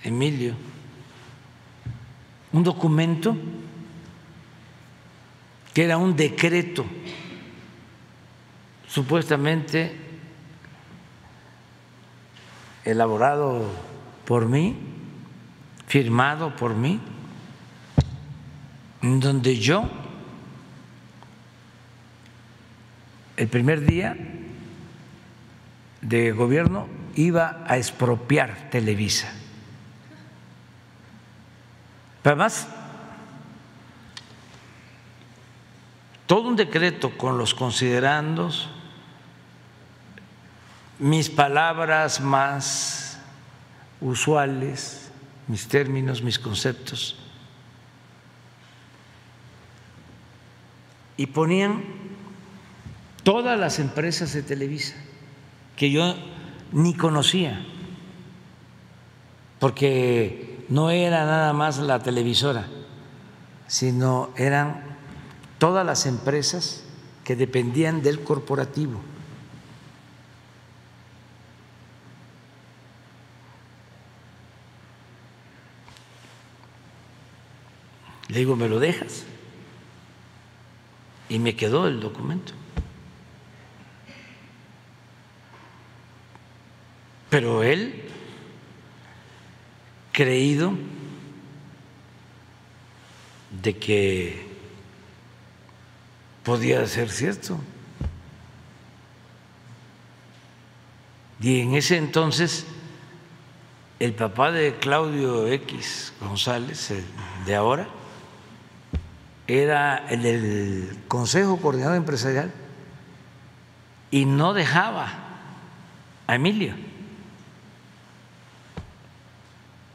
Emilio, un documento que era un decreto supuestamente elaborado por mí, firmado por mí, en donde yo el primer día de gobierno iba a expropiar Televisa. Además, todo un decreto con los considerandos, mis palabras más usuales, mis términos, mis conceptos, y ponían todas las empresas de Televisa que yo ni conocía, porque no era nada más la televisora, sino eran todas las empresas que dependían del corporativo. Le digo, ¿me lo dejas? Y me quedó el documento. Pero él creído de que podía ser cierto. Y en ese entonces el papá de Claudio X González, de ahora, era el del Consejo Coordinador Empresarial y no dejaba a Emilio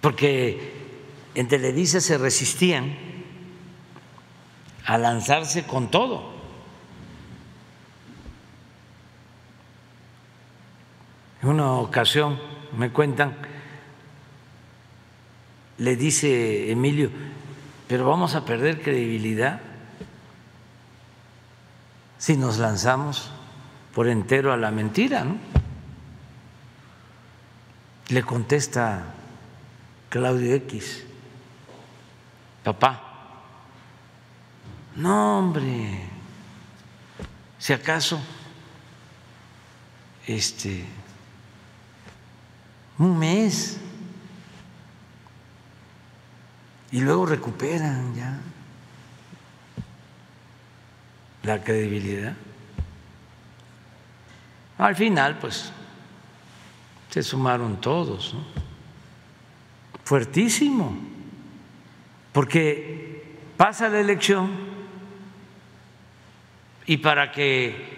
porque en Televisa se resistían a lanzarse con todo. En una ocasión me cuentan le dice Emilio, pero vamos a perder credibilidad si nos lanzamos por entero a la mentira, ¿no? Le contesta Claudio X, papá, no hombre, si acaso, este, un mes, y luego recuperan ya la credibilidad. Al final, pues, se sumaron todos, ¿no? Fuertísimo, porque pasa la elección y para que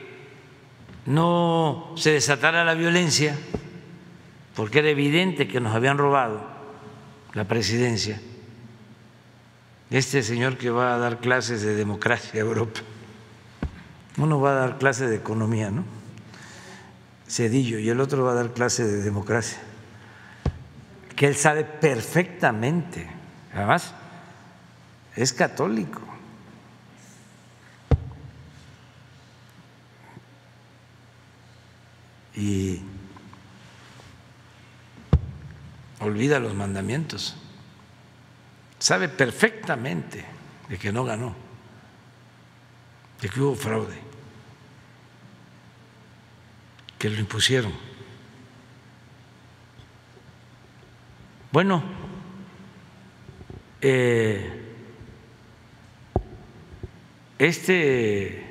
no se desatara la violencia, porque era evidente que nos habían robado la presidencia, este señor que va a dar clases de democracia a Europa, uno va a dar clases de economía, ¿no? Cedillo, y el otro va a dar clases de democracia, que él sabe perfectamente, además es católico. Y olvida los mandamientos sabe perfectamente de que no ganó, de que hubo fraude, que lo impusieron. Bueno, eh, este,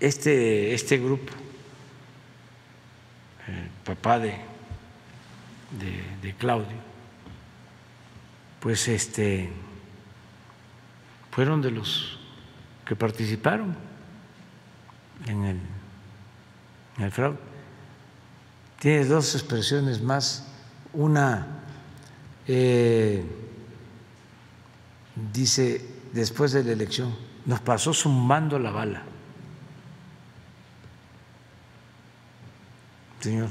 este, este grupo, el papá de, de, de Claudio, pues este fueron de los que participaron en el, en el fraude. Tiene dos expresiones más. Una eh, dice después de la elección, nos pasó sumando la bala. Señor.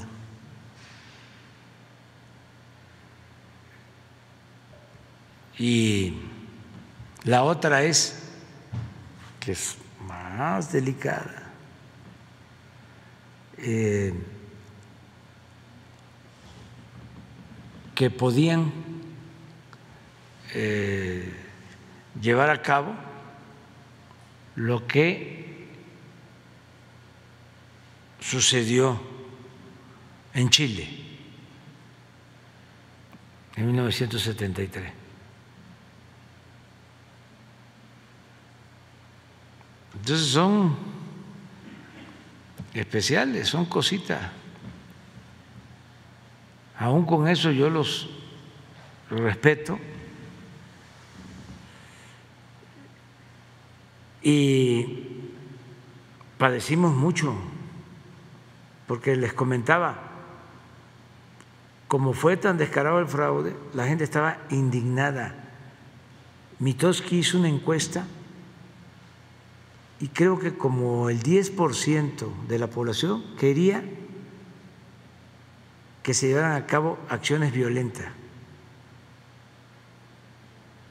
Y la otra es, que es más delicada, eh, que podían eh, llevar a cabo lo que sucedió en Chile en 1973. Entonces son especiales, son cositas. Aún con eso yo los respeto y padecimos mucho, porque les comentaba, como fue tan descarado el fraude, la gente estaba indignada. Mitoski hizo una encuesta y creo que como el 10% de la población quería que se llevaran a cabo acciones violentas.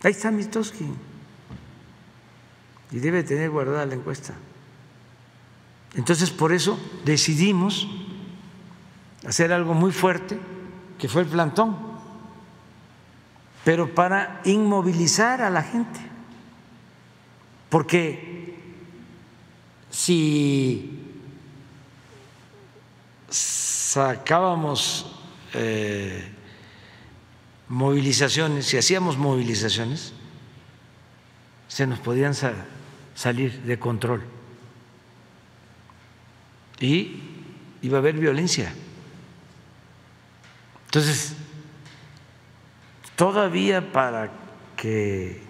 Ahí está Mitoski y debe tener guardada la encuesta. Entonces, por eso decidimos hacer algo muy fuerte, que fue el plantón, pero para inmovilizar a la gente, porque si sacábamos eh, movilizaciones, si hacíamos movilizaciones, se nos podían salir de control y iba a haber violencia. Entonces, todavía para que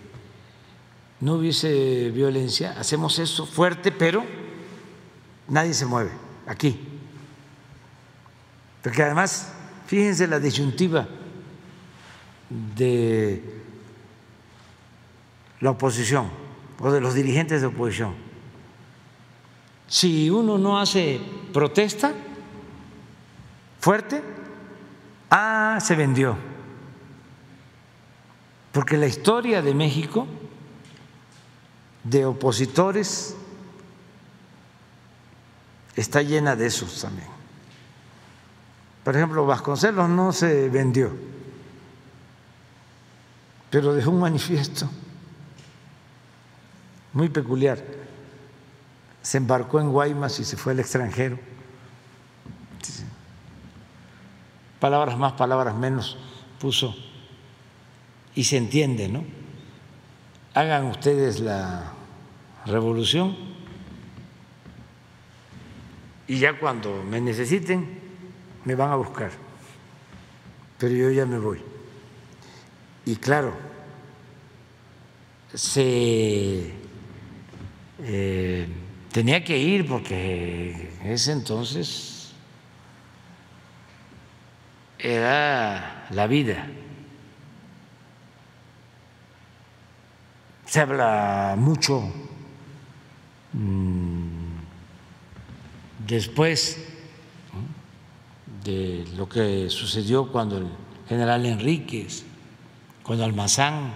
no hubiese violencia, hacemos eso fuerte, pero nadie se mueve aquí. Porque además, fíjense la disyuntiva de la oposición o de los dirigentes de oposición. Si uno no hace protesta fuerte, ah, se vendió Porque la historia de México, de opositores, está llena de esos también. Por ejemplo, Vasconcelos no se vendió, pero dejó un manifiesto muy peculiar. Se embarcó en Guaymas y se fue al extranjero. Palabras más, palabras menos puso y se entiende, ¿no? Hagan ustedes la revolución y ya cuando me necesiten me van a buscar, pero yo ya me voy. Y claro, se eh, tenía que ir porque ese entonces era la vida. Se habla mucho mm, después de lo que sucedió cuando el general Enríquez, cuando Almazán.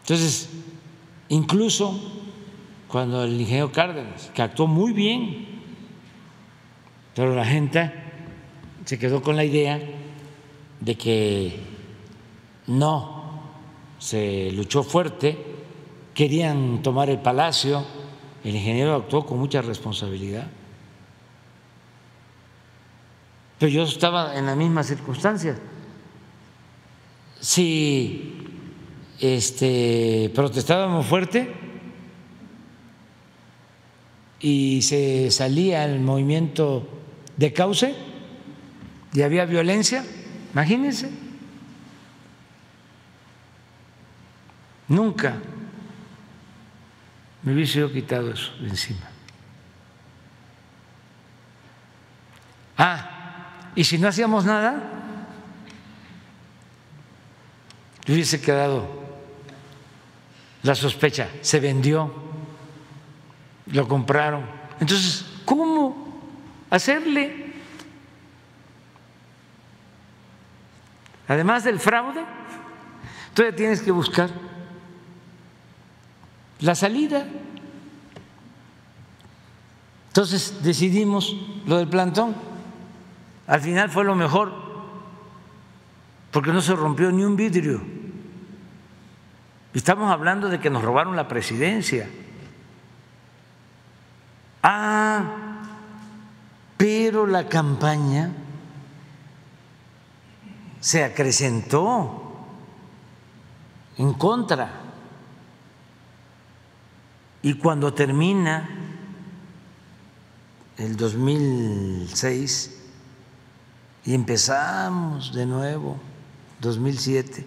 Entonces, incluso cuando el ingeniero Cárdenas, que actuó muy bien, pero la gente se quedó con la idea de que no se luchó fuerte, querían tomar el palacio, el ingeniero actuó con mucha responsabilidad. Pero yo estaba en las mismas circunstancias. Si este, protestábamos fuerte y se salía el movimiento de cauce y había violencia, imagínense. Nunca me hubiese yo quitado eso de encima. Ah, y si no hacíamos nada, hubiese quedado la sospecha, se vendió, lo compraron. Entonces, ¿cómo hacerle? Además del fraude, todavía tienes que buscar la salida. Entonces decidimos lo del plantón. Al final fue lo mejor, porque no se rompió ni un vidrio. Estamos hablando de que nos robaron la presidencia. Ah, pero la campaña se acrecentó en contra. Y cuando termina el 2006 y empezamos de nuevo, 2007,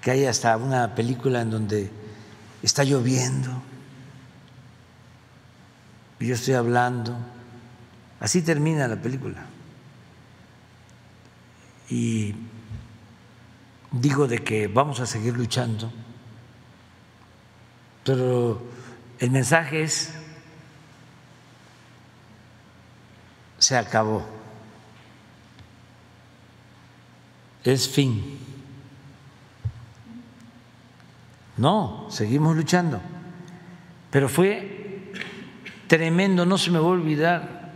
que hay hasta una película en donde está lloviendo y yo estoy hablando, así termina la película. Y digo de que vamos a seguir luchando pero el mensaje es, se acabó, es fin. No, seguimos luchando, pero fue tremendo, no se me va a olvidar.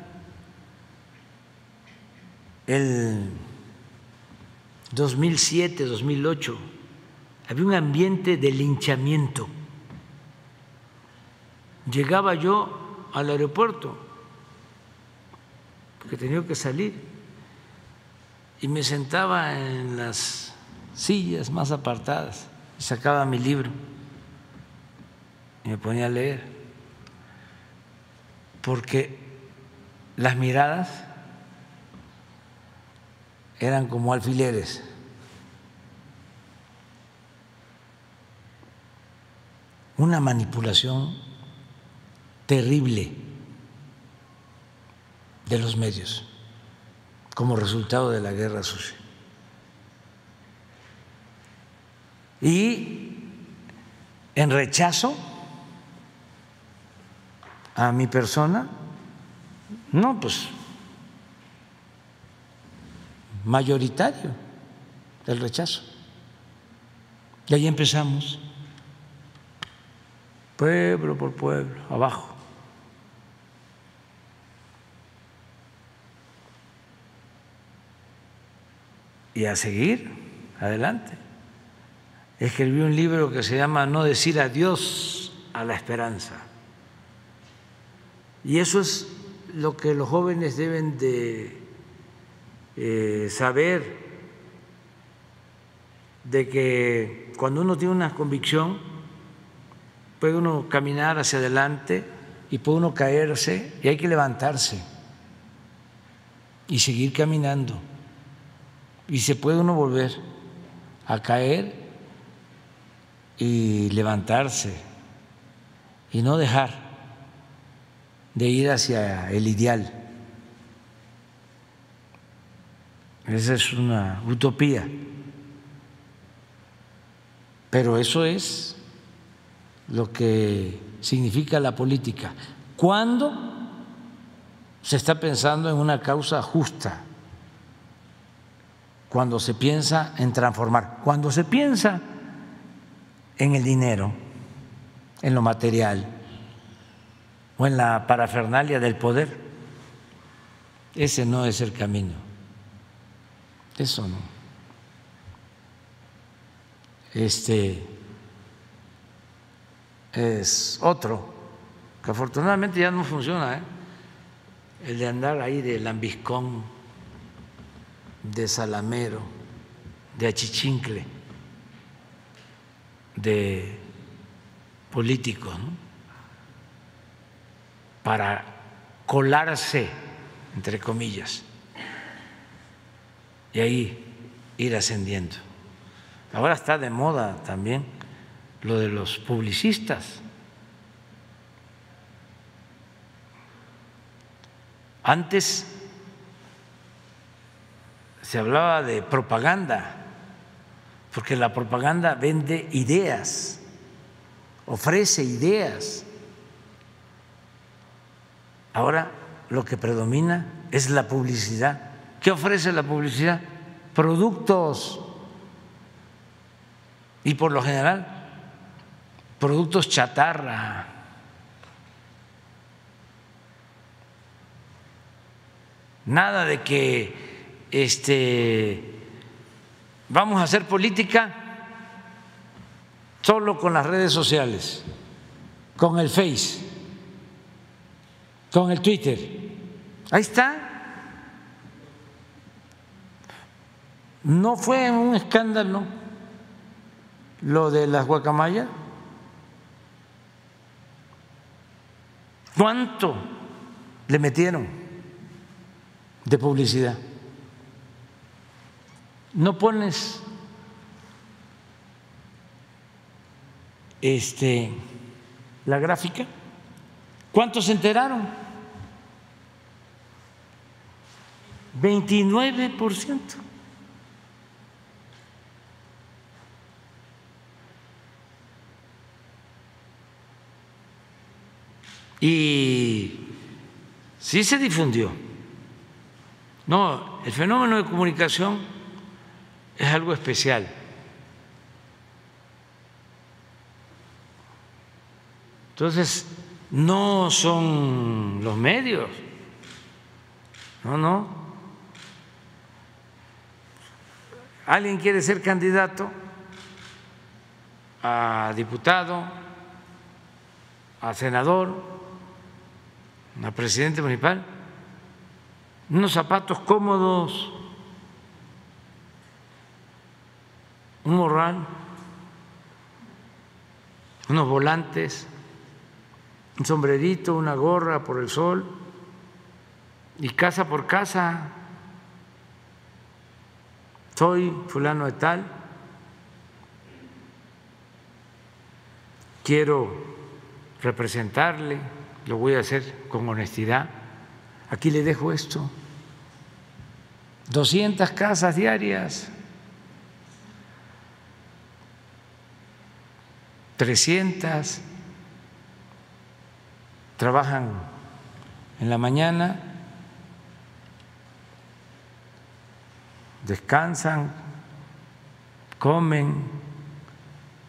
El 2007, 2008, había un ambiente de linchamiento. Llegaba yo al aeropuerto, porque tenía que salir, y me sentaba en las sillas más apartadas y sacaba mi libro y me ponía a leer, porque las miradas eran como alfileres. Una manipulación terrible de los medios como resultado de la guerra sucia. Y en rechazo a mi persona, no, pues mayoritario. el rechazo. Y ahí empezamos, pueblo por pueblo, abajo. Y a seguir adelante. Escribí un libro que se llama No decir adiós a la esperanza. Y eso es lo que los jóvenes deben de eh, saber de que cuando uno tiene una convicción, puede uno caminar hacia adelante y puede uno caerse y hay que levantarse y seguir caminando. Y se puede uno volver a caer y levantarse y no dejar de ir hacia el ideal. Esa es una utopía. Pero eso es lo que significa la política. ¿Cuándo se está pensando en una causa justa? Cuando se piensa en transformar. Cuando se piensa en el dinero, en lo material o en la parafernalia del poder, ese no es el camino. Eso no este es otro que afortunadamente ya no funciona, ¿eh? el de andar ahí de lambiscón, de salamero, de achichincle, de político, para colarse, entre comillas, y ahí ir ascendiendo. Ahora está de moda también lo de los publicistas. Antes se hablaba de propaganda, porque la propaganda vende ideas, ofrece ideas. Ahora lo que predomina es la publicidad. ¿Qué ofrece la publicidad? Productos y por lo general productos chatarra. Nada de que este vamos a hacer política solo con las redes sociales, con el Face, con el Twitter. Ahí está. No fue un escándalo lo de las guacamayas? ¿Cuánto le metieron de publicidad? ¿No pones este la gráfica? ¿Cuántos se enteraron? 29%. Y sí se difundió. No, el fenómeno de comunicación es algo especial. Entonces, no son los medios, no, no. Alguien quiere ser candidato a diputado, a senador, la presidente municipal, unos zapatos cómodos, un morral, unos volantes, un sombrerito, una gorra por el sol y casa por casa. Soy fulano de tal, quiero representarle lo voy a hacer con honestidad. Aquí le dejo esto. 200 casas diarias, 300 trabajan en la mañana, descansan comen,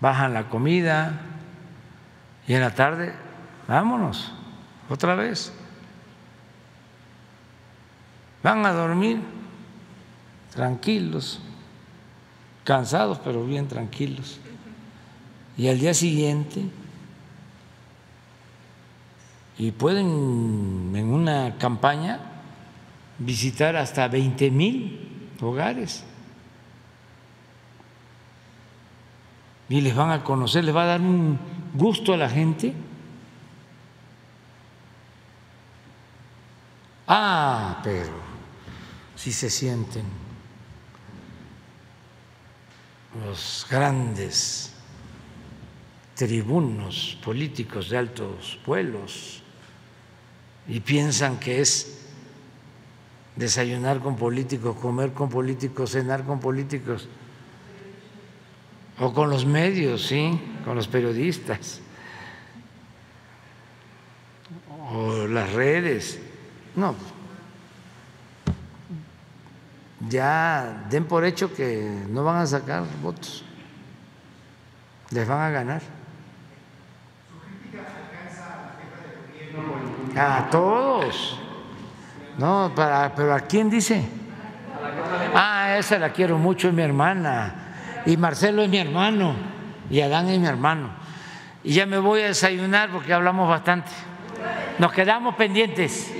bajan la comida y en la tarde, vámonos, otra vez. Van a dormir tranquilos, cansados pero bien tranquilos. Y al día siguiente, y pueden en una campaña visitar hasta 20 mil hogares. Y les van a conocer, les va a dar un gusto a la gente. Ah, pero si se sienten los grandes tribunos políticos de altos vuelos y piensan que es desayunar con políticos, comer con políticos, cenar con políticos, o con los medios, sí, con los periodistas, o las redes. No, ya den por hecho que no van a sacar votos, les van a ganar. A todos. No, pero ¿a quién dice? Ah, esa la quiero mucho, es mi hermana. Y Marcelo es mi hermano. Y Adán es mi hermano. Y ya me voy a desayunar porque hablamos bastante. Nos quedamos pendientes.